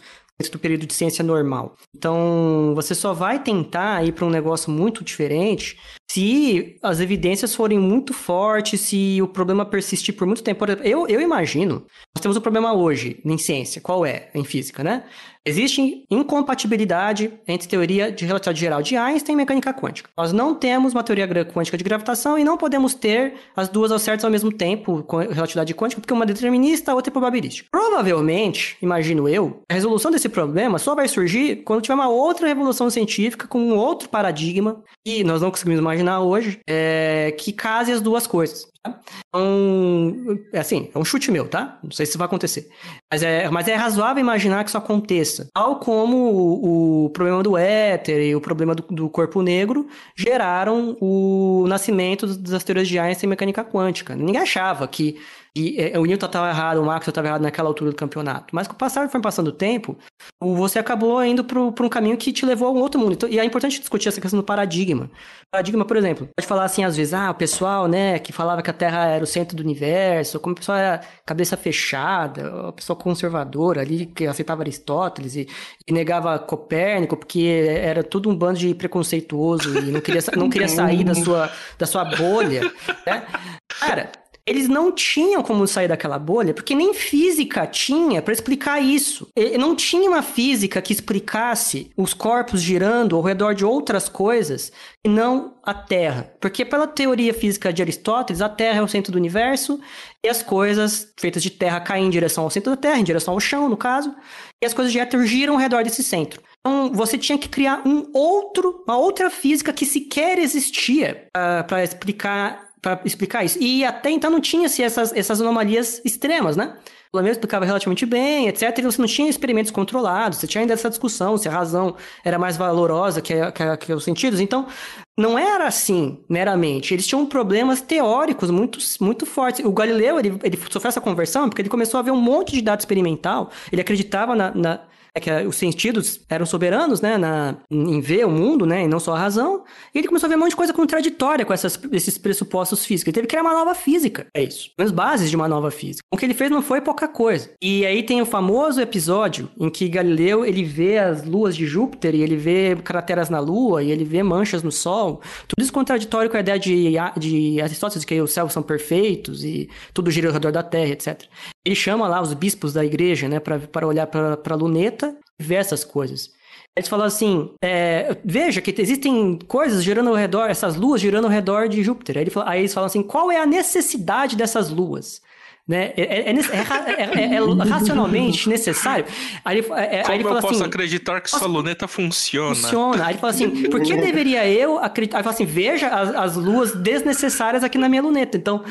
do período de ciência normal. Então, você só vai tentar ir para um negócio muito diferente se as evidências forem muito fortes, se o problema persistir por muito tempo. Eu, eu imagino, nós temos um problema hoje em ciência. Qual é? Em física, né? Existe incompatibilidade entre teoria de relatividade geral de Einstein e mecânica quântica. Nós não temos uma teoria quântica de gravitação e não podemos ter as duas ao certo ao mesmo tempo, relatividade quântica, porque uma é determinista, a outra é probabilística. Provavelmente, imagino eu, a resolução desse problema só vai surgir quando tiver uma outra revolução científica com um outro paradigma, e nós não conseguimos imaginar hoje, é, que case as duas coisas. Então, é assim, é um chute meu, tá? Não sei se vai acontecer. Mas é, mas é razoável imaginar que isso aconteça. Tal como o, o problema do éter e o problema do, do, corpo negro geraram o nascimento das teorias de Einstein e mecânica quântica. Ninguém achava que e é, o Newton estava errado, o Max estava errado naquela altura do campeonato. Mas com o passar, foi passando o tempo, você acabou indo para um caminho que te levou a um outro mundo. Então, e é importante discutir essa questão do paradigma. Paradigma, por exemplo, pode falar assim às vezes, ah, o pessoal, né, que falava que a Terra era o centro do universo, como o pessoal era cabeça fechada, a pessoa conservadora ali, que aceitava Aristóteles e, e, negava Copérnico, porque era tudo um bando de preconceituoso e não queria, não queria sair da sua, da sua bolha, né? Cara, eles não tinham como sair daquela bolha, porque nem física tinha para explicar isso. E não tinha uma física que explicasse os corpos girando ao redor de outras coisas e não a Terra. Porque pela teoria física de Aristóteles, a Terra é o centro do universo e as coisas feitas de Terra caem em direção ao centro da Terra, em direção ao chão, no caso, e as coisas de éter giram ao redor desse centro. Então, você tinha que criar um outro, uma outra física que sequer existia uh, ah, para explicar para explicar isso. E até então não tinha-se essas, essas anomalias extremas, né? Ptolomeu explicava relativamente bem, etc. E você não tinha experimentos controlados, você tinha ainda essa discussão se a razão era mais valorosa que, a, que, a, que os sentidos. Então, não era assim, meramente. Eles tinham problemas teóricos muito, muito fortes. O Galileu, ele, ele sofreu essa conversão porque ele começou a ver um monte de dado experimental. Ele acreditava na, na é que os sentidos eram soberanos, né, na, em ver o mundo, né, e não só a razão. E ele começou a ver um monte de coisa contraditória com essas, esses pressupostos físicos. Ele teve que criar uma nova física. É isso. As bases de uma nova física. O que ele fez não foi pouca coisa. E aí tem o famoso episódio em que Galileu, ele vê as luas de Júpiter e ele vê crateras na Lua e ele vê manchas no Sol. Tudo isso contraditório com a ideia de, de Aristóteles de que os céus são perfeitos e tudo gira ao redor da Terra, etc. Ele chama lá os bispos da igreja, né, para olhar para a luneta ver essas coisas. Eles falam assim: é, veja que existem coisas girando ao redor, essas luas girando ao redor de Júpiter. Aí, fala, aí eles falam assim: qual é a necessidade dessas luas? Né? É, é, é, é, racionalmente necessário. Aí, Como aí ele fala eu posso assim, acreditar que sua luneta funciona? Funciona. Aí ele fala assim: por que deveria eu acreditar? Aí ele fala assim: veja as, as luas desnecessárias aqui na minha luneta. Então,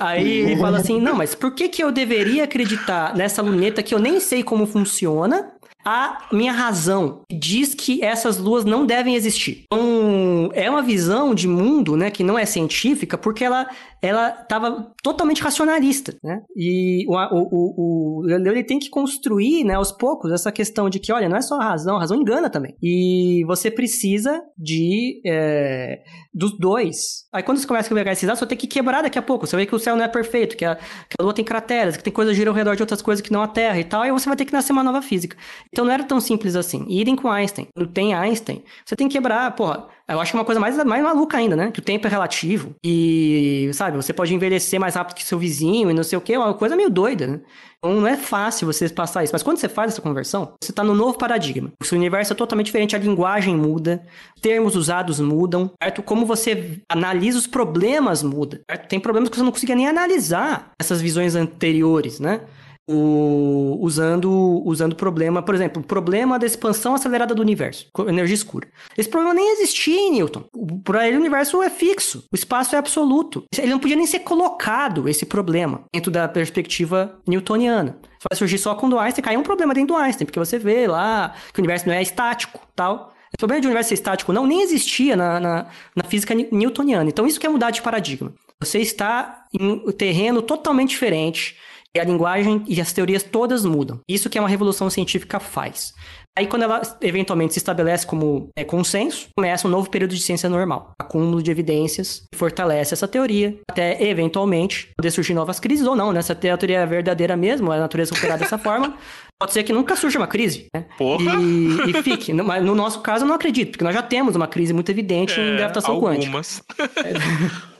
aí ele fala assim: não, mas por que, que eu deveria acreditar nessa luneta que eu nem sei como funciona? A minha razão diz que essas luas não devem existir. Então, é uma visão de mundo, né, que não é científica, porque ela ela estava totalmente racionalista, né? E o, o, o, ele tem que construir, né, aos poucos, essa questão de que, olha, não é só a razão, a razão engana também. E você precisa de é, dos dois. Aí quando você começa a pegar esses dados, você tem que quebrar daqui a pouco. Você vê que o céu não é perfeito, que a, que a lua tem crateras, que tem coisas girando ao redor de outras coisas que não a Terra e tal, aí você vai ter que nascer uma nova física. Então não era tão simples assim. E idem com Einstein. Quando tem Einstein, você tem que quebrar, porra. Eu acho que é uma coisa mais, mais maluca ainda, né? Que o tempo é relativo. E, sabe, você pode envelhecer mais rápido que seu vizinho e não sei o quê. É uma coisa meio doida, né? Então não é fácil você passar isso. Mas quando você faz essa conversão, você está no novo paradigma. O seu universo é totalmente diferente, a linguagem muda, termos usados mudam, certo? Como você analisa os problemas muda. Certo? Tem problemas que você não conseguia nem analisar essas visões anteriores, né? O, usando usando problema, por exemplo, o problema da expansão acelerada do universo, energia escura. Esse problema nem existia em Newton. Para ele o universo é fixo, o espaço é absoluto. Ele não podia nem ser colocado esse problema dentro da perspectiva newtoniana. Vai surgir só quando Einstein caiu um problema dentro do Einstein, porque você vê lá que o universo não é estático, tal. O problema de um universo estático não nem existia na, na, na física newtoniana. Então isso quer mudar de paradigma. Você está em um terreno totalmente diferente e a linguagem e as teorias todas mudam. Isso que é uma revolução científica faz. Aí, quando ela eventualmente se estabelece como é, consenso, começa um novo período de ciência normal. Acúmulo de evidências fortalece essa teoria, até eventualmente poder surgir novas crises ou não, né? Se a teoria é verdadeira mesmo, a natureza operar dessa forma, pode ser que nunca surja uma crise. Né? Porra! E, e fique. Mas no nosso caso, eu não acredito, porque nós já temos uma crise muito evidente é, em gravitação algumas. quântica.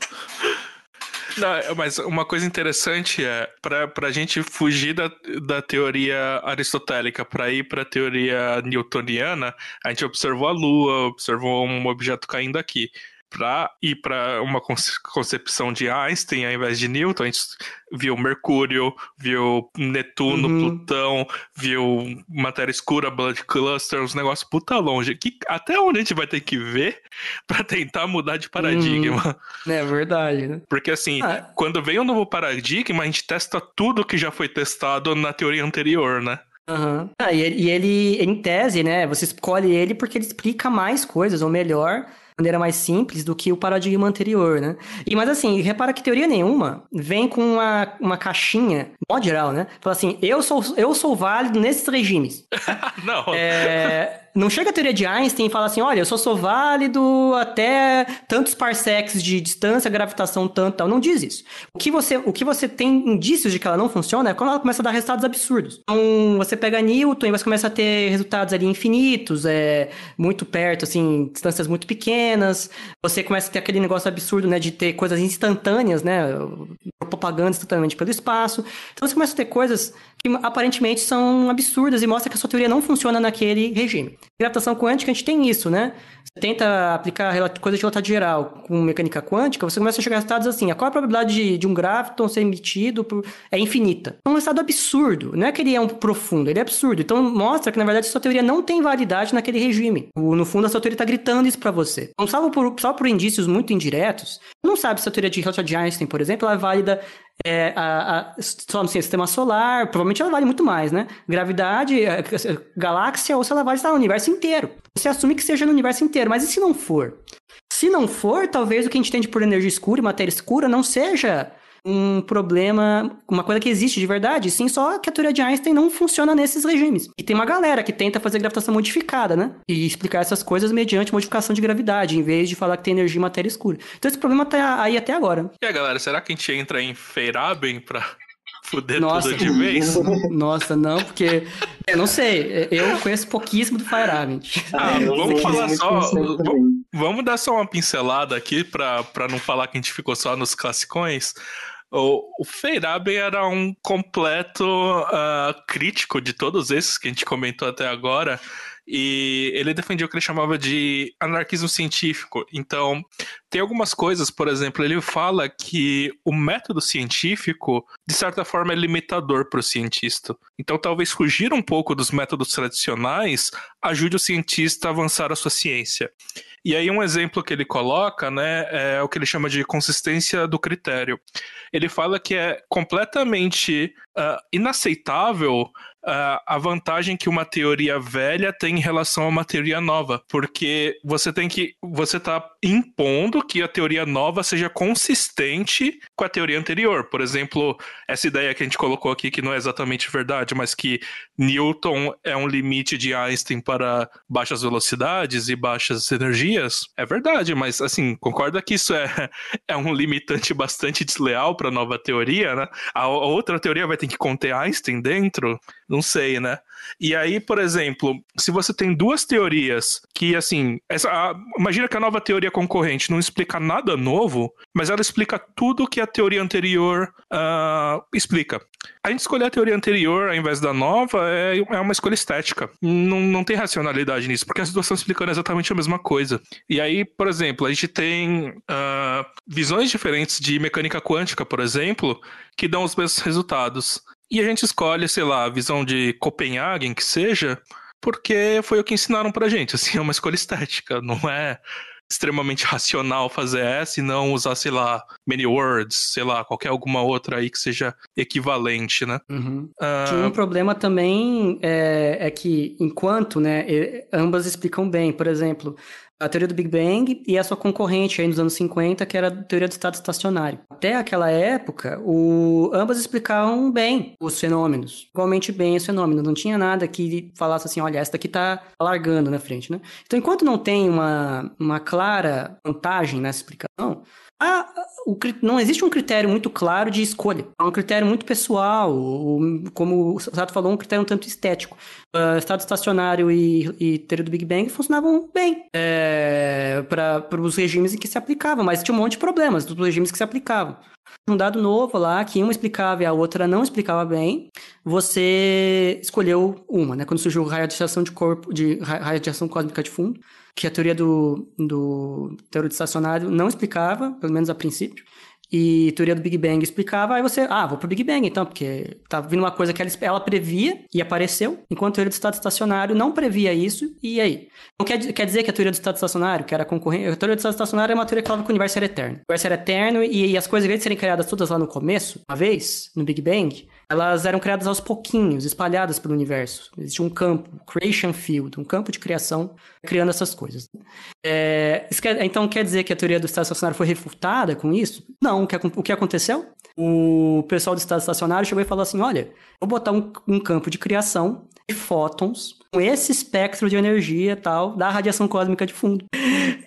Não, mas uma coisa interessante é, para a gente fugir da, da teoria aristotélica para ir para a teoria newtoniana, a gente observou a Lua, observou um objeto caindo aqui para ir para uma concepção de Einstein ao invés de Newton, a gente viu Mercúrio, viu Netuno, uhum. Plutão, viu matéria escura, Blood Cluster, uns negócios puta longe. Que, até onde a gente vai ter que ver para tentar mudar de paradigma? Uhum. É verdade, né? Porque assim, ah. quando vem um novo paradigma, a gente testa tudo que já foi testado na teoria anterior, né? Uhum. Ah, e, ele, e ele, em tese, né? Você escolhe ele porque ele explica mais coisas, ou melhor, maneira mais simples do que o paradigma anterior, né? E, mas assim, repara que teoria nenhuma vem com uma, uma caixinha, modo geral, né? Fala assim, eu sou, eu sou válido nesses regimes. Não. É, não chega a teoria de Einstein e fala assim, olha, eu só sou válido até tantos parsecs de distância, gravitação tanto, tal. Não diz isso. O que você, o que você tem indícios de que ela não funciona é quando ela começa a dar resultados absurdos. Então, você pega Newton e você começa a ter resultados ali infinitos, é, muito perto, assim, distâncias muito pequenas. Você começa a ter aquele negócio absurdo, né, de ter coisas instantâneas, né, propaganda instantaneamente pelo espaço. Então, você começa a ter coisas que aparentemente são absurdas e mostra que a sua teoria não funciona naquele regime. Gravitação quântica, a gente tem isso, né? Você tenta aplicar coisa de relatividade geral com mecânica quântica, você começa a chegar a resultados assim, a qual a probabilidade de, de um gráfiton ser emitido por... é infinita. É um resultado absurdo, não é que ele é um profundo, ele é absurdo. Então mostra que, na verdade, sua teoria não tem validade naquele regime. No fundo, a sua teoria está gritando isso para você. Então, salvo por, só por indícios muito indiretos, não sabe se a teoria de de Einstein, por exemplo, é válida é, a, a, sistema solar, provavelmente ela vale muito mais, né? Gravidade, é, galáxia, ou se ela vale estar no universo inteiro. Você assume que seja no universo inteiro, mas e se não for? Se não for, talvez o que a gente entende por energia escura e matéria escura não seja um problema, uma coisa que existe de verdade, sim, só que a teoria de Einstein não funciona nesses regimes. E tem uma galera que tenta fazer gravitação modificada, né? E explicar essas coisas mediante modificação de gravidade, em vez de falar que tem energia e matéria escura. Então esse problema tá aí até agora. E aí, galera, será que a gente entra em Feyerabend pra fuder nossa, tudo de vez? Nossa, não, porque. Eu não sei, eu conheço pouquíssimo do Feyerabend. Ah, vamos falar só. Vamos dar só uma pincelada aqui pra, pra não falar que a gente ficou só nos classicões. O, o Feiraben era um completo uh, crítico de todos esses que a gente comentou até agora. E ele defendia o que ele chamava de anarquismo científico. Então, tem algumas coisas, por exemplo, ele fala que o método científico, de certa forma, é limitador para o cientista. Então, talvez fugir um pouco dos métodos tradicionais ajude o cientista a avançar a sua ciência. E aí um exemplo que ele coloca, né, é o que ele chama de consistência do critério. Ele fala que é completamente uh, inaceitável a vantagem que uma teoria velha tem em relação a uma teoria nova, porque você tem que você está impondo que a teoria nova seja consistente com a teoria anterior. Por exemplo, essa ideia que a gente colocou aqui que não é exatamente verdade, mas que Newton é um limite de Einstein para baixas velocidades e baixas energias, é verdade, mas assim, concorda que isso é, é um limitante bastante desleal para a nova teoria, né? A, a outra teoria vai ter que conter Einstein dentro? Não sei, né? E aí, por exemplo, se você tem duas teorias que, assim, essa, a, imagina que a nova teoria concorrente não explica nada novo, mas ela explica tudo que a teoria anterior uh, explica. A gente escolher a teoria anterior ao invés da nova é, é uma escolha estética. Não, não tem racionalidade nisso, porque as duas estão explicando exatamente a mesma coisa. E aí, por exemplo, a gente tem uh, visões diferentes de mecânica quântica, por exemplo, que dão os mesmos resultados. E a gente escolhe, sei lá, a visão de Copenhagen, que seja, porque foi o que ensinaram pra gente. Assim, é uma escolha estética, não é extremamente racional fazer essa e não usar, sei lá, many words, sei lá, qualquer alguma outra aí que seja equivalente, né? Uhum. Uh... Um problema também é, é, que, enquanto, né, ambas explicam bem, por exemplo, a teoria do Big Bang e a sua concorrente aí nos anos 50, que era a teoria do estado estacionário. Até aquela época, o... ambas explicavam bem os fenômenos, igualmente bem os fenômenos. Não tinha nada que falasse assim, olha, essa daqui tá largando na frente, né? Então, enquanto não tem uma, uma clara vantagem nessa explicação, ah, o, não existe um critério muito claro de escolha. É um critério muito pessoal, como o Sato falou, um critério um tanto estético. Uh, estado estacionário e, e teoria do Big Bang funcionavam bem é, para os regimes em que se aplicavam, mas tinha um monte de problemas dos regimes que se aplicavam. Um dado novo lá, que uma explicava e a outra não explicava bem, você escolheu uma, né? Quando surgiu radiação de corpo, de radiação cósmica de fundo, que a teoria do, do teoria de estacionário não explicava, pelo menos a princípio, e a teoria do Big Bang explicava, aí você, ah, vou pro Big Bang então, porque tá vindo uma coisa que ela, ela previa e apareceu, enquanto a teoria do estado estacionário não previa isso, e aí? Não quer, quer dizer que a teoria do estado estacionário, que era concorrente, a teoria do estado estacionário é uma teoria que falava que o universo era eterno. O universo era eterno e, e as coisas, em vez de serem criadas todas lá no começo, uma vez, no Big Bang, elas eram criadas aos pouquinhos, espalhadas pelo universo. Existia um campo, creation field, um campo de criação, criando essas coisas. É, quer, então quer dizer que a teoria do estado estacionário foi refutada com isso? Não. O que, o que aconteceu? O pessoal do estado estacionário chegou e falou assim: olha, vou botar um, um campo de criação de fótons com esse espectro de energia tal da radiação cósmica de fundo.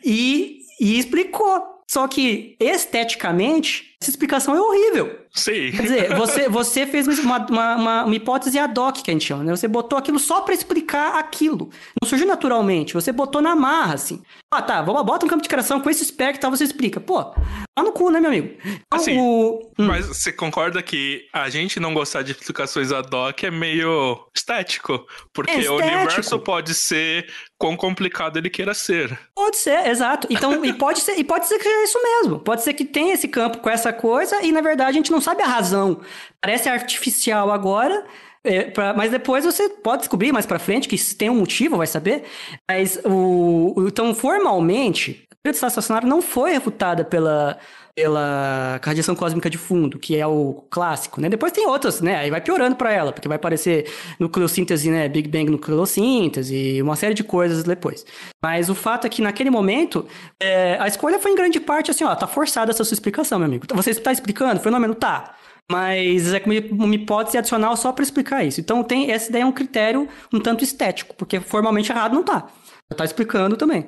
E, e explicou. Só que esteticamente, essa explicação é horrível. Sim. Quer dizer, você, você fez uma, uma, uma, hipótese ad hoc, que a gente chama, né? Você botou aquilo só para explicar aquilo. Não surgiu naturalmente. Você botou na marra, assim. Ah, tá, vamos, bota um campo de criação com esse espectro, você explica. Pô, tá no cu, né, meu amigo? Então, assim, o... hum. Mas você concorda que a gente não gostar de explicações ad hoc é meio estético? Porque é estético. o universo pode ser quão complicado ele queira ser. Pode ser, exato. Então, e pode ser, e pode ser que é isso mesmo. Pode ser que tenha esse campo com essa coisa e, na verdade, a gente não sabe a razão. Parece artificial agora, é, pra, mas depois você pode descobrir mais para frente que tem um motivo, vai saber. Mas o, o então, formalmente, a teoria do estado estacionário não foi refutada pela, pela radiação cósmica de fundo, que é o clássico, né? Depois tem outras, né? Aí vai piorando para ela, porque vai aparecer nucleossíntese, né? Big Bang nucleossíntese, uma série de coisas depois. Mas o fato é que naquele momento, é, a escolha foi em grande parte assim, ó, tá forçada essa sua explicação, meu amigo. Você está explicando fenômeno? Tá. Mas é uma hipótese adicional só para explicar isso. Então tem esse daí é um critério um tanto estético, porque formalmente errado não tá. Tá explicando também.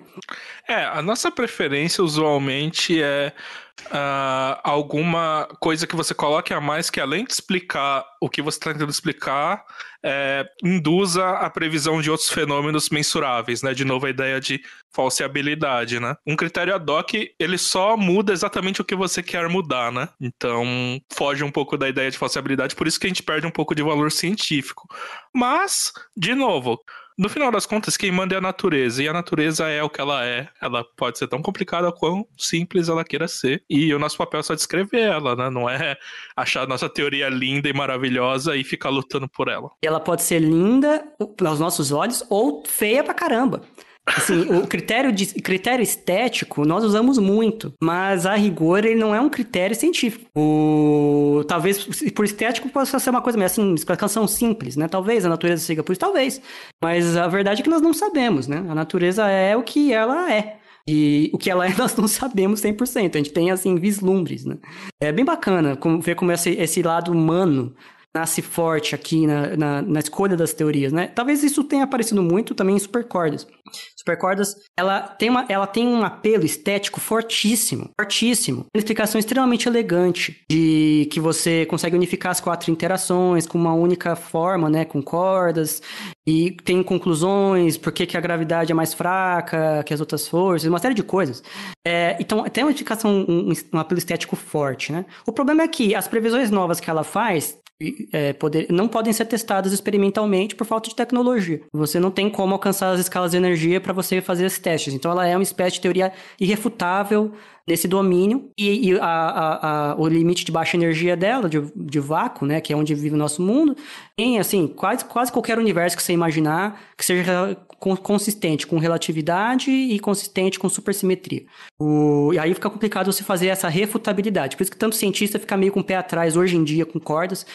É, a nossa preferência usualmente é uh, alguma coisa que você coloque a mais que além de explicar o que você está tentando explicar, é, induza a previsão de outros fenômenos mensuráveis, né? De novo, a ideia de falseabilidade, né? Um critério ad hoc, ele só muda exatamente o que você quer mudar, né? Então, foge um pouco da ideia de falseabilidade, por isso que a gente perde um pouco de valor científico. Mas, de novo, no final das contas, quem manda é a natureza, e a natureza é o que ela é. Ela pode ser tão complicada quão simples ela queira ser, e o nosso papel é só descrever ela, né? Não é achar a nossa teoria linda e maravilhosa e ficar lutando por ela. Ela pode ser linda aos nossos olhos ou feia pra caramba. Assim, o critério, de, critério estético nós usamos muito, mas a rigor ele não é um critério científico. O, talvez por estético possa ser uma coisa meio assim, explicação simples, né? Talvez a natureza siga por isso, talvez. Mas a verdade é que nós não sabemos, né? A natureza é o que ela é. E o que ela é, nós não sabemos 100%. A gente tem, assim, vislumbres, né? É bem bacana ver como esse, esse lado humano nasce forte aqui na, na, na, escolha das teorias, né? Talvez isso tenha aparecido muito também em supercordas. Supercordas, ela tem, uma, ela tem um apelo estético fortíssimo, fortíssimo. Uma explicação extremamente elegante de que você consegue unificar as quatro interações com uma única forma, né? Com cordas e tem conclusões, por que, que a gravidade é mais fraca que as outras forças, uma série de coisas. É, então, tem uma explicação, um, um apelo estético forte, né? O problema é que as previsões novas que ela faz é, poder, não podem ser testadas experimentalmente por falta de tecnologia. Você não tem como alcançar as escalas de energia para você fazer esses testes. Então, ela é uma espécie de teoria irrefutável desse domínio e, e a, a, a, o limite de baixa energia dela, de, de vácuo, né, que é onde vive o nosso mundo, em assim quase, quase qualquer universo que você imaginar que seja consistente com relatividade e consistente com supersimetria. O, e aí fica complicado você fazer essa refutabilidade. Por isso que tanto cientista fica meio com o pé atrás hoje em dia com cordas.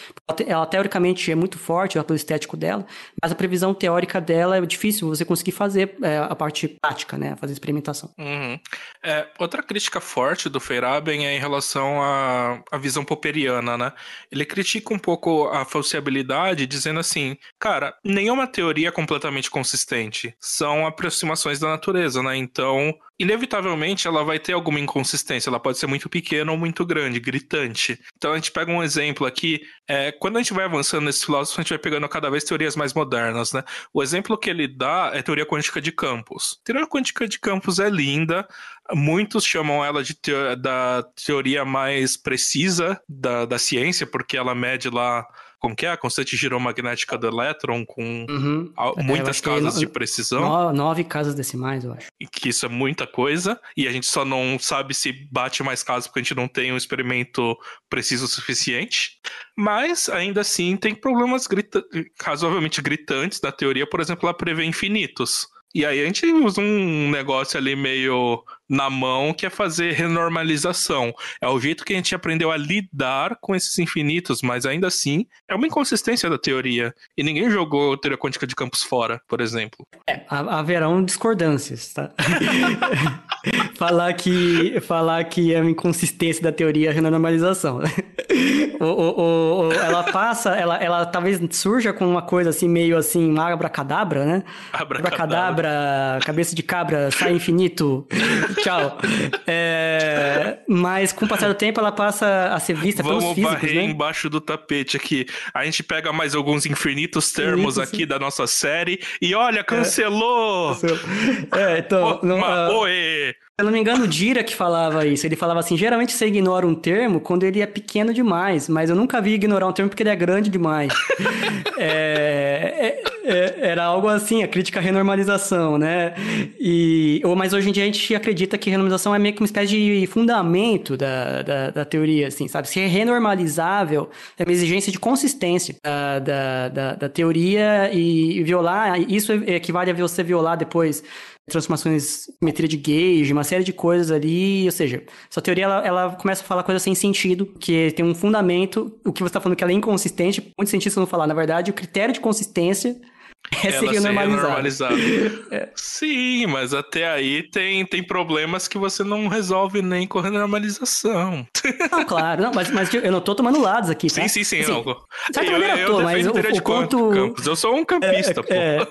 Ela, teoricamente é muito forte, o apelo estético dela, mas a previsão teórica dela é difícil você conseguir fazer é, a parte prática, né, fazer experimentação. Uhum. É, outra crítica forte do Feyerabend é em relação à, à visão popperiana, né? Ele critica um pouco a falseabilidade, dizendo assim, cara, nenhuma teoria é completamente consistente são aproximações da natureza, né? Então, inevitavelmente ela vai ter alguma inconsistência. Ela pode ser muito pequena ou muito grande, gritante. Então a gente pega um exemplo aqui. É, quando a gente vai avançando nesse filósofo, a gente vai pegando cada vez teorias mais modernas, né? O exemplo que ele dá é teoria quântica de campos. teoria quântica de campos é linda. Muitos chamam ela de da teoria mais precisa da, da ciência, porque ela mede lá como que é? A constante giromagnética do elétron com uhum. É, muitas casas no... de precisão. No, nove casas decimais, eu acho. E que isso é muita coisa, e a gente só não sabe se bate mais casas porque a gente não tem um experimento preciso o suficiente. Mas, ainda assim, tem problemas grita... razoavelmente gritantes da teoria, por exemplo, ela prevê infinitos. E aí a gente usa um negócio ali meio na mão que é fazer renormalização. É o jeito que a gente aprendeu a lidar com esses infinitos, mas ainda assim é uma inconsistência da teoria. E ninguém jogou teoria quântica de campos fora, por exemplo. É, haverão discordâncias, tá? falar que falar que é uma inconsistência da teoria renormalização. o, o, o, ela passa, ela, ela talvez surja com uma coisa assim, meio assim, abracadabra, né? Abracadabra, cabeça de cabra, sai infinito. Tchau. É, mas com o passar do tempo ela passa a ser vista Vamos pelos físicos, varrer né? embaixo do tapete aqui. A gente pega mais alguns infinitos termos aqui da nossa série e olha, cancelou! É, é então... Não, uh... Oê! Se eu não me engano, o Dira que falava isso. Ele falava assim: geralmente você ignora um termo quando ele é pequeno demais, mas eu nunca vi ignorar um termo porque ele é grande demais. é, é, é, era algo assim, a crítica à renormalização, né? E, ou, mas hoje em dia a gente acredita que renormalização é meio que uma espécie de fundamento da, da, da teoria, assim, sabe? Se é renormalizável, é uma exigência de consistência da, da, da, da teoria e violar, isso equivale a você violar depois transformações, simetria de gauge, uma série de coisas ali, ou seja, essa teoria ela, ela começa a falar coisas sem sentido, que tem um fundamento, o que você está falando que ela é inconsistente, muitos cientistas vão falar, na verdade, o critério de consistência é ela ser normalizada. é. Sim, mas até aí tem, tem problemas que você não resolve nem com a normalização. Não, claro, não, mas, mas eu não tô tomando lados aqui, tá? Sim, sim, sim. Assim. De certa maneira eu, eu tô, mas o, o quanto... Campos. Eu sou um campista, é, pô. É,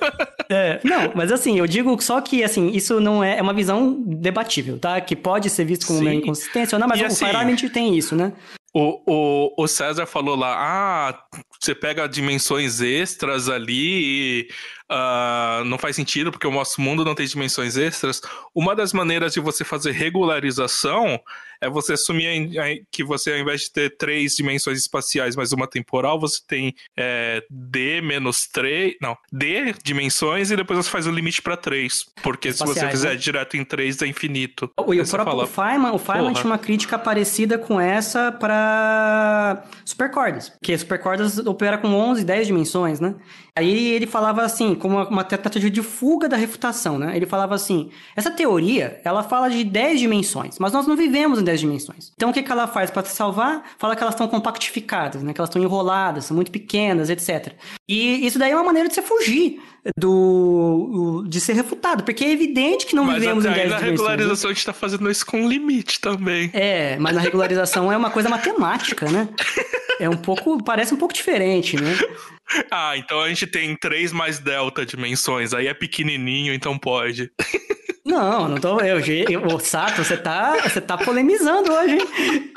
é, não, mas assim, eu digo só que, assim, isso não é, é uma visão debatível, tá? Que pode ser visto como sim. uma inconsistência ou não, mas e o assim, tem isso, né? O, o, o César falou lá, ah, você pega dimensões extras ali e uh, não faz sentido porque o nosso mundo não tem dimensões extras. Uma das maneiras de você fazer regularização é você assumir que você, ao invés de ter três dimensões espaciais mais uma temporal, você tem é, D menos 3. Não, D dimensões e depois você faz o limite para 3. Porque espaciais, se você fizer né? direto em 3 é infinito. O, e o próprio fala, Feynman, o Feynman tinha uma crítica parecida com essa para supercordas. Porque supercordas opera com 11, 10 dimensões, né? Aí ele falava assim, como uma, uma tentativa de fuga da refutação, né? Ele falava assim: essa teoria, ela fala de 10 dimensões, mas nós não vivemos em 10 dimensões. Então o que, que ela faz para se salvar? Fala que elas estão compactificadas, né? Que elas estão enroladas, são muito pequenas, etc. E isso daí é uma maneira de você fugir do de ser refutado, porque é evidente que não mas vivemos em 10 dimensões. Mas na regularização né? a gente está fazendo isso com limite também. É, mas na regularização é uma coisa matemática, né? É um pouco, parece um pouco diferente, né? Ah, então a gente tem três mais delta dimensões, aí é pequenininho, então pode. Não, não tô. Eu, eu, Sato, você tá, você tá polemizando hoje, hein?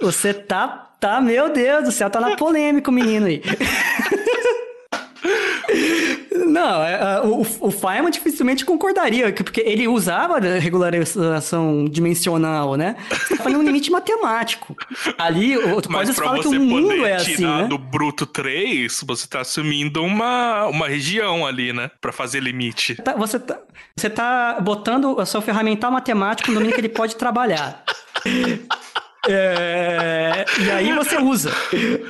Você tá, tá, meu Deus do céu, tá na polêmica o menino aí. Não, é, o, o Feynman dificilmente concordaria, porque ele usava regularização dimensional, né? Você tá falando um limite matemático. Ali, o Coisas fala que o mundo é assim, né? do bruto 3, você tá assumindo uma, uma região ali, né? Pra fazer limite. Tá, você, tá, você tá botando o seu ferramental matemático no domínio que ele pode trabalhar. É, e aí você usa.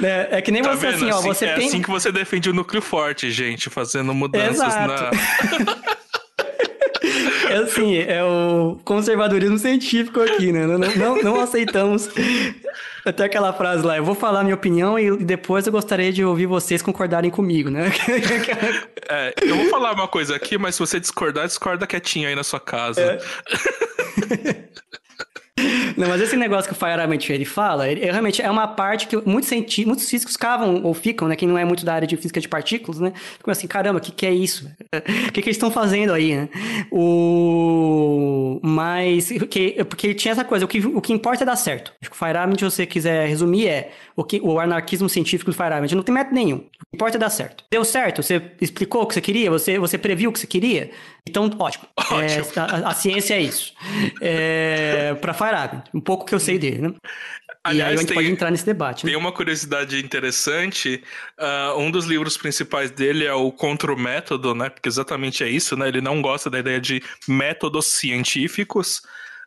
Né? É que nem tá você vendo? assim, ó. Você é tem... assim que você defende o núcleo forte, gente, fazendo mudanças Exato. na. É assim, é o conservadorismo científico aqui, né? Não, não, não aceitamos até aquela frase lá, eu vou falar minha opinião e depois eu gostaria de ouvir vocês concordarem comigo, né? É, eu vou falar uma coisa aqui, mas se você discordar, discorda quietinho aí na sua casa. É. Não, mas esse negócio que o Feyerabend ele fala, ele, realmente é uma parte que muitos, muitos físicos cavam ou ficam, né? Quem não é muito da área de física de partículas, né? Ficam assim, caramba, o que, que é isso? O que, que eles estão fazendo aí, né? O... Mas, porque, porque tinha essa coisa, o que, o que importa é dar certo. Acho que o Feyerabend, se você quiser resumir, é o, que, o anarquismo científico do Feyerabend. Não tem método nenhum. O que importa é dar certo. Deu certo? Você explicou o que você queria? Você, você previu o que você queria? Então, ótimo. ótimo. É, a, a, ciência é isso. É, para Feyerabend. Um pouco que eu sei dele, né? Aliás, e aí a gente tem, pode entrar nesse debate. Né? Tem uma curiosidade interessante. Uh, um dos livros principais dele é o Contra o Método, né? Porque exatamente é isso, né? Ele não gosta da ideia de métodos científicos.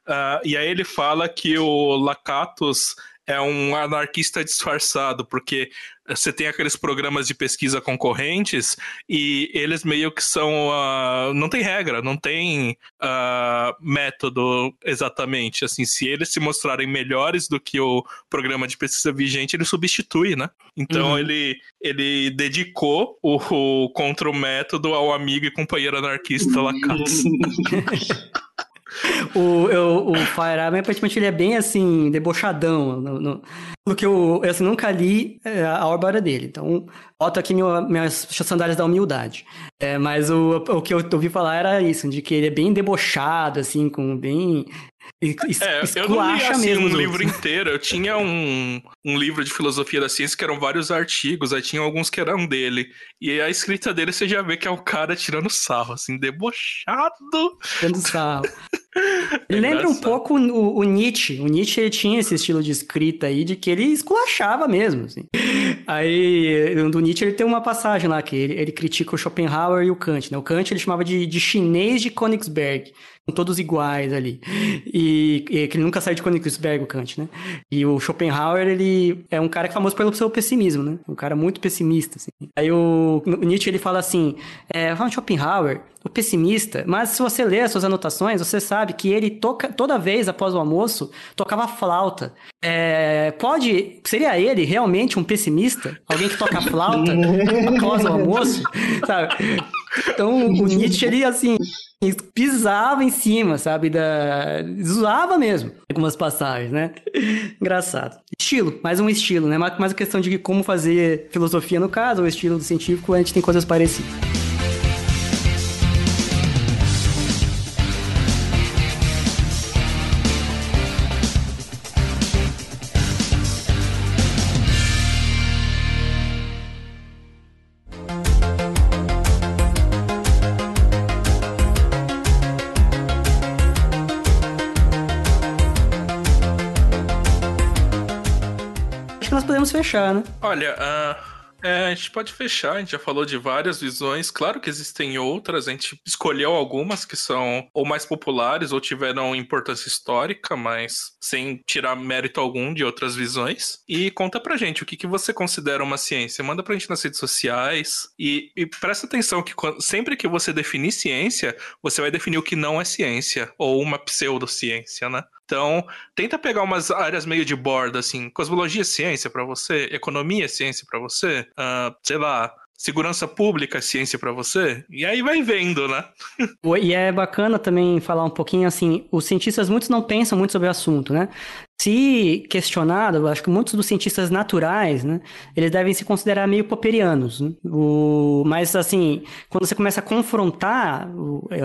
Uh, e aí ele fala que o Lakatos é um anarquista disfarçado, porque você tem aqueles programas de pesquisa concorrentes e eles meio que são. Uh, não tem regra, não tem uh, método exatamente. Assim, se eles se mostrarem melhores do que o programa de pesquisa vigente, ele substitui, né? Então uhum. ele, ele dedicou o, o contra o método ao amigo e companheiro anarquista Lacatus. o, eu, o Fire Emblem, aparentemente, ele é bem, assim, debochadão. No, no, no que eu, eu assim, nunca li é, a obra dele. Então, boto aqui minhas sandálias da humildade. É, mas o, o que eu ouvi falar era isso, de que ele é bem debochado, assim, com bem é, eu não li assim, um livro inteiro. Eu tinha um, um livro de filosofia da ciência que eram vários artigos, aí tinha alguns que eram dele. E a escrita dele você já vê que é o cara tirando sarro, assim, debochado. Tirando sarro. é Lembra um pouco o, o, Nietzsche. O Nietzsche ele tinha esse estilo de escrita aí de que ele esculachava mesmo. Assim. Aí, do Nietzsche, ele tem uma passagem lá que ele, ele critica o Schopenhauer e o Kant, né? O Kant ele chamava de, de chinês de Königsberg todos iguais ali. E, e, que ele nunca sai de Königsberg, o Kant, né? E o Schopenhauer, ele é um cara que é famoso pelo seu pessimismo, né? Um cara muito pessimista, assim. Aí o, o Nietzsche, ele fala assim, é, fala Schopenhauer, o pessimista, mas se você ler as suas anotações, você sabe que ele toca, toda vez após o almoço, tocava flauta. É, pode, seria ele realmente um pessimista? Alguém que toca flauta após o almoço? Sabe? Então, o Nietzsche, ele, assim, pisava em cima, sabe? Da... Zoava mesmo. Algumas passagens, né? Engraçado. Estilo, mais um estilo, né? Mais uma questão de como fazer filosofia no caso, ou estilo científico, a gente tem coisas parecidas. Podemos fechar, né? Olha, uh, é, a gente pode fechar, a gente já falou de várias visões. Claro que existem outras, a gente escolheu algumas que são ou mais populares ou tiveram importância histórica, mas sem tirar mérito algum de outras visões. E conta pra gente o que, que você considera uma ciência. Manda pra gente nas redes sociais e, e presta atenção que sempre que você definir ciência, você vai definir o que não é ciência ou uma pseudociência, né? Então, tenta pegar umas áreas meio de borda, assim, cosmologia é ciência para você, economia é ciência para você, uh, sei lá, segurança pública é ciência para você? E aí vai vendo, né? e é bacana também falar um pouquinho assim, os cientistas muitos não pensam muito sobre o assunto, né? Se questionado, acho que muitos dos cientistas naturais, né, eles devem se considerar meio popperianos. Né? O, mas, assim, quando você começa a confrontar,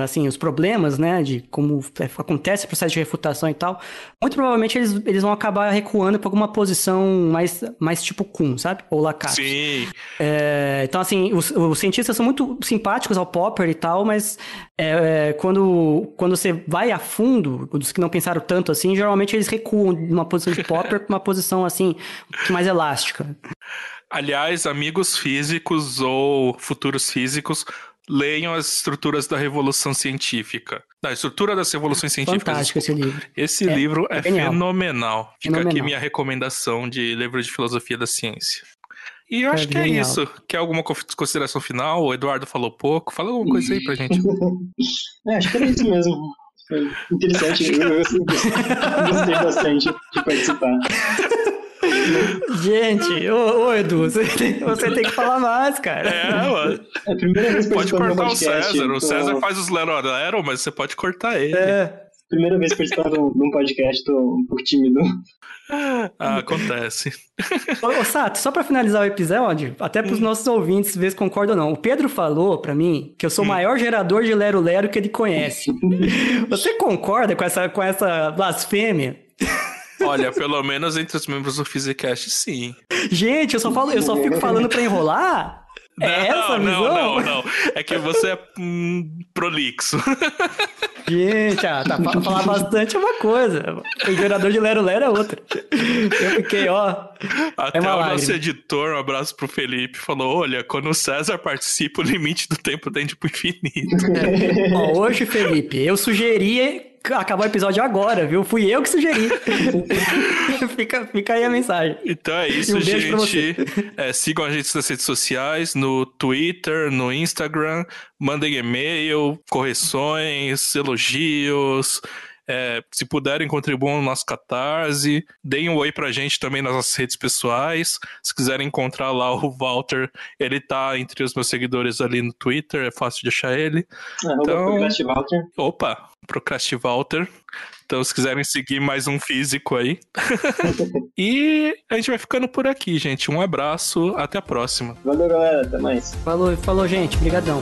assim, os problemas, né, de como acontece o processo de refutação e tal, muito provavelmente eles, eles vão acabar recuando para alguma posição mais, mais tipo Kuhn, sabe? Ou Lacan. Sim. É, então, assim, os, os, cientistas são muito simpáticos ao Popper e tal, mas é, quando, quando você vai a fundo, os que não pensaram tanto assim, geralmente eles recuam uma posição de popper para uma posição assim, mais elástica. Aliás, amigos físicos ou futuros físicos, leiam as estruturas da Revolução Científica. Da estrutura das Revoluções Científicas. Fantástico esse livro. Esse é, livro é, é fenomenal. Fica fenomenal. aqui minha recomendação de livro de filosofia da ciência. E eu é acho que é isso. Quer alguma consideração final? O Eduardo falou pouco. Fala alguma coisa aí pra gente. é, acho que era isso mesmo. Interessante, eu, eu, eu gostei bastante de participar. Gente, ô, ô, Edu, você tem, você tem que falar mais, cara. É, mano. É a primeira vez Pode cortar o César. O César faz os Lero Lero, mas você pode cortar ele. É. Primeira vez participando de um podcast, tô um pouco tímido. Ah, acontece. Ô, Sato, só pra finalizar o episódio, até pros hum. nossos ouvintes ver se concordam ou não. O Pedro falou pra mim que eu sou o hum. maior gerador de Lero Lero que ele conhece. Você concorda com essa, com essa blasfêmia? Olha, pelo menos entre os membros do Physicast, sim. Gente, eu só, falo, eu só fico falando pra enrolar? É não, é essa não, não, não. É que você é hum, prolixo. Gente, ah, tá, falar bastante é uma coisa. O gerador de Lero Lero é outra. Eu fiquei, ó. Até é o nosso editor, um abraço pro Felipe, falou: olha, quando o César participa, o limite do tempo tende pro infinito. É. Ó, hoje, Felipe, eu sugeri acabar o episódio agora, viu? Fui eu que sugeri. fica, fica aí a mensagem. Então é isso, um gente. É, sigam a gente nas redes sociais, no Twitter, no Instagram. Mandem e-mail, correções, elogios. É, se puderem, contribuam no nosso Catarse. Deem um oi pra gente também nas nossas redes pessoais. Se quiserem encontrar lá o Walter, ele tá entre os meus seguidores ali no Twitter, é fácil de achar ele. então... Walter. Opa, Walter. Então, se quiserem seguir mais um físico aí. e a gente vai ficando por aqui, gente. Um abraço, até a próxima. Valeu, galera. Até mais. Falou, falou, gente. Obrigadão.